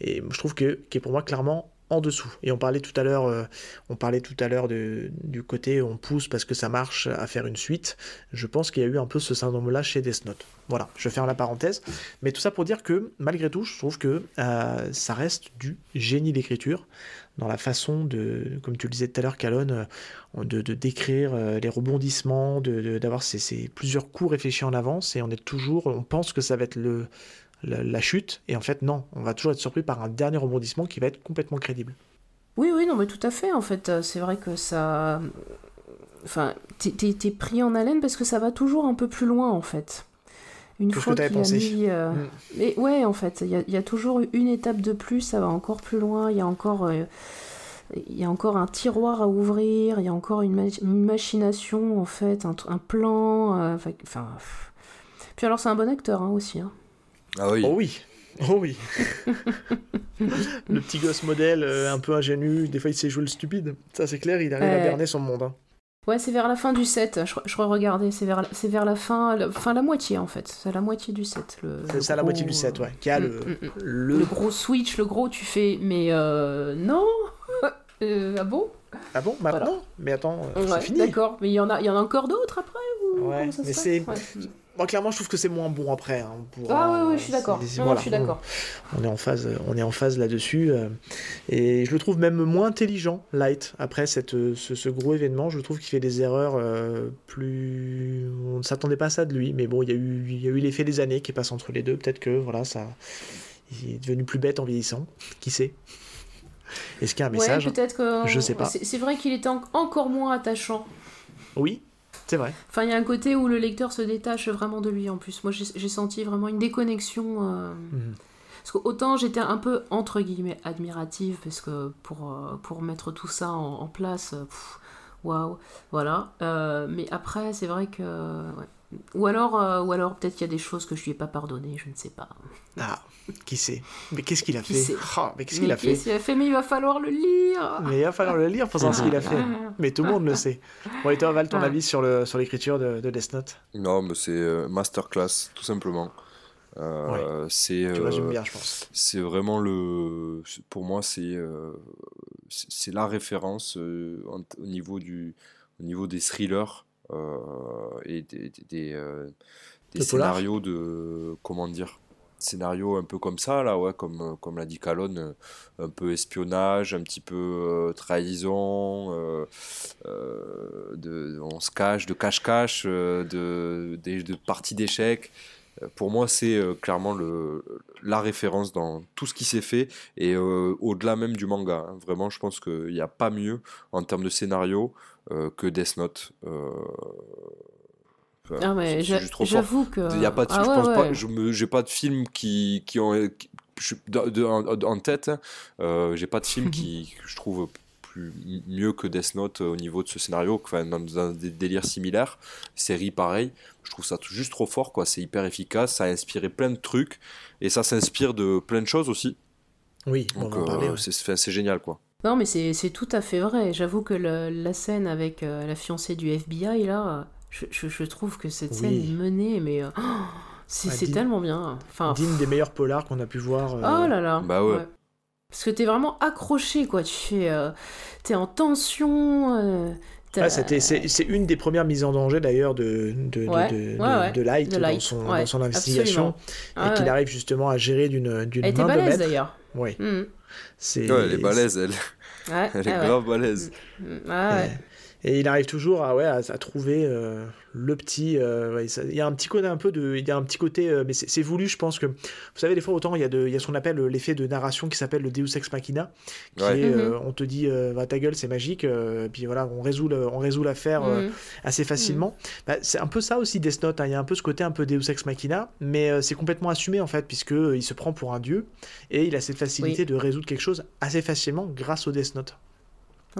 et je trouve que, qui est pour moi clairement en dessous. Et on parlait tout à l'heure, euh, on parlait tout à l'heure du côté on pousse parce que ça marche à faire une suite. Je pense qu'il y a eu un peu ce syndrome-là chez Death Note. Voilà, je ferme la parenthèse. Mais tout ça pour dire que malgré tout, je trouve que euh, ça reste du génie d'écriture dans la façon de, comme tu le disais tout à l'heure, Calonne, euh, de, décrire les rebondissements, d'avoir ces, ces, plusieurs coups réfléchis en avance et on est toujours, on pense que ça va être le la, chute, et en fait non, on va toujours être surpris par un dernier rebondissement qui va être complètement crédible. Oui, oui, non, mais tout à fait, en fait, euh, c'est vrai que ça... enfin, t'es pris en haleine parce que ça va toujours un peu plus loin en fait. Une fois qu'il a mis. Euh, mm. Mais ouais, en fait, il y, a toujours une étape de plus, ça va encore plus loin, il y a encore. Euh, il y a encore un tiroir à ouvrir, il y a encore une, machination en fait, un, un plan. Euh, enfin, puis alors c'est un bon acteur hein, aussi. Hein. Ah oui. Oh oui. Oh oui. le petit gosse modèle, un peu ingénu, des fois il sait jouer le stupide. Ça c'est clair, il arrive à berner son monde. Hein. Ouais, c'est vers la fin du 7, je, je regardais, c'est vers, c'est vers la fin, la, fin la moitié en fait, c'est la moitié du 7. C'est ça la moitié du 7, ouais, qui a le, mm, mm, mm. le... gros switch, le gros, tu fais, mais euh, non euh, Ah bon? Ah bon, maintenant? Mais attends, euh, c'est fini. D'accord, mais il y, en a, il y en a encore d'autres après ou Ouais, mais c'est... Moi, clairement, je trouve que c'est moins bon après. Hein, ah oui, je suis d'accord. je suis d'accord. On est en phase, on est en phase là-dessus, euh, et je le trouve même moins intelligent, Light. Après cette, euh, ce, gros événement, je trouve qu'il fait des erreurs euh, plus. On ne s'attendait pas à ça de lui, mais bon, il y a eu, il y a eu l'effet des années qui passe entre les deux. Peut-être que voilà, ça, il est devenu plus bête en vieillissant. Qui sait? Est-ce qu'il y a un message? peut-être que. Je sais pas. C'est vrai qu'il était encore moins attachant. Oui, c'est vrai. Enfin, il y a un côté où le lecteur se détache vraiment de lui en plus. Moi, j'ai senti vraiment une déconnexion. Euh, mhm. Parce que autant j'étais un peu, entre guillemets, admirative, parce que pour, euh, pour mettre tout ça en, place, euh, waouh, voilà. mais après, c'est vrai que. Ou alors, ou alors peut-être qu'il y a des choses que je lui ai pas pardonnées, je ne sais pas. Ah, qui sait? Mais qu'est-ce qu'il a fait? oh, Mais qu'est-ce qu'il a fait? a fait? Mais il va falloir le lire Mais il va falloir le lire pour savoir ce qu'il a fait. Mais tout le monde le sait. Bon, et toi, Val, ton avis sur l'écriture sur de, de Death Note? Non, mais c'est euh, masterclass, tout simplement. Euh, c'est euh, bien, je pense. C'est vraiment le. Pour moi, c'est euh, c'est la référence au, niveau du, au niveau des thrillers et des, des, des scénarios de. Comment dire scénario un peu comme ça, là, ouais, comme, euh, comme l'a dit Calonne, euh, un peu espionnage, un petit peu euh, trahison, de, on se cache, de cache-cache, de, de, de parties d'échecs. Pour moi, c'est clairement le, la référence dans tout ce qui s'est fait et au-delà même du manga. Hein. Vraiment, je pense qu'il n'y a pas mieux en termes de scénario que Death Note. Ah mais j'avoue que. Y a pas de, ah je pense pas, je j'ai pas de films qui, qui ont. en, tête, hein. euh, j'ai pas de films qui, que je trouve plus, mieux que Death Note au niveau de ce scénario, enfin, dans, dans des délires similaires. Série pareil, je trouve ça juste trop fort, quoi. C'est hyper efficace, ça a inspiré plein de trucs et ça s'inspire de plein de choses aussi. Oui, donc euh, c'est génial, quoi. Non, mais c'est tout à fait vrai. J'avoue que la scène avec euh, la fiancée du FBI, là, je, trouve que cette scène est menée, mais euh, c'est tellement bien. Enfin, digne des meilleurs polars qu'on a pu voir. Euh, oh là là. Bah ouais. Parce que t'es vraiment accroché, quoi. Tu fais, euh, t'es en tension. c'est une des premières mises en danger d'ailleurs de, de, de, Light, dans son, dans son investigation et qu'il arrive justement à gérer d'une d'une Elle était balèze d'ailleurs. Oui. Mm. C'est... elle est balèze, elle. Elle est grave balèze. Mm. Ah ouais. Et il arrive toujours à, ouais, à, trouver euh, le petit. Euh, il y a un petit côté un peu de. Il y a un petit côté. Euh, mais c'est voulu, je pense que. Vous savez, des fois, autant il y a, de, il y a ce qu'on appelle l'effet de narration qui s'appelle le Deus Ex Machina. Qui est, mhm. on te dit, va ta gueule, c'est magique. puis voilà, on résout l'affaire mhm. assez facilement. Mhm. Bah, c'est un peu ça aussi, Death Note. Hein. Il y a un peu ce côté un peu Deus Ex Machina. Mais c'est complètement assumé, en fait, puisque il se prend pour un dieu. Et il a cette facilité de résoudre quelque chose assez facilement grâce au Death Note.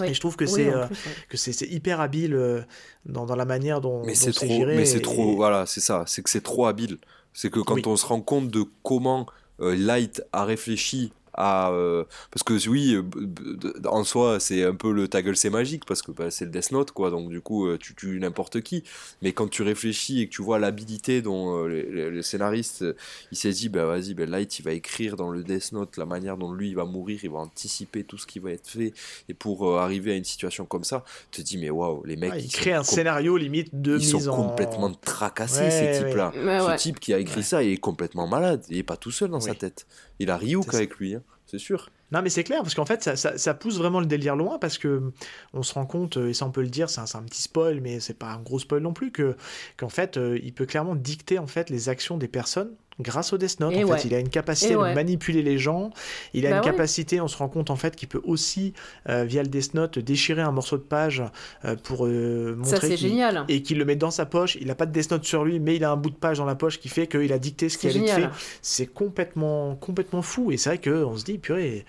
Et je trouve que c'est euh, que c'est hyper habile euh, dans, dans, la manière dont, mais c'est trop, Mais c'est trop, voilà, c'est ça, c'est que c'est trop habile. C'est que quand on se rend compte de comment euh, Light a réfléchi euh, parce que oui euh, en soi c'est un peu le ta gueule c'est magique parce que bah, c'est le Death Note quoi. Donc du coup euh, tu tues n'importe qui. Mais quand tu réfléchis et que tu vois l'habilité dont le scénariste il s'est dit bah vas-y bah, Light il va écrire dans le Death Note la manière dont lui il va mourir il va anticiper tout ce qui va être fait. Et pour arriver à une situation comme ça tu te dis mais waouh les mecs ils créent un scénario limite de ils sont complètement tracassés ces types là ce type qui a écrit ça il est complètement malade. Il est pas tout seul dans sa tête il a Ryuk avec lui hein c'est sûr. Non, mais c'est clair, parce qu'en fait, ça, pousse vraiment le délire loin, parce que on se rend compte, et ça on peut le dire, c'est un, petit spoil, mais c'est pas un gros spoil non plus, que qu'en fait, euh, il peut clairement dicter en fait les actions des personnes grâce au Death Note. en fait, il a une capacité de manipuler les gens. Il a bah une capacité, on se rend compte en fait, qu'il peut aussi, euh, via le Death Note, déchirer un morceau de page euh, pour euh, montrer. Ça, génial. Et qu'il le met dans sa poche. Il n'a pas de Death Note sur lui, mais il a un bout de page dans la poche qui fait qu'il a dicté ce qu'il allait faire. C'est complètement, complètement fou. Et c'est vrai qu'on se dit, purée.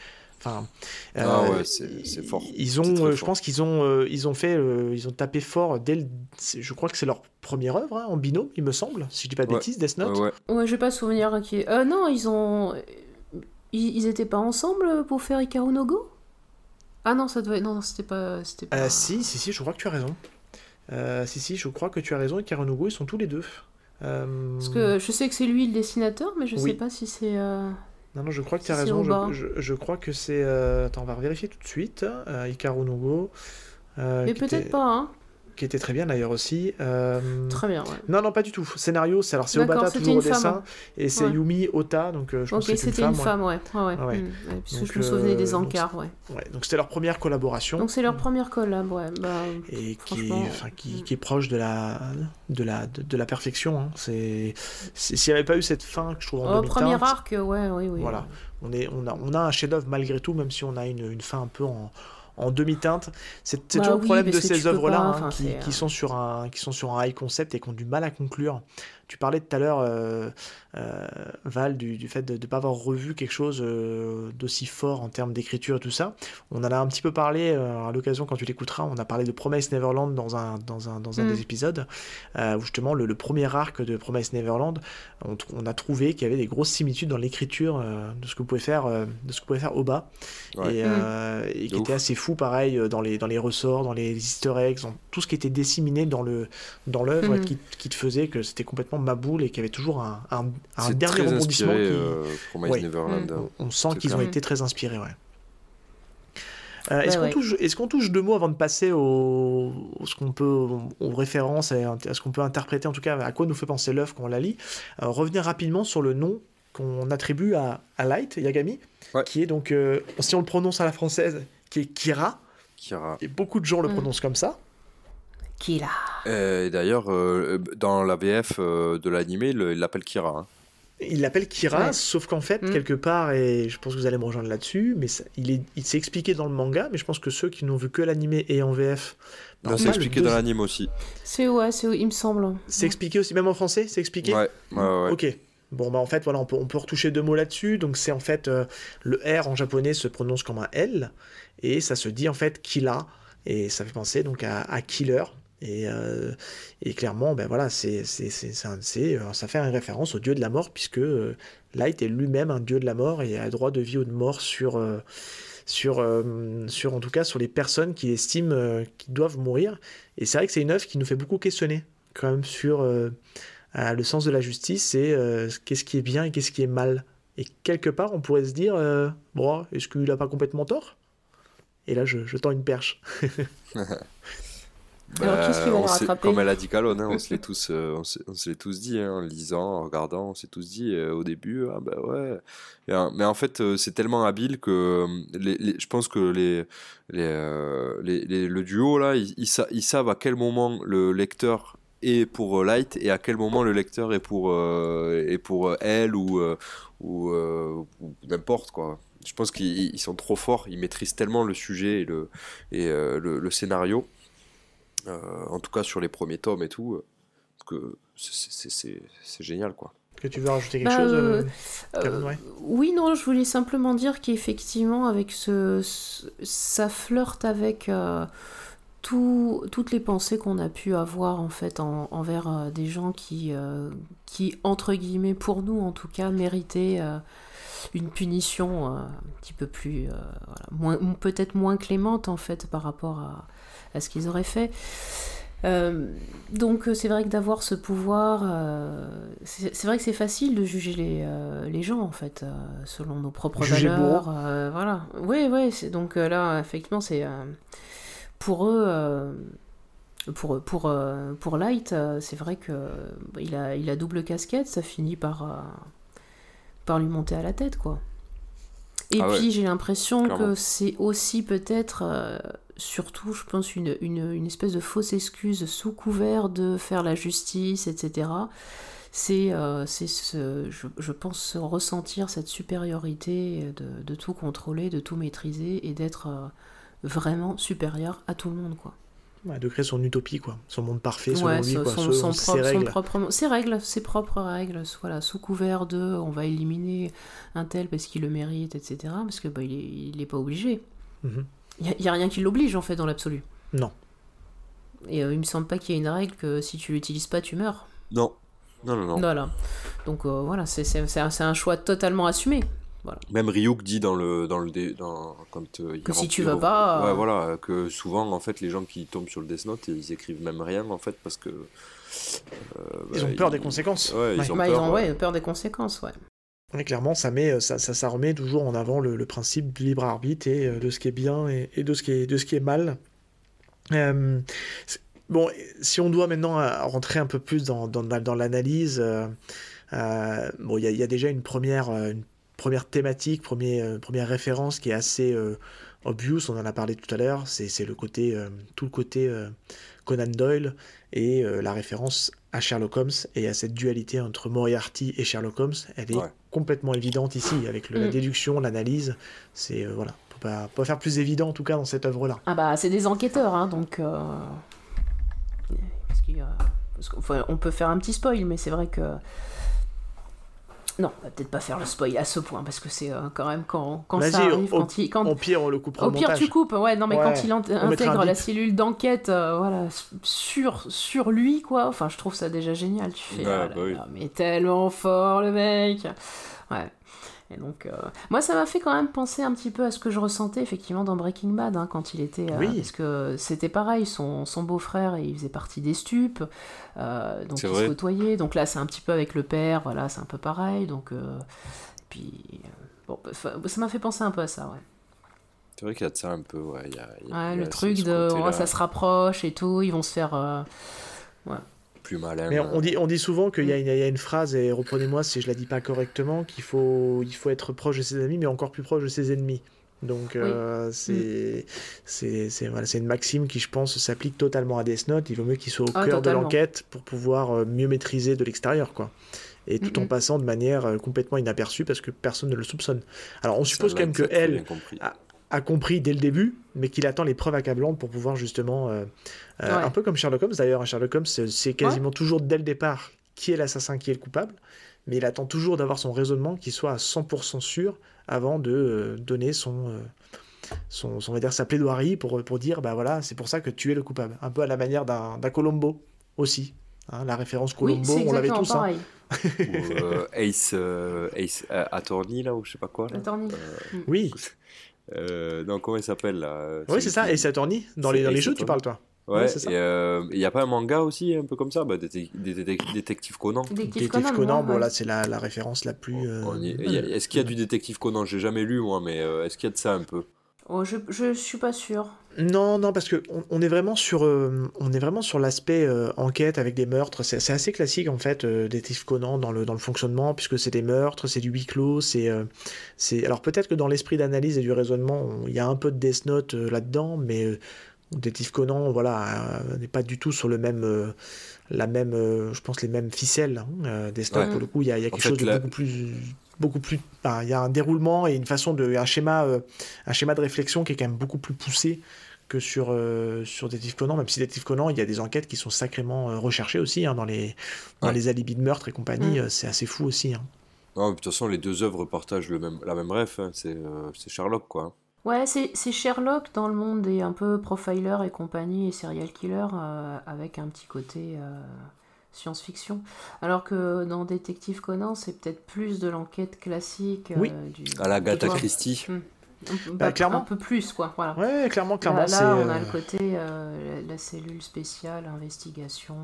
Enfin, ah ouais, c'est fort. Ils ont, je pense qu'ils ont, ils ont fait, ils ont tapé fort dès le, je crois que c'est leur première œuvre hein, en binôme, il me semble, si je dis pas de bêtises, Death Note. Ouais, ouais. je vais pas souvenir qui. Euh, non, ils ont. Ils, ils, étaient pas ensemble pour faire Ikaru no Go? Ah non, ça doit. Non, c'était pas. C'était pas... Euh, si, si, si, je crois que tu as raison. Euh, si, si, je crois que tu as raison. Ikaru no Go, ils sont tous les deux. Euh... Parce que je sais que c'est lui le dessinateur, mais je sais pas si c'est. Euh, non, non, je crois que tu as raison. Je, je, je, crois que c'est. Euh, attends, on va vérifier tout de suite. Ikaru no Go. mais peut-être pas, hein qui était très bien d'ailleurs aussi. Euh... Très bien, ouais. Non, non, pas du tout. Scénario, c'est alors c'est Obata toujours au dessin, et c'est Yumi Ota, donc euh, je pense que c'était une, femme, ouais. ouais. ouais. Mm. Puisque je me souvenais des euh, encarts, ouais. ouais. Donc c'était leur première collaboration. Donc c'est leur première collab, ouais. Bah, et qui est, qui, mm. qui, est proche de la, de la, de, la perfection. Hein. C'est, s'il n'y avait pas eu cette fin que je trouve en oh, Premier arc, ouais, oui, oui. Voilà. On, est, on, a, on a un chef-d'œuvre malgré tout, même si on a une, une fin un peu en en demi-teinte. C'est bah toujours le problème de ces œuvres-là hein, qui, qui, sont sur un, qui sont sur un high concept et qui ont du mal à conclure. Tu parlais tout à l'heure, euh, euh, Val, du, fait de ne pas avoir revu quelque chose euh, d'aussi fort en termes d'écriture et tout ça. On en a un petit peu parlé à l'occasion quand tu l'écouteras. On a parlé de Promise Neverland dans un, dans un, dans un mm. des épisodes, où justement le, premier arc de Promise Neverland, on, a trouvé qu'il y avait des grosses similitudes dans l'écriture de ce que pouvait faire, de ce que pouvait faire Oba, et, mm. et qui était assez fou, pareil, dans les, dans les ressorts, dans les easter eggs, dans tout ce qui était disséminé dans l'œuvre dans mm. qui, qui te faisait que c'était complètement ma boule et qui avait toujours un, un, dernier rebondissement. Qui... Euh, Neverland, mm. on, sent qu'ils ont été très inspirés, ouais. Euh, est-ce qu'on touche, est qu'on touche, deux mots avant de passer au, ce qu'on peut, aux références et à ce qu'on peut interpréter en tout cas à quoi nous fait penser l'œuvre quand on la lit? Euh, Revenir rapidement sur le nom qu'on attribue à, à, Light Yagami, qui est donc, si on le prononce à la française, qui est Kira. Kira. Et beaucoup de gens le mm. prononcent comme ça. Kira. Et d'ailleurs, euh, dans la VF euh, de l'animé, il l'appelle Kira. Hein. Il l'appelle Kira, sauf qu'en fait, mm. quelque part, et je pense que vous allez me rejoindre là-dessus, mais il s'est il expliqué dans le manga, mais je pense que ceux qui n'ont vu que l'animé et en VF. Non, c'est expliqué dans l'anime aussi. C'est ouais, il me semble. C'est expliqué aussi, même en français, c'est expliqué ouais, ouais, ouais. Ok. Bon, bah en fait, voilà, on peut, retoucher deux mots là-dessus. Donc, c'est en fait, euh, le R en japonais se prononce comme un L, et ça se dit en fait Kila, et ça fait penser donc à, killer, et, euh, et, clairement, ben voilà, c'est, c'est, euh, ça fait une référence au dieu de la mort, puisque Light est lui-même un dieu de la mort et a droit de vie ou de mort sur, en tout cas, sur les personnes qui estiment qu'ils doivent mourir. Et c'est vrai que c'est une œuvre qui nous fait beaucoup questionner, quand même, sur le sens de la justice et qu'est-ce qui est bien et qu'est-ce qui est mal. Et quelque part, on pourrait se dire, bon, est-ce qu'il n'a pas complètement tort? Et là, je, je tends une perche. Bah, comme elle a dit Calonne, hein, on se l'est tous, euh, on se, tous dit, hein, en lisant, en regardant, on s'est tous dit euh, au début, ah bah ouais. mais en fait, euh, c'est tellement habile que les, je pense que les, les, le duo là, ils, ils, savent à quel moment le lecteur est pour Light et à quel moment le lecteur est pour, est pour elle ou, ou, n'importe quoi. Je pense qu'ils sont trop forts, ils maîtrisent tellement le sujet et le, et, le scénario euh, en tout cas sur les premiers tomes et tout, euh, que c'est génial quoi. Que tu veux rajouter quelque bah, chose euh, Oui, non, je voulais simplement dire qu'effectivement, avec ce, ça flirte avec tout, toutes les pensées qu'on a pu avoir en fait envers des gens qui, qui, entre guillemets, pour nous en tout cas, méritaient une punition un petit peu plus, voilà, peut-être moins clémente en fait par rapport à, à ce qu'ils auraient fait. Euh, donc euh, c'est vrai que d'avoir ce pouvoir, euh, c'est vrai que c'est facile de juger les, les gens en fait, selon nos propres valeurs. voilà. Oui, oui. Donc là, effectivement, c'est pour eux, pour pour pour Light, c'est vrai que il a il a double casquette, ça finit par par lui monter à la tête, quoi. Et ah puis j'ai l'impression que c'est aussi peut-être surtout, je pense, une, une, une, espèce de fausse excuse sous couvert de faire la justice, etc. c'est ce, je, je, pense ressentir cette supériorité de, de, tout contrôler, de tout maîtriser et d'être vraiment supérieur à tout le monde, quoi. de créer son utopie, quoi, son monde parfait, selon lui, quoi, son, ses, règles. Propre, ses règles, ses propres règles, voilà, sous couvert de, on va éliminer un tel parce qu'il le mérite, etc. Parce que bah, il, est, pas obligé. Il n'y a, rien qui l'oblige en fait dans l'absolu. Non. Et euh, il me semble pas qu'il y ait une règle que si tu l'utilises pas, tu meurs. Non. Non, non, non. Voilà. Donc euh, voilà, c'est un, un choix totalement assumé. Même Ryuk dit dans le dans le dans, quand euh, que si tu vas pas ouais, voilà que souvent en fait les gens qui tombent sur le Death Note ils écrivent même rien en fait parce que euh, ils ont bah, peur des conséquences. Ouais, ils, ont, bah, peur, ils ont peur des conséquences ouais. Et clairement, ça, met, ça, ça, ça, remet toujours en avant le, principe du libre arbitre et euh, de ce qui est bien et, de, ce qui est, de ce qui est mal. bon, si on doit maintenant rentrer un peu plus dans, dans, dans l'analyse, bon, il y, y, a déjà une première, une première thématique, premier, euh, première référence qui est assez euh, obvious, on en a parlé tout à l'heure, c'est le côté, euh, tout le côté Conan Doyle et la référence à Sherlock Holmes et à cette dualité entre Moriarty et Sherlock Holmes, elle est complètement évidente ici, avec la mm. déduction, l'analyse, c'est voilà, peut pas, pas faire plus évident en tout cas dans cette œuvre-là. Ah bah c'est des enquêteurs, hein, donc... on peut faire un petit spoil, mais c'est vrai que non, on va peut-être pas faire le spoil à ce point parce que c'est euh, quand même quand, quand ça arrive, au, quand il, quand, au pire on le coupera au, pire tu coupes, ouais, non mais quand il intègre la cellule d'enquête, euh, voilà, sur sur lui quoi. Enfin, je trouve ça déjà génial. Tu fais, ah bah mais tellement fort le mec. Ouais. Et donc, euh, moi, ça m'a fait quand même penser un petit peu à ce que je ressentais effectivement dans Breaking Bad, hein, quand il était. oui. Parce que c'était pareil, son, son beau-frère, il faisait partie des stupes, euh, donc il se côtoyait. Donc là, c'est un petit peu avec le père, voilà, c'est un peu pareil. Donc, euh, puis, bon, ça m'a fait penser un peu à ça, ouais. C'est vrai qu'il y a de ça un peu, ouais. Y a, y a, ouais le truc de oh, ça se rapproche et tout, ils vont se faire. Ouais plus malin. Mais on dit, on dit souvent qu'il y, y, a une phrase, et reprenez-moi si je la dis pas correctement, qu'il faut, il faut être proche de ses amis, mais encore plus proche de ses ennemis. Donc euh, c'est c'est c'est voilà, une maxime qui, je pense, s'applique totalement à Death Note. Il vaut mieux qu'il soit au ah, cœur de l'enquête pour pouvoir euh, mieux maîtriser de l'extérieur, quoi. Et tout en passant de manière euh, complètement inaperçue parce que personne ne le soupçonne. Alors on suppose quand même que elle a compris dès le début, mais qu'il attend les preuves accablantes pour pouvoir justement, euh, euh, un peu comme Sherlock Holmes d'ailleurs, Sherlock Holmes c'est quasiment toujours dès le départ qui est l'assassin, qui est le coupable, mais il attend toujours d'avoir son raisonnement qui soit à 100% sûr avant de euh, donner son, son, on va dire sa plaidoirie pour, pour dire bah voilà c'est pour ça que tu es le coupable, un peu à la manière d'un Colombo aussi. Hein, la référence Colombo, on l'avait tous. Hein. Ace, Ace Attorney, là, ou je sais pas quoi. Attorney. Oui. Euh, non, comment il s'appelle là Oui, c'est ça, et Attorney. Dans les, dans les jeux, tu parles, toi Ouais, et il euh, n'y a pas un manga aussi un peu comme ça? Bah, Détective Conan. Détective Conan, bon, là c'est la, la, référence la plus. Euh, est-ce qu'il y a du Détective Conan? J'ai jamais lu moi, mais est-ce qu'il y a de ça un peu? Oh, je, je suis pas sûr. Non, non, parce que on, est vraiment sur, euh, on est vraiment sur l'aspect euh, enquête avec des meurtres. C'est assez classique en fait, euh, Détective Conan dans le dans le fonctionnement, puisque c'est des meurtres, c'est du huis clos, c'est, c'est. Alors peut-être que dans l'esprit d'analyse et du raisonnement, il y a un peu de Death Note là-dedans, mais Détective Conan, voilà, n'est pas du tout sur le même, la même, je pense les mêmes ficelles. Hein, Death Note pour le coup, il y a, y a quelque chose de beaucoup plus beaucoup plus. il y a un déroulement et une façon de. un schéma, euh, un schéma de réflexion qui est quand même beaucoup plus poussé que sur, euh, sur Détective Conan, même si Détective Conan, il y a des enquêtes qui sont sacrément euh, recherchées aussi, hein, dans, les, dans les alibis de meurtre et compagnie, mm. c'est assez fou aussi. Hein. de toute façon, les deux œuvres partagent le même, la même ref, hein, c'est Sherlock, quoi. Ouais, c'est Sherlock dans le monde et un peu profiler et compagnie et serial killer, avec un petit côté science-fiction. Alors que dans Détective Conan, c'est peut-être plus de l'enquête classique. Oui, euh, du, à la Gata Christie. Hmm. Bah, clairement. Un peu plus, quoi. Voilà. Ouais, clairement, clairement. Là, là on a euh, le côté, euh, la, cellule spéciale, investigation.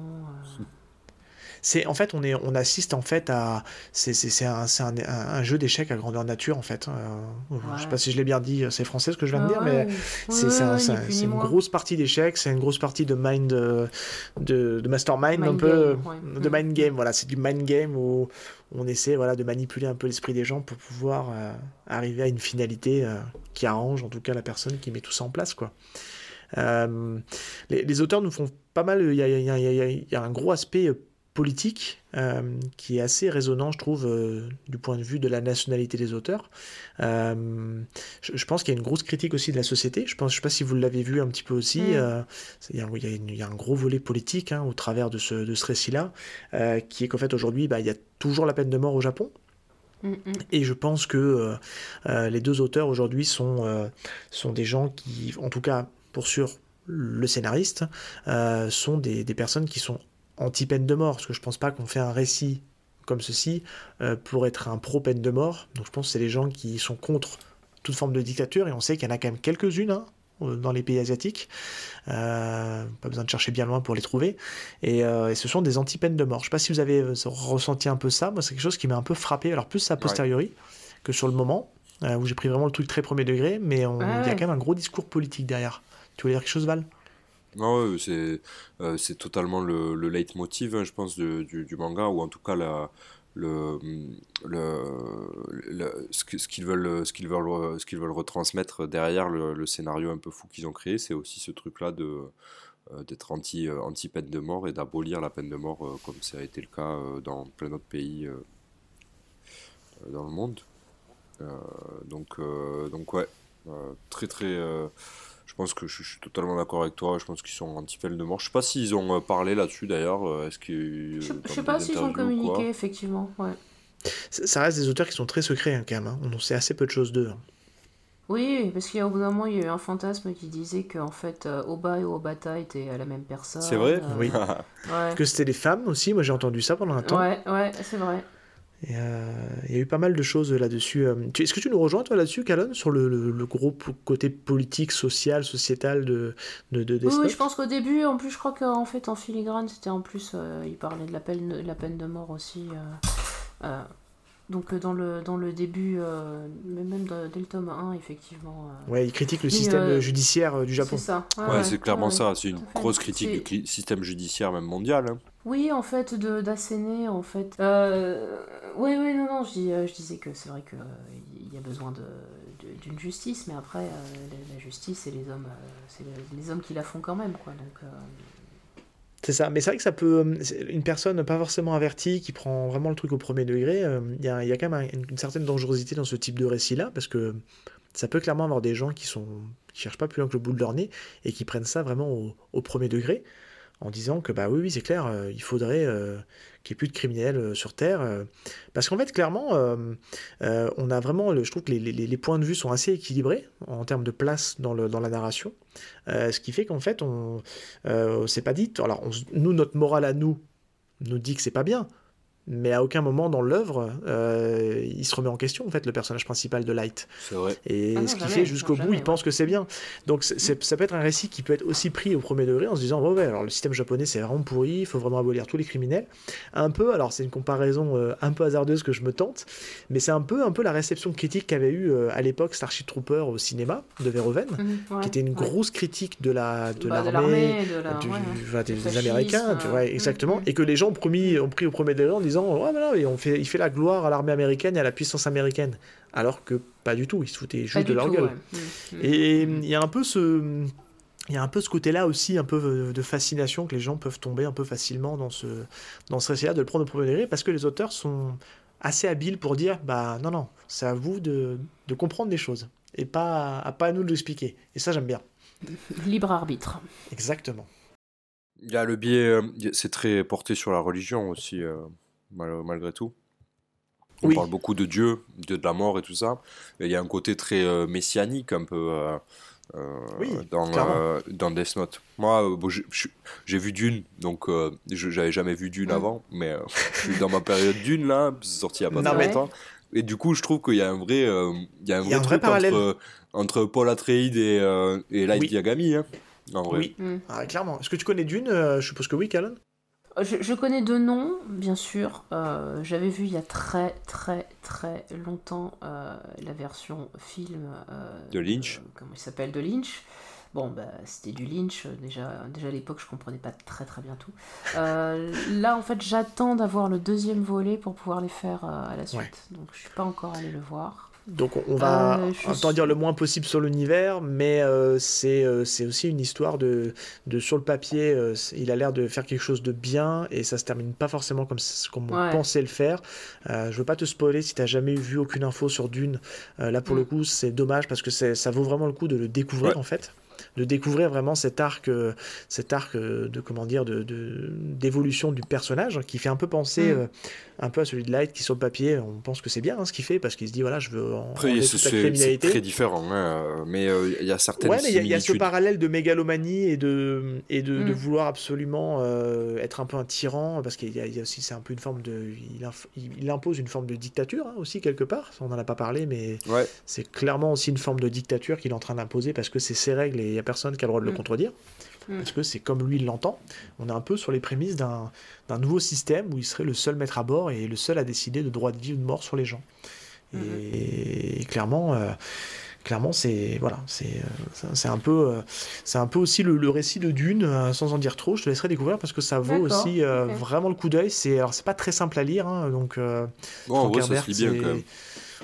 C'est en fait on est on assiste en fait à c'est c'est un, un, un, jeu d'échecs à grandeur nature en fait euh, je sais pas si je l'ai bien dit c'est français ce que je viens de dire mais c'est une grosse partie d'échecs c'est une grosse partie de mind de, de, mastermind un peu de mm. mind game voilà c'est du mind game où on essaie voilà de manipuler un peu l'esprit des gens pour pouvoir euh, arriver à une finalité euh, qui arrange en tout cas la personne qui met tout ça en place quoi. Les, les, auteurs nous font pas mal il y a, un gros aspect politique euh, qui est assez résonnant, je trouve, euh, du point de vue de la nationalité des auteurs. Euh, je, pense qu'il y a une grosse critique aussi de la société. Je ne je sais pas si vous l'avez vu un petit peu aussi. Mm. il, y a, un gros volet politique hein, au travers de ce, de ce récit-là, qui est qu'en fait aujourd'hui, bah, il y a toujours la peine de mort au Japon. Mm, mm. Et je pense que les deux auteurs aujourd'hui sont, sont des gens qui, en tout cas pour sûr, le scénariste, sont des, des personnes qui sont anti-peine de mort, parce que je pense pas qu'on fait un récit comme ceci euh, pour être un pro-peine de mort. Donc je pense que c'est les gens qui sont contre toute forme de dictature, et on sait qu'il y en a quand même quelques-unes hein, euh, dans les pays asiatiques. Euh, pas besoin de chercher bien loin pour les trouver. Et, ce sont des anti-peines de mort. Je sais pas si vous avez ressenti un peu ça. Moi, c'est quelque chose qui m'a un peu frappé. Alors plus a posteriori que sur le moment, où j'ai pris vraiment le truc très premier degré, mais il y a quand même un gros discours politique derrière. Tu voulais dire quelque chose, Val? Non, c'est euh, c'est totalement le, le leitmotiv, hein, je pense, du, manga, ou en tout cas la, le, le, ce qu'ils veulent, veulent, veulent retransmettre derrière le, scénario un peu fou qu'ils ont créé, c'est aussi ce truc-là de euh, d'être anti, euh, anti peine de mort et d'abolir la peine de mort comme ça a été le cas dans plein d'autres pays dans le monde. donc, donc ouais, très très je pense que je, suis totalement d'accord avec toi. Je pense qu'ils sont anti-peine de mort. Je sais pas s'ils ont euh, parlé là-dessus d'ailleurs. Euh, est-ce que je, sais pas s'ils ont communiqué effectivement. Ouais. Ça, reste des auteurs qui sont très secrets hein, quand même. Hein. On sait assez peu de choses d'eux. Hein. Oui, parce qu'au bout d'un moment, il y a eu un fantasme qui disait qu'en fait, euh, Oba et Obata étaient la même personne. C'est vrai Oui. Que c'était des femmes aussi. Moi, j'ai entendu ça pendant un temps. Ouais, ouais, c'est vrai. Euh, il y a eu pas mal de choses là-dessus. Euh, est-ce que tu nous rejoins, toi, là-dessus, Calonne, sur le, le, gros côté politique, social, sociétal de, de, de Oui, je pense qu'au début, en plus, je crois qu'en fait, en filigrane, c'était en plus, euh, il parlait de la peine, la peine de mort aussi. Donc, dans le, dans le début, même dès le tome 1, effectivement. ouais, il critique le système judiciaire du Japon. C'est ça. Ouais, c'est clairement ça. C'est une grosse critique du système judiciaire, même mondial. Hein. Oui, en fait, d'asséner, en fait. Euh, oui, oui, non, non, je, euh, je disais que c'est vrai qu'il il y a besoin d'une justice, mais après, euh, la, justice, c'est les hommes, c'est les hommes qui la font quand même, quoi. Donc. C'est ça, mais c'est vrai que ça peut. Une personne pas forcément avertie qui prend vraiment le truc au premier degré, il y, a, y, quand même une, certaine dangerosité dans ce type de récit-là, parce que ça peut clairement avoir des gens qui sont qui cherchent pas plus loin que le bout de leur nez et qui prennent ça vraiment au premier degré en disant que bah oui, oui c'est clair, euh, il faudrait euh, qu'il n'y ait plus de criminels euh, sur Terre. parce qu'en fait, clairement, on a vraiment, je trouve que les, les, points de vue sont assez équilibrés en termes de place dans, le, dans la narration. ce qui fait qu'en fait, on c'est pas dit. Alors, nous, notre morale à nous nous dit que c'est pas bien, mais à aucun moment dans l'œuvre, euh, il se remet en question, en fait, le personnage principal de Light. C'est vrai. Et ah ce qu'il fait jusqu'au bout, il pense que c'est bien. Donc ça peut être un récit qui peut être aussi pris au premier degré en se disant, ouais, alors le système japonais c'est vraiment pourri, il faut vraiment abolir tous les criminels. Un peu, alors c'est une comparaison euh, un peu hasardeuse que je me tente, mais c'est un peu, un peu la réception critique qu'avait eu euh, à l'époque Starship Trooper au cinéma de Verhoeven, mhm, qui était une grosse critique de la de bah, l'armée, des, Américains, tu vois, exactement, mhm. et que les gens ont, promis, ont pris au premier degré en disant ouais, on fait, il fait la gloire à l'armée américaine et à la puissance américaine. Alors que pas du tout, ils se foutaient juste de leur gueule. Mm, mm. Et il y a un peu ce. Il y a un peu ce côté-là aussi, un peu de fascination que les gens peuvent tomber un peu facilement dans ce, dans ce récit-là, de le prendre au premier degré, parce que les auteurs sont assez habiles pour dire bah non, non, c'est à vous de, de comprendre des choses, et pas à, pas à nous de l'expliquer. Et ça, j'aime bien. Libre arbitre. Exactement. Il y a le biais, euh, c'est très porté sur la religion aussi. Euh, malgré tout. On parle beaucoup de Dieu, de, de la mort et tout ça. il y a un côté très euh, messianique un peu euh, euh, dans, dans Death Note. Moi, j'ai vu Dune, donc j'avais jamais vu Dune avant, mais je suis dans ma période Dune là, c'est sorti il y a pas très longtemps. Et du coup, je trouve qu'il y a un vrai, il y a un vrai, truc entre, entre, Paul Atreides et, et Light Yagami. Hein, en vrai. Oui, mm. ah, clairement. Est-ce que tu connais Dune Je suppose que oui, Callan je, connais deux noms, bien sûr. Euh, j'avais vu il y a très très très longtemps euh, la version film euh, de Lynch. comment il s'appelle De Lynch. Bon, bah, c'était du Lynch. Déjà, déjà à l'époque, je comprenais pas très très bien tout. là, en fait, j'attends d'avoir le deuxième volet pour pouvoir les faire à la suite. Donc, je suis pas encore allé le voir. Donc on va euh, dire le moins possible sur l'univers, mais euh, c'est aussi une histoire de, de sur le papier, il a l'air de faire quelque chose de bien et ça se termine pas forcément comme, comme on pensait le faire. je veux pas te spoiler si tu n'as jamais vu aucune info sur Dune. là pour le mm. coup c'est dommage parce que ça vaut vraiment le coup de le découvrir en fait de découvrir vraiment cet arc, euh, cet arc euh, de comment dire, de d'évolution du personnage qui fait un peu penser mm. euh, un peu à celui de Light qui sur le papier on pense que c'est bien hein, ce qu'il fait parce qu'il se dit voilà je veux en Après, c'est très différent hein, mais il y a certaines ouais mais il y, a ce parallèle de mégalomanie et de et de, mm. vouloir absolument être un peu un tyran parce qu'il y, a aussi c'est un peu une forme de il, impose une forme de dictature hein, aussi quelque part on n'en a pas parlé mais c'est clairement aussi une forme de dictature qu'il est en train d'imposer parce que c'est ses règles et il n'y a personne qui a le droit de le mm. contredire. Mm. Parce que c'est comme lui il l'entend. On est un peu sur les prémices d'un nouveau système où il serait le seul maître à bord et le seul à décider de droit de vie ou de mort sur les gens. Et, mm-hmm. clairement, euh, clairement c'est voilà, c'est euh, c'est un peu euh, c'est un peu aussi le, récit de Dune sans en dire trop. Je te laisserai découvrir parce que ça vaut aussi vraiment le coup d'œil. C'est alors c'est pas très simple à lire, hein, donc. bon, ça se lit bien quand même.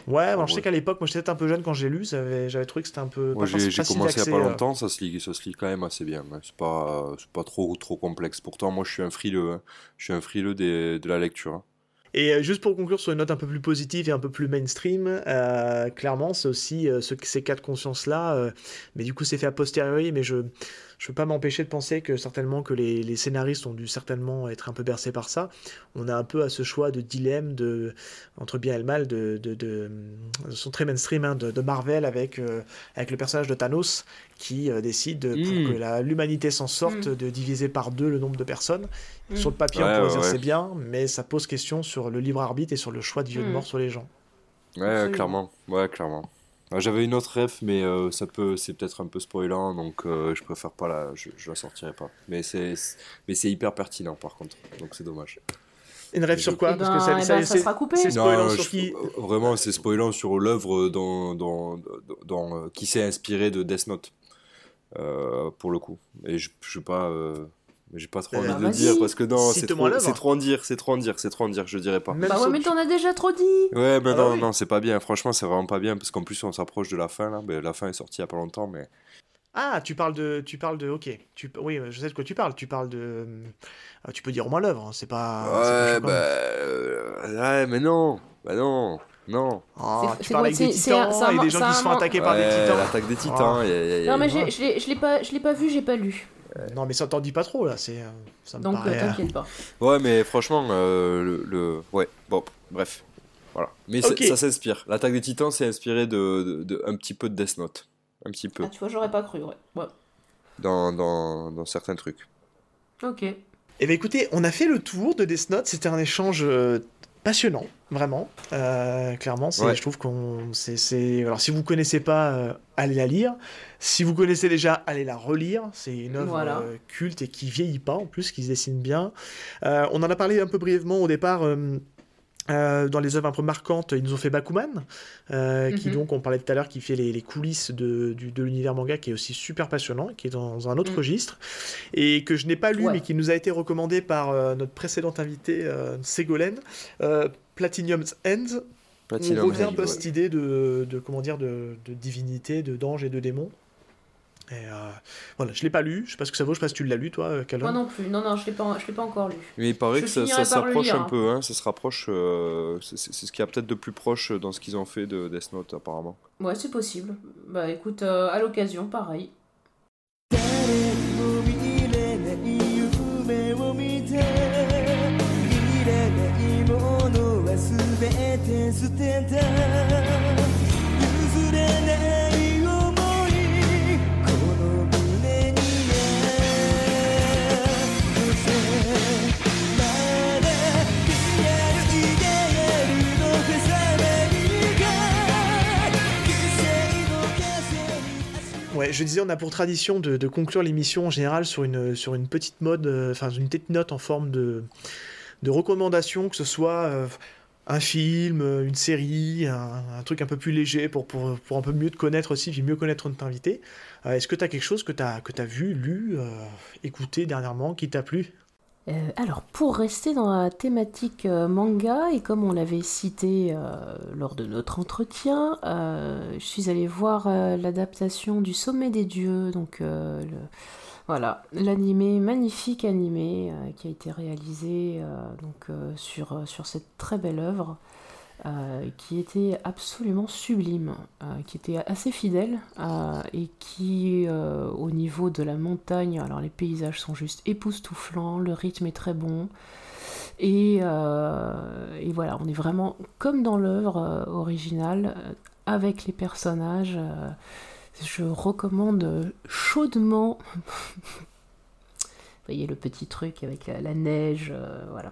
Ouais, je sais qu'à l'époque, moi j'étais un peu jeune quand j'ai lu, j'avais trouvé que c'était un peu. Moi j'ai commencé il n'y a pas euh. longtemps, ça se, lit, ça se lit quand même assez bien. C'est pas, pas trop, trop complexe. Pourtant, moi je suis un frileux, hein. je suis un frileux de la lecture. Hein. Et euh, juste pour conclure sur une note un peu plus positive et un peu plus mainstream, euh, clairement, c'est aussi ce, ces cas de conscience-là, mais du coup c'est fait a posteriori, mais je je peux pas m'empêcher de penser que certainement que les, scénaristes ont dû certainement être un peu bercés par ça. On a un peu à ce choix de dilemme de, entre bien et le mal, de, de, de, sont très mainstream, hein, de, Marvel avec, euh, avec le personnage de Thanos qui euh, décide, pour hmm. que l'humanité s'en sorte, hmm. de diviser par deux le nombre de personnes. Hmm. Sur le papier, on pourrait dire c'est bien, mais ça pose question sur le libre arbitre et sur le choix de vie ou de mort sur les gens. Ouais, clairement. Ouais, clairement. J'avais une autre ref, mais euh, ça peut, c'est peut-être un peu spoilant, donc euh, je préfère pas la, je, je la sortirai pas. Mais c'est, mais c'est hyper pertinent par contre, donc c'est dommage. Une rêve sur quoi Parce que ça, eh ça, ben, ça sera coupé. C'est spoilant sur qui Vraiment, c'est spoilant sur l'œuvre dans, dans, dans, euh, qui s'est inspiré de Death Note, pour le coup. Et je, je sais pas. Mais j'ai pas trop envie de le dire parce que non, c'est trop, c'est trop en dire, c'est trop en dire, c'est trop en dire, je dirais pas. bah ouais, mais t'en as déjà trop dit. Ouais, mais ah non, bah non, c'est pas bien. Franchement, c'est vraiment pas bien parce qu'en plus on s'approche de la fin là. Mais la fin est sortie il y a pas longtemps, mais. Ah, tu parles de, tu parles de, ok, tu, oui, je sais de quoi tu parles. Tu parles de, euh, tu peux dire au moins l'œuvre, hein, c'est pas. Ouais, bah, euh, ouais, mais non, bah non. Non. Oh, tu parles avec des titans et des gens qui se font attaquer par des titans. L'attaque des titans. Oh. non, mais je l'ai pas, je l'ai pas vu, j'ai pas lu. Euh, non, mais ça t'en dit pas trop là. C'est, euh, ça me Donc paraît... Euh, t'inquiète pas. Ouais, mais franchement, le, le, ouais, bon, bref, voilà. Mais ça s'inspire. L'attaque des Titans s'est inspiré de, de, un petit peu de Death Note, un petit peu. Ah, tu vois, j'aurais pas cru, ouais. ouais. Dans, dans, dans certains trucs. Ok. Eh bien écoutez, on a fait le tour de Death Note, c'était un échange passionnant, vraiment. Euh, clairement, je trouve qu'on. c'est Alors, si vous connaissez pas, euh, allez la lire. Si vous connaissez déjà, allez la relire. C'est une œuvre euh, culte et qui vieillit pas en plus, qui se dessine bien. on en a parlé un peu brièvement au départ. Euh, dans les œuvres un peu marquantes, ils nous ont fait Bakuman, euh, qui mhm. donc, on parlait tout à l'heure, qui fait les, coulisses de, de l'univers manga, qui est aussi super passionnant, qui est dans un autre mhm. registre, et que je n'ai pas lu, mais qui nous a été recommandé par euh, notre précédente invité, Ségolène, Platinum's End. Platinum on revient un peu à cette idée de, de, comment dire, de, de divinité, de d'ange et de démon. Et euh, voilà, je l'ai pas lu, je sais pas ce que ça vaut, je sais pas si tu l'as lu toi, euh, Calvin. Moi non plus, non, non, je l'ai pas, je l'ai pas encore lu. Mais il paraît que ça, ça s'approche un peu, hein, ça se rapproche, euh, c'est ce qu'il y a peut-être de plus proche dans ce qu'ils ont fait de Death Note apparemment. Ouais, c'est possible. Bah écoute, à l'occasion, pareil. Je disais, on a pour tradition de, conclure l'émission en général sur une, sur une petite mode, euh, enfin une petite note en forme de, de recommandation, que ce soit euh, un film, une série, un, truc un peu plus léger pour, pour, pour, un peu mieux te connaître aussi, puis mieux connaître notre invité. Euh, est-ce que tu as quelque chose que tu as vu, lu, écouté dernièrement qui t'a plu? Euh, alors, pour rester dans la thématique euh, manga, et comme on l'avait cité euh, lors de notre entretien, je suis allée voir l'adaptation du Sommet des Dieux, donc voilà, l'animé, magnifique animé qui a été réalisé sur, sur cette très belle œuvre. Euh, qui était absolument sublime, euh, qui était assez fidèle euh, et qui, au niveau de la montagne, alors les paysages sont juste époustouflants, le rythme est très bon. Et, voilà, on est vraiment comme dans l'œuvre originale, avec les personnages. je recommande chaudement. Vous voyez le petit truc avec la, neige, voilà.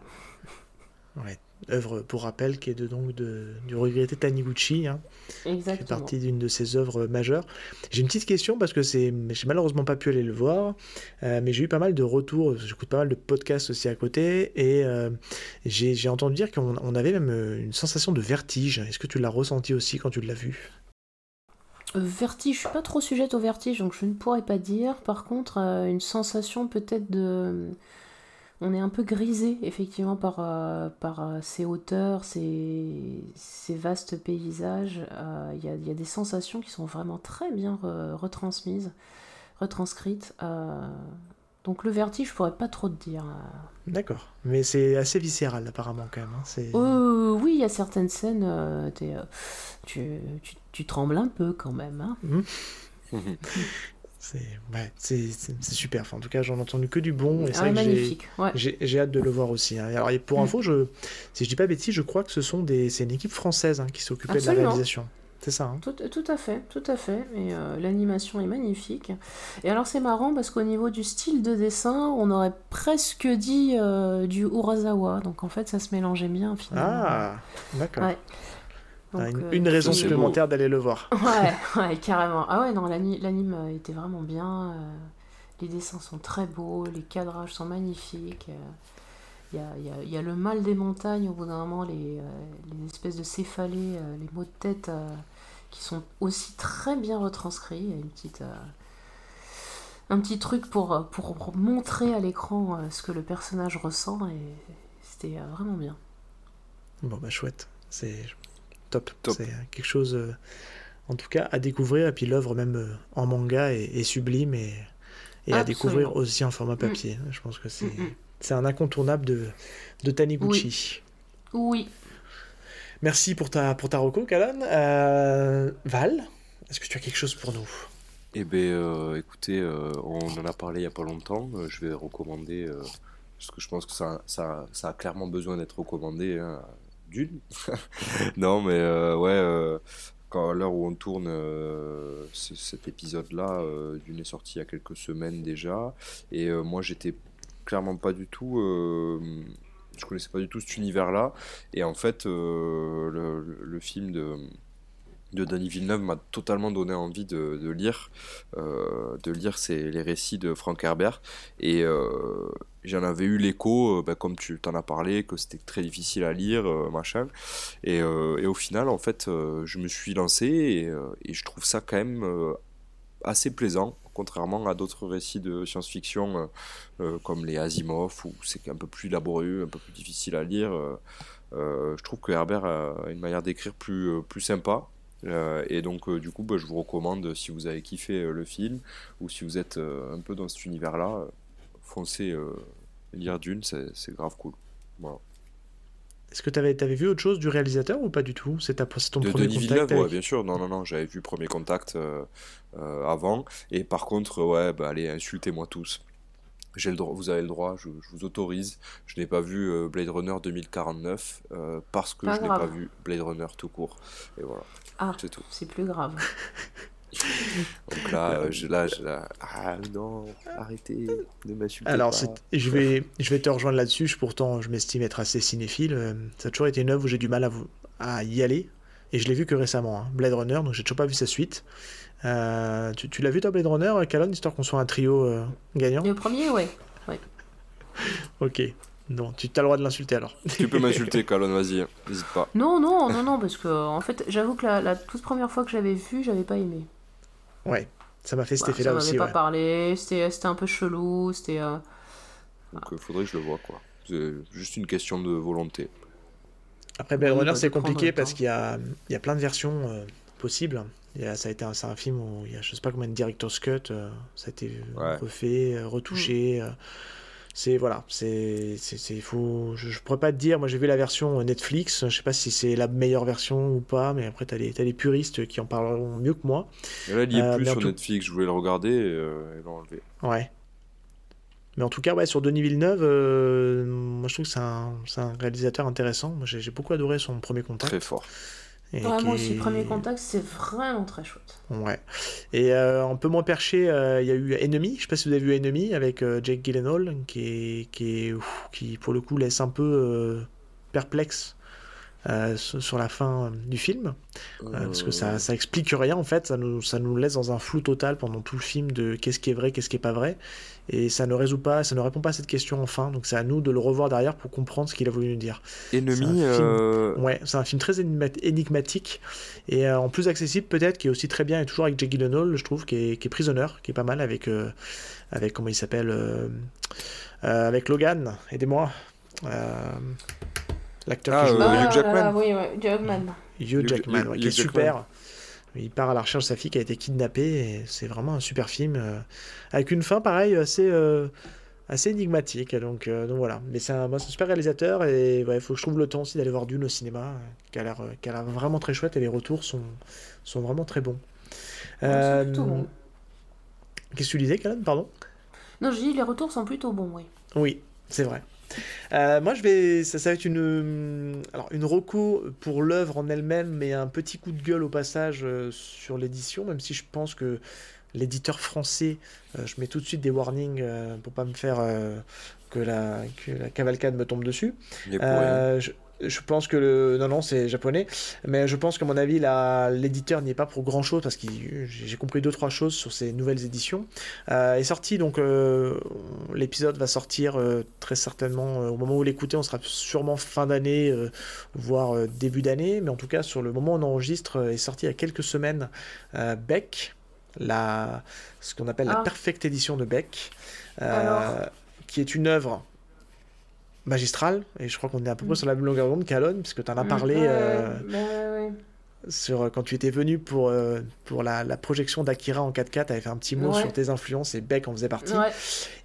Ouais, œuvre pour rappel qui est de, donc de, du regretté Taniguchi, hein, qui fait partie d'une de ses œuvres majeures. J'ai une petite question parce que c'est, j'ai malheureusement pas pu aller le voir, euh, mais j'ai eu pas mal de retours, j'écoute pas mal de podcasts aussi à côté, et euh, j'ai, entendu dire qu'on avait même euh, une sensation de vertige. Est-ce que tu l'as ressenti aussi quand tu l'as vu? Vertige, je suis pas trop sujette au vertige, donc je ne pourrais pas dire. Par contre, une sensation peut-être de on est un peu grisé effectivement par, euh, par euh, ces hauteurs, ces, ces vastes paysages. Euh, il y, a, des sensations qui sont vraiment très bien retransmises, retranscrites. donc le vertige, je pourrais pas trop te dire. D'accord, mais c'est assez viscéral apparemment quand même. Hein. oui, il y a certaines scènes, tu, tu, trembles un peu quand même. Hein. Mmh. C'est super. Enfin, en tout cas, j'en ai entendu que du bon. Et ah, magnifique. J'ai hâte de le voir aussi. Hein. Alors, pour mm. info, je, si je dis pas bêtise, je crois que ce sont des, c'est une équipe française hein, qui s'occupait de la réalisation. C'est ça. Hein. Tout, tout, à fait, tout à fait. Et euh, l'animation est magnifique. Et alors c'est marrant parce qu'au niveau du style de dessin, on aurait presque dit euh, du Urasawa. Donc en fait, ça se mélangeait bien finalement. Ah, d'accord. Ah, une, euh, raison supplémentaire d'aller le voir. Ouais, ouais, carrément. Ah ouais, non, l'anime euh, était vraiment bien. Euh, les dessins sont très beaux, les cadrages sont magnifiques. Il y a, y, a, y a, le mal des montagnes, au bout d'un moment, les, les, espèces de céphalées, les mots de tête qui sont aussi très bien retranscrits. Il y a une petite, un petit truc pour, pour montrer à l'écran ce que le personnage ressent et c'était vraiment bien. Bon, bah chouette. C'est top. C'est quelque chose, euh, en tout cas, à découvrir. Et puis l'œuvre, même euh, en manga, est, sublime et, et à découvrir aussi en format papier. Mm. Je pense que c'est un incontournable de, de Taniguchi. Oui. Merci pour ta, pour ta reco, Kalan. Euh, Val, est-ce que tu as quelque chose pour nous? Eh bien, écoutez, on en a parlé il n'y a pas longtemps. je vais recommander, parce que je pense que ça, ça, ça a clairement besoin d'être recommandé. Hein, non, mais euh, ouais, euh, quand, à l'heure où on tourne euh, cet épisode-là, d'une est sorti il y a quelques semaines déjà. Et moi, j'étais clairement pas du tout je connaissais pas du tout cet univers-là. Et en fait, le, film de, de Danny Villeneuve m'a totalement donné envie de, lire, euh, de lire les récits de Frank Herbert. Et euh, j'en avais eu l'écho, euh, bah, comme tu t'en as parlé, que c'était très difficile à lire, machin. Et, et, au final, en fait, je me suis lancé et, et, je trouve ça quand même assez plaisant. Contrairement à d'autres récits de science-fiction comme les Asimov, où c'est un peu plus laborieux, un peu plus difficile à lire, je trouve que Herbert a une manière d'écrire plus, plus sympa euh, et donc, euh, du coup, bah, je vous recommande, si vous avez kiffé euh, le film, ou si vous êtes un peu dans cet univers-là, foncez lire Dune, c'est grave cool. Est-ce que tu avais, avais, vu autre chose du réalisateur ou pas du tout? C'est ton de premier Denis contact Villeneuve, bien sûr. Non, non, non, j'avais vu Premier Contact avant. Et par contre, ouais, bah, allez, insultez-moi tous. J'ai le droit, vous avez le droit, je, vous autorise. Je n'ai pas vu Blade Runner 2049 parce que je n'ai pas vu Blade Runner tout court. Et voilà. Ah, c'est tout. C'est plus grave. Donc là, euh, je, là, je, ah non, arrêtez de m'insulter. Alors, je vais, je vais te rejoindre là-dessus. Je, pourtant, je m'estime être assez cinéphile. Euh, ça a toujours été une œuvre où j'ai du mal à, vous, à y aller. Et je l'ai vu que récemment, hein. Blade Runner, donc j'ai toujours pas vu sa suite. Euh, tu, tu l'as vu toi, Blade Runner, Calonne, histoire qu'on soit un trio gagnant Le premier, ouais. ouais. ok. Non, tu as le droit de l'insulter alors. Tu peux m'insulter, Calonne, vas-y, n'hésite pas. Non, non, non, non, parce que en fait, j'avoue que la, toute première fois que j'avais vu, j'avais pas aimé. Ouais, ça m'a fait cet effet-là aussi. Ça m'avait pas parlé, c'était un peu chelou, c'était. Euh, Donc il faudrait que je le vois, quoi. C'est juste une question de volonté. Après, Blade Runner, c'est compliqué parce qu'il y a, il y a plein de versions possibles. Ça a été c'est un film où il y a je sais pas combien de director's cut, ça a été refait, retouché. Mm c'est voilà, c'est c'est faut je, je, pourrais pas te dire, moi j'ai vu la version Netflix, je sais pas si c'est la meilleure version ou pas, mais après tu as les les puristes qui en parleront mieux que moi. Et là, il y est euh, plus sur Netflix, je voulais le regarder et, euh, enlevé. Ouais. Mais en tout cas, ouais, sur Denis Villeneuve, euh, moi je trouve que c'est un, un, réalisateur intéressant. Moi j'ai beaucoup adoré son premier contact. Très fort. Vraiment, moi aussi, premier contact, c'est vraiment très chouette. Ouais. Et euh, un peu moins perché, euh, il y a eu Enemy. Je sais pas si vous avez vu Enemy avec euh, Jake Gyllenhaal, qui, est, qui, est, qui pour le coup laisse un peu perplexe euh, sur la fin du film. Euh, parce que ça, ça explique rien en fait, ça nous, ça nous laisse dans un flou total pendant tout le film de qu'est-ce qui est vrai, qu'est-ce qui est pas vrai. Et ça ne résout pas, ça ne répond pas à cette question enfin. Donc c'est à nous de le revoir derrière pour comprendre ce qu'il a voulu nous dire. Ennemi. Euh, ouais, c'est un film très énigmatique et en plus accessible peut-être, qui est aussi très bien et toujours avec Jake Gyllenhaal, je trouve, qui est, qui est qui est pas mal avec, avec comment il s'appelle, avec Logan. Aidez-moi. L'acteur qui ah, joue euh, Hugh Jackman. Ah, oui, oui, Jackman. Hugh Jackman, qui est super. Il part à la recherche de sa fille qui a été kidnappée et c'est vraiment un super film euh, avec une fin pareil assez euh, assez énigmatique donc, donc voilà mais c'est un, un, super réalisateur et il faut que je trouve le temps aussi d'aller voir Dune au cinéma qui a l'air qui a l'air vraiment très chouette et les retours sont sont vraiment très bons. bon. Qu'est-ce que tu disais, Karen? Pardon? Non, je dis les retours sont plutôt bons, oui. Oui, c'est vrai. Euh, moi, je vais, ça, ça, va être une, euh, alors une reco pour l'œuvre en elle-même, mais un petit coup de gueule au passage euh, sur l'édition, même si je pense que l'éditeur français, je mets tout de suite des warnings pour pas me faire que la, que la cavalcade me tombe dessus. Je, je pense que le. Non, non, c'est japonais. Mais je pense qu'à mon avis, l'éditeur n'y est pas pour grand chose parce que j'ai compris deux, trois choses sur ces nouvelles éditions. Euh, est sorti, donc euh, l'épisode va sortir euh, très certainement au moment où l'écouter, on sera sûrement fin d'année, voire début d'année. Mais en tout cas, sur le moment où on enregistre, est sorti il y a quelques semaines Beck, la, ce qu'on appelle la ah. Perfect Edition de Beck, qui est une œuvre magistral et je crois qu'on est à peu près mm. sur la même longueur d'onde qu'Alon, puisque tu en as mm. parlé euh, sur euh, quand tu étais venu pour, euh, pour la, la, projection d'Akira en 4K, tu avais fait un petit mot sur tes influences et Beck en faisait partie.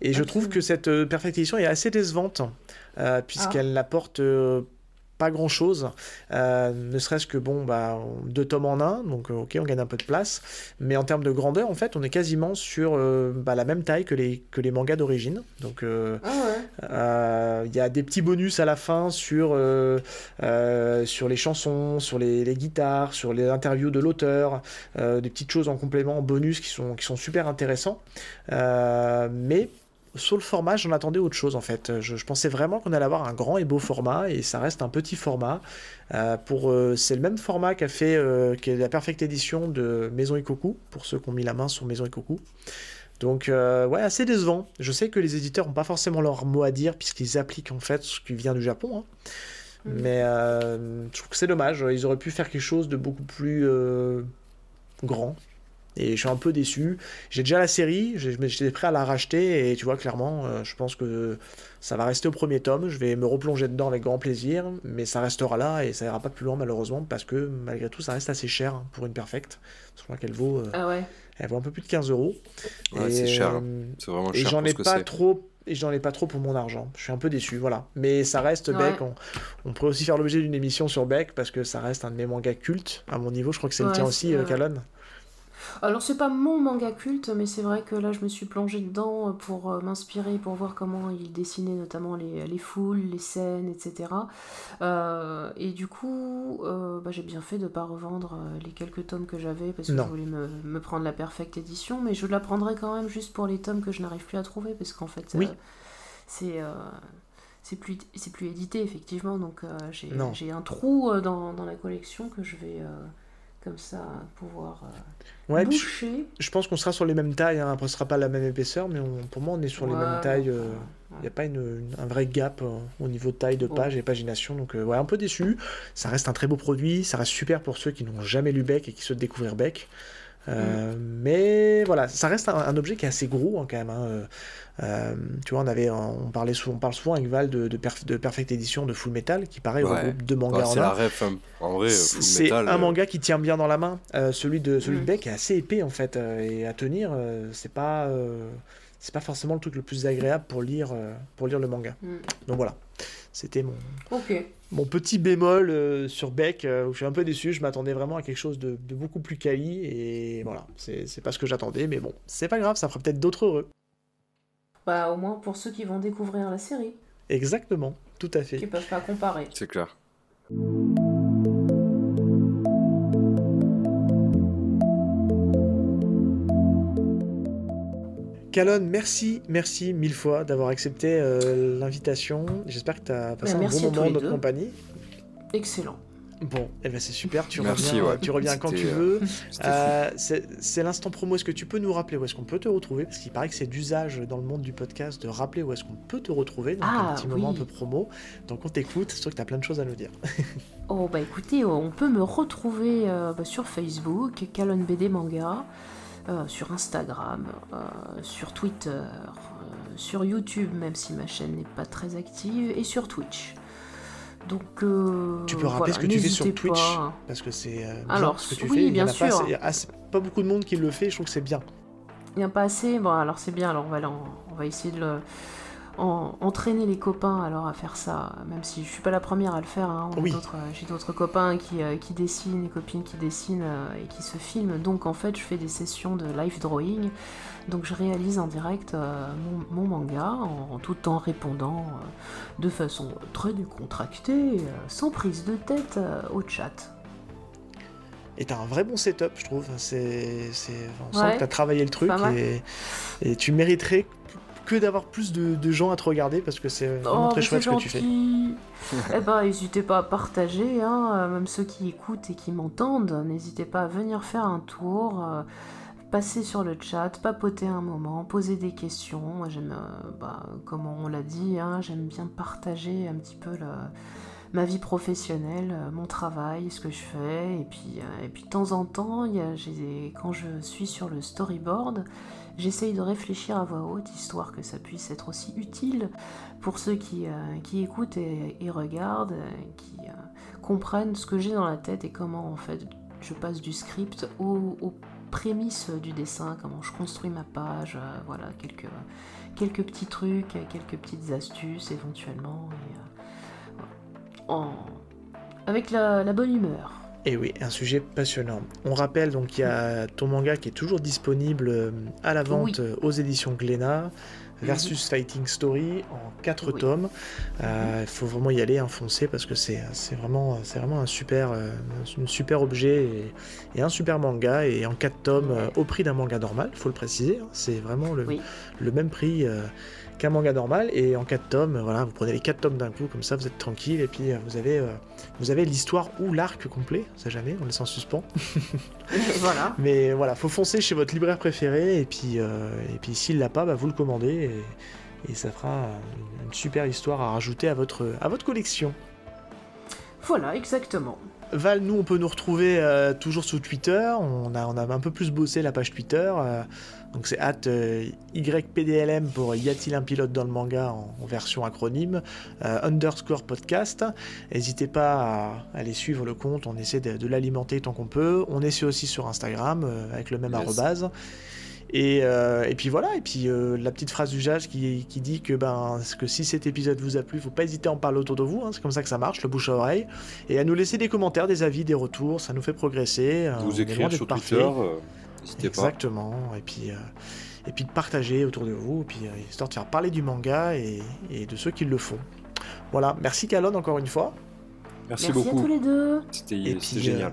Et je trouve que cette perfectition est assez décevante, puisqu'elle ah. n'apporte pas grand chose, euh, ne serait-ce que bon, bah, deux tomes en un, donc euh, ok, on gagne un peu de place, mais en termes de grandeur, en fait, on est quasiment sur euh, bah, la même taille que les, que les mangas d'origine. Donc ah il y a des petits bonus à la fin sur, sur les chansons, sur les, les, guitares, sur les interviews de l'auteur, des petites choses en complément, en bonus qui sont, qui sont super intéressants. mais sur le format, j'en attendais autre chose en fait. Je, pensais vraiment qu'on allait avoir un grand et beau format et ça reste un petit format. Euh, pour, euh, c'est le même format qu'a fait euh, la Perfect Edition de Maison Ikoku, pour ceux qui ont mis la main sur Maison Ikoku. Donc ouais, assez décevant. Je sais que les éditeurs n'ont pas forcément leur mot à dire puisqu'ils appliquent en fait ce qui vient du Japon. Hein. Mm. Mais je trouve que c'est dommage. Ils auraient pu faire quelque chose de beaucoup plus grand et je suis un peu déçu. J'ai déjà la série, j'étais prêt à la racheter et tu vois clairement, euh, je pense que ça va rester au premier tome. Je vais me replonger dedans avec grand plaisir, mais ça restera là et ça ira pas plus loin malheureusement parce que malgré tout, ça reste assez cher hein, pour une perfecte. Je crois qu'elle vaut, euh, ah ouais. elle vaut un peu plus de 15 euros. Ouais, c'est cher. Hein. C'est vraiment cher. Et j'en ai pas trop et j'en ai pas trop pour mon argent. Je suis un peu déçu, voilà. Mais ça reste Beck. On, pourrait aussi faire l'objet d'une émission sur Beck parce que ça reste un de mes mangas cultes. À mon niveau, je crois que c'est le tien aussi, euh, Calonne. Alors c'est pas mon manga culte, mais c'est vrai que là je me suis plongée dedans pour euh, m'inspirer, pour voir comment il dessinait notamment les, les foules, les scènes, etc. Euh, et du coup, euh, bah, j'ai bien fait de pas revendre les quelques tomes que j'avais parce que je voulais me, me, prendre la perfecte édition, mais je la prendrai quand même juste pour les tomes que je n'arrive plus à trouver parce qu'en fait c'est c'est plus c'est plus édité effectivement. Donc j'ai un trou dans, dans, la collection que je vais comme ça pouvoir euh, ouais, boucher. Je, pense qu'on sera sur les mêmes tailles, hein. après ce sera pas la même épaisseur, mais pour moi on est sur les mêmes tailles. Il euh, n'y a pas une, un vrai gap euh, au niveau de taille de page et pagination, donc ouais, un peu déçu. Ça reste un très beau produit, ça reste super pour ceux qui n'ont jamais lu Beck et qui souhaitent découvrir Beck. Mm. Mais voilà, ça reste un, objet qui est assez gros hein, quand même. Hein. Euh, tu vois, on, avait, on, parlait souvent, on parle souvent avec Val de, de, de Perfect Edition de Full Metal, qui paraît ouais. regroupe deux mangas en un. Hein. en vrai, C'est un euh, manga qui tient bien dans la main. Euh, celui de, celui de mm. Beck est assez épais en fait, et à tenir, c'est pas, c'est pas forcément le truc le plus agréable pour lire, pour lire le manga. Mm. Donc voilà, c'était mon, mon petit bémol sur Beck, où je suis un peu déçu. Je m'attendais vraiment à quelque chose de, de beaucoup plus quali, et voilà, c'est pas ce que j'attendais, mais bon, c'est pas grave, ça fera peut-être d'autres heureux. Bah, au moins pour ceux qui vont découvrir la série. Exactement, tout à fait. Qui peuvent pas comparer. C'est clair. Calonne, merci, merci mille fois d'avoir accepté euh, l'invitation. J'espère que tu as passé bah, un bon moment de notre compagnie. Excellent. Bon, eh ben c'est super, tu reviens, tu reviens quand tu veux. Euh, c'est l'instant promo, est-ce que tu peux nous rappeler où est-ce qu'on peut te retrouver? Parce qu'il paraît que c'est d'usage dans le monde du podcast de rappeler où est-ce qu'on peut te retrouver, donc un ah, petit moment un peu promo. Donc on t'écoute, c'est sûr que tu as plein de choses à nous dire. oh bah écoutez, on peut me retrouver euh, bah, sur Facebook, Calon BD Manga, euh, sur Instagram, sur Twitter, sur YouTube, même si ma chaîne n'est pas très active, et sur Twitch. Donc, euh, tu peux rappeler ce que tu fais sur Twitch Parce que c'est euh, alors ce que tu fais. bien sûr. Pas, pas beaucoup de monde qui le fait, je trouve que c'est bien. Il n'y a pas assez. Bon, alors c'est bien, alors on va, on va essayer de le entraîner les copains alors à faire ça, même si je suis pas la première à le faire. Hein. J'ai d'autres copains qui, euh, qui, dessinent, des copines qui dessinent euh, et qui se filment. Donc en fait, je fais des sessions de live drawing. Donc je réalise en direct euh, mon, manga en, tout en répondant de façon très décontractée, sans prise de tête au chat. Et t'as un vrai bon setup, je trouve. C'est, on sent que t'as travaillé le truc et, et, tu mériterais que d'avoir plus de, gens à te regarder parce que c'est vraiment oh, très chouette ce que tu fais. eh ben, n'hésitez pas à partager, hein, euh, même ceux qui écoutent et qui m'entendent, n'hésitez pas à venir faire un tour, euh, passer sur le chat, papoter un moment, poser des questions. Moi, j'aime, euh, bah, comme on l'a dit, hein, j'aime bien partager un petit peu ma vie professionnelle, mon travail, ce que je fais. Et puis, et puis de temps en temps, y a, quand je suis sur le storyboard, J'essaye de réfléchir à voix haute, histoire que ça puisse être aussi utile pour ceux qui, euh, écoutent et, regardent, euh, qui euh, comprennent ce que j'ai dans la tête et comment en fait je passe du script aux, prémices du dessin, comment je construis ma page, voilà, quelques, quelques petits trucs, quelques petites astuces éventuellement, avec la bonne humeur. Et oui, un sujet passionnant. On rappelle donc qu'il y a ton manga qui est toujours disponible euh, à la vente euh, aux éditions Glénat versus Fighting Story en 4 tomes. Euh, il faut vraiment y aller, enfoncer parce que c'est vraiment, vraiment un super, un super objet et, un super manga et en 4 tomes au prix d'un manga normal, il faut le préciser. Hein. c'est vraiment le, le, même prix qu'un manga normal. Et en 4 tomes, voilà, vous prenez les 4 tomes d'un coup, comme ça vous êtes tranquille. Et puis vous avez, vous avez l'histoire ou l'arc complet, ça jamais, on laisse en suspens. voilà. Mais voilà, faut foncer chez votre libraire préféré. Et puis, euh, et puis s'il l'a pas, bah, vous le commandez. Et, et, ça fera une super histoire à rajouter à votre, à votre collection. Voilà, exactement. Val, nous, on peut nous retrouver toujours sous Twitter. On a, on a un peu plus bossé la page Twitter. Donc c'est at euh, YPDLM pour Y a-t-il un pilote dans le manga en, version acronyme, euh, underscore podcast. N'hésitez pas à aller suivre le compte, on essaie de, l'alimenter tant qu'on peut. On essaie aussi sur Instagram euh, avec le même arrobase. Et, et, puis voilà, et puis la petite phrase d'usage qui, qui dit que, ben, que si cet épisode vous a plu, faut pas hésiter à en parler autour de vous, hein. c'est comme ça que ça marche, le bouche à oreille, et à nous laisser des commentaires, des avis, des retours, ça nous fait progresser. Vous écrire sur Twitter. Exactement. Et puis, euh, et puis de partager autour de vous, et puis euh, histoire de faire parler du manga et, de ceux qui le font. Voilà. Merci Calonne encore une fois. Merci, beaucoup. à tous les deux. C'était génial.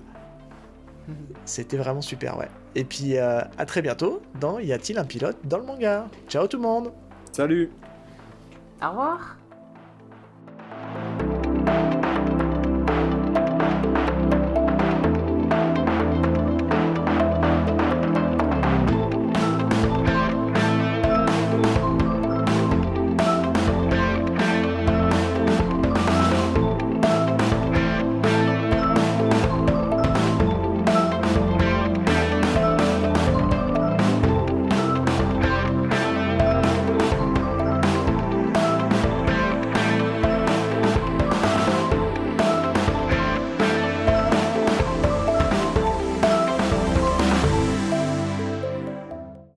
Euh, c'était vraiment super, ouais. Et puis à très bientôt dans Y a-t-il un pilote dans le manga? Ciao tout le monde Salut Au revoir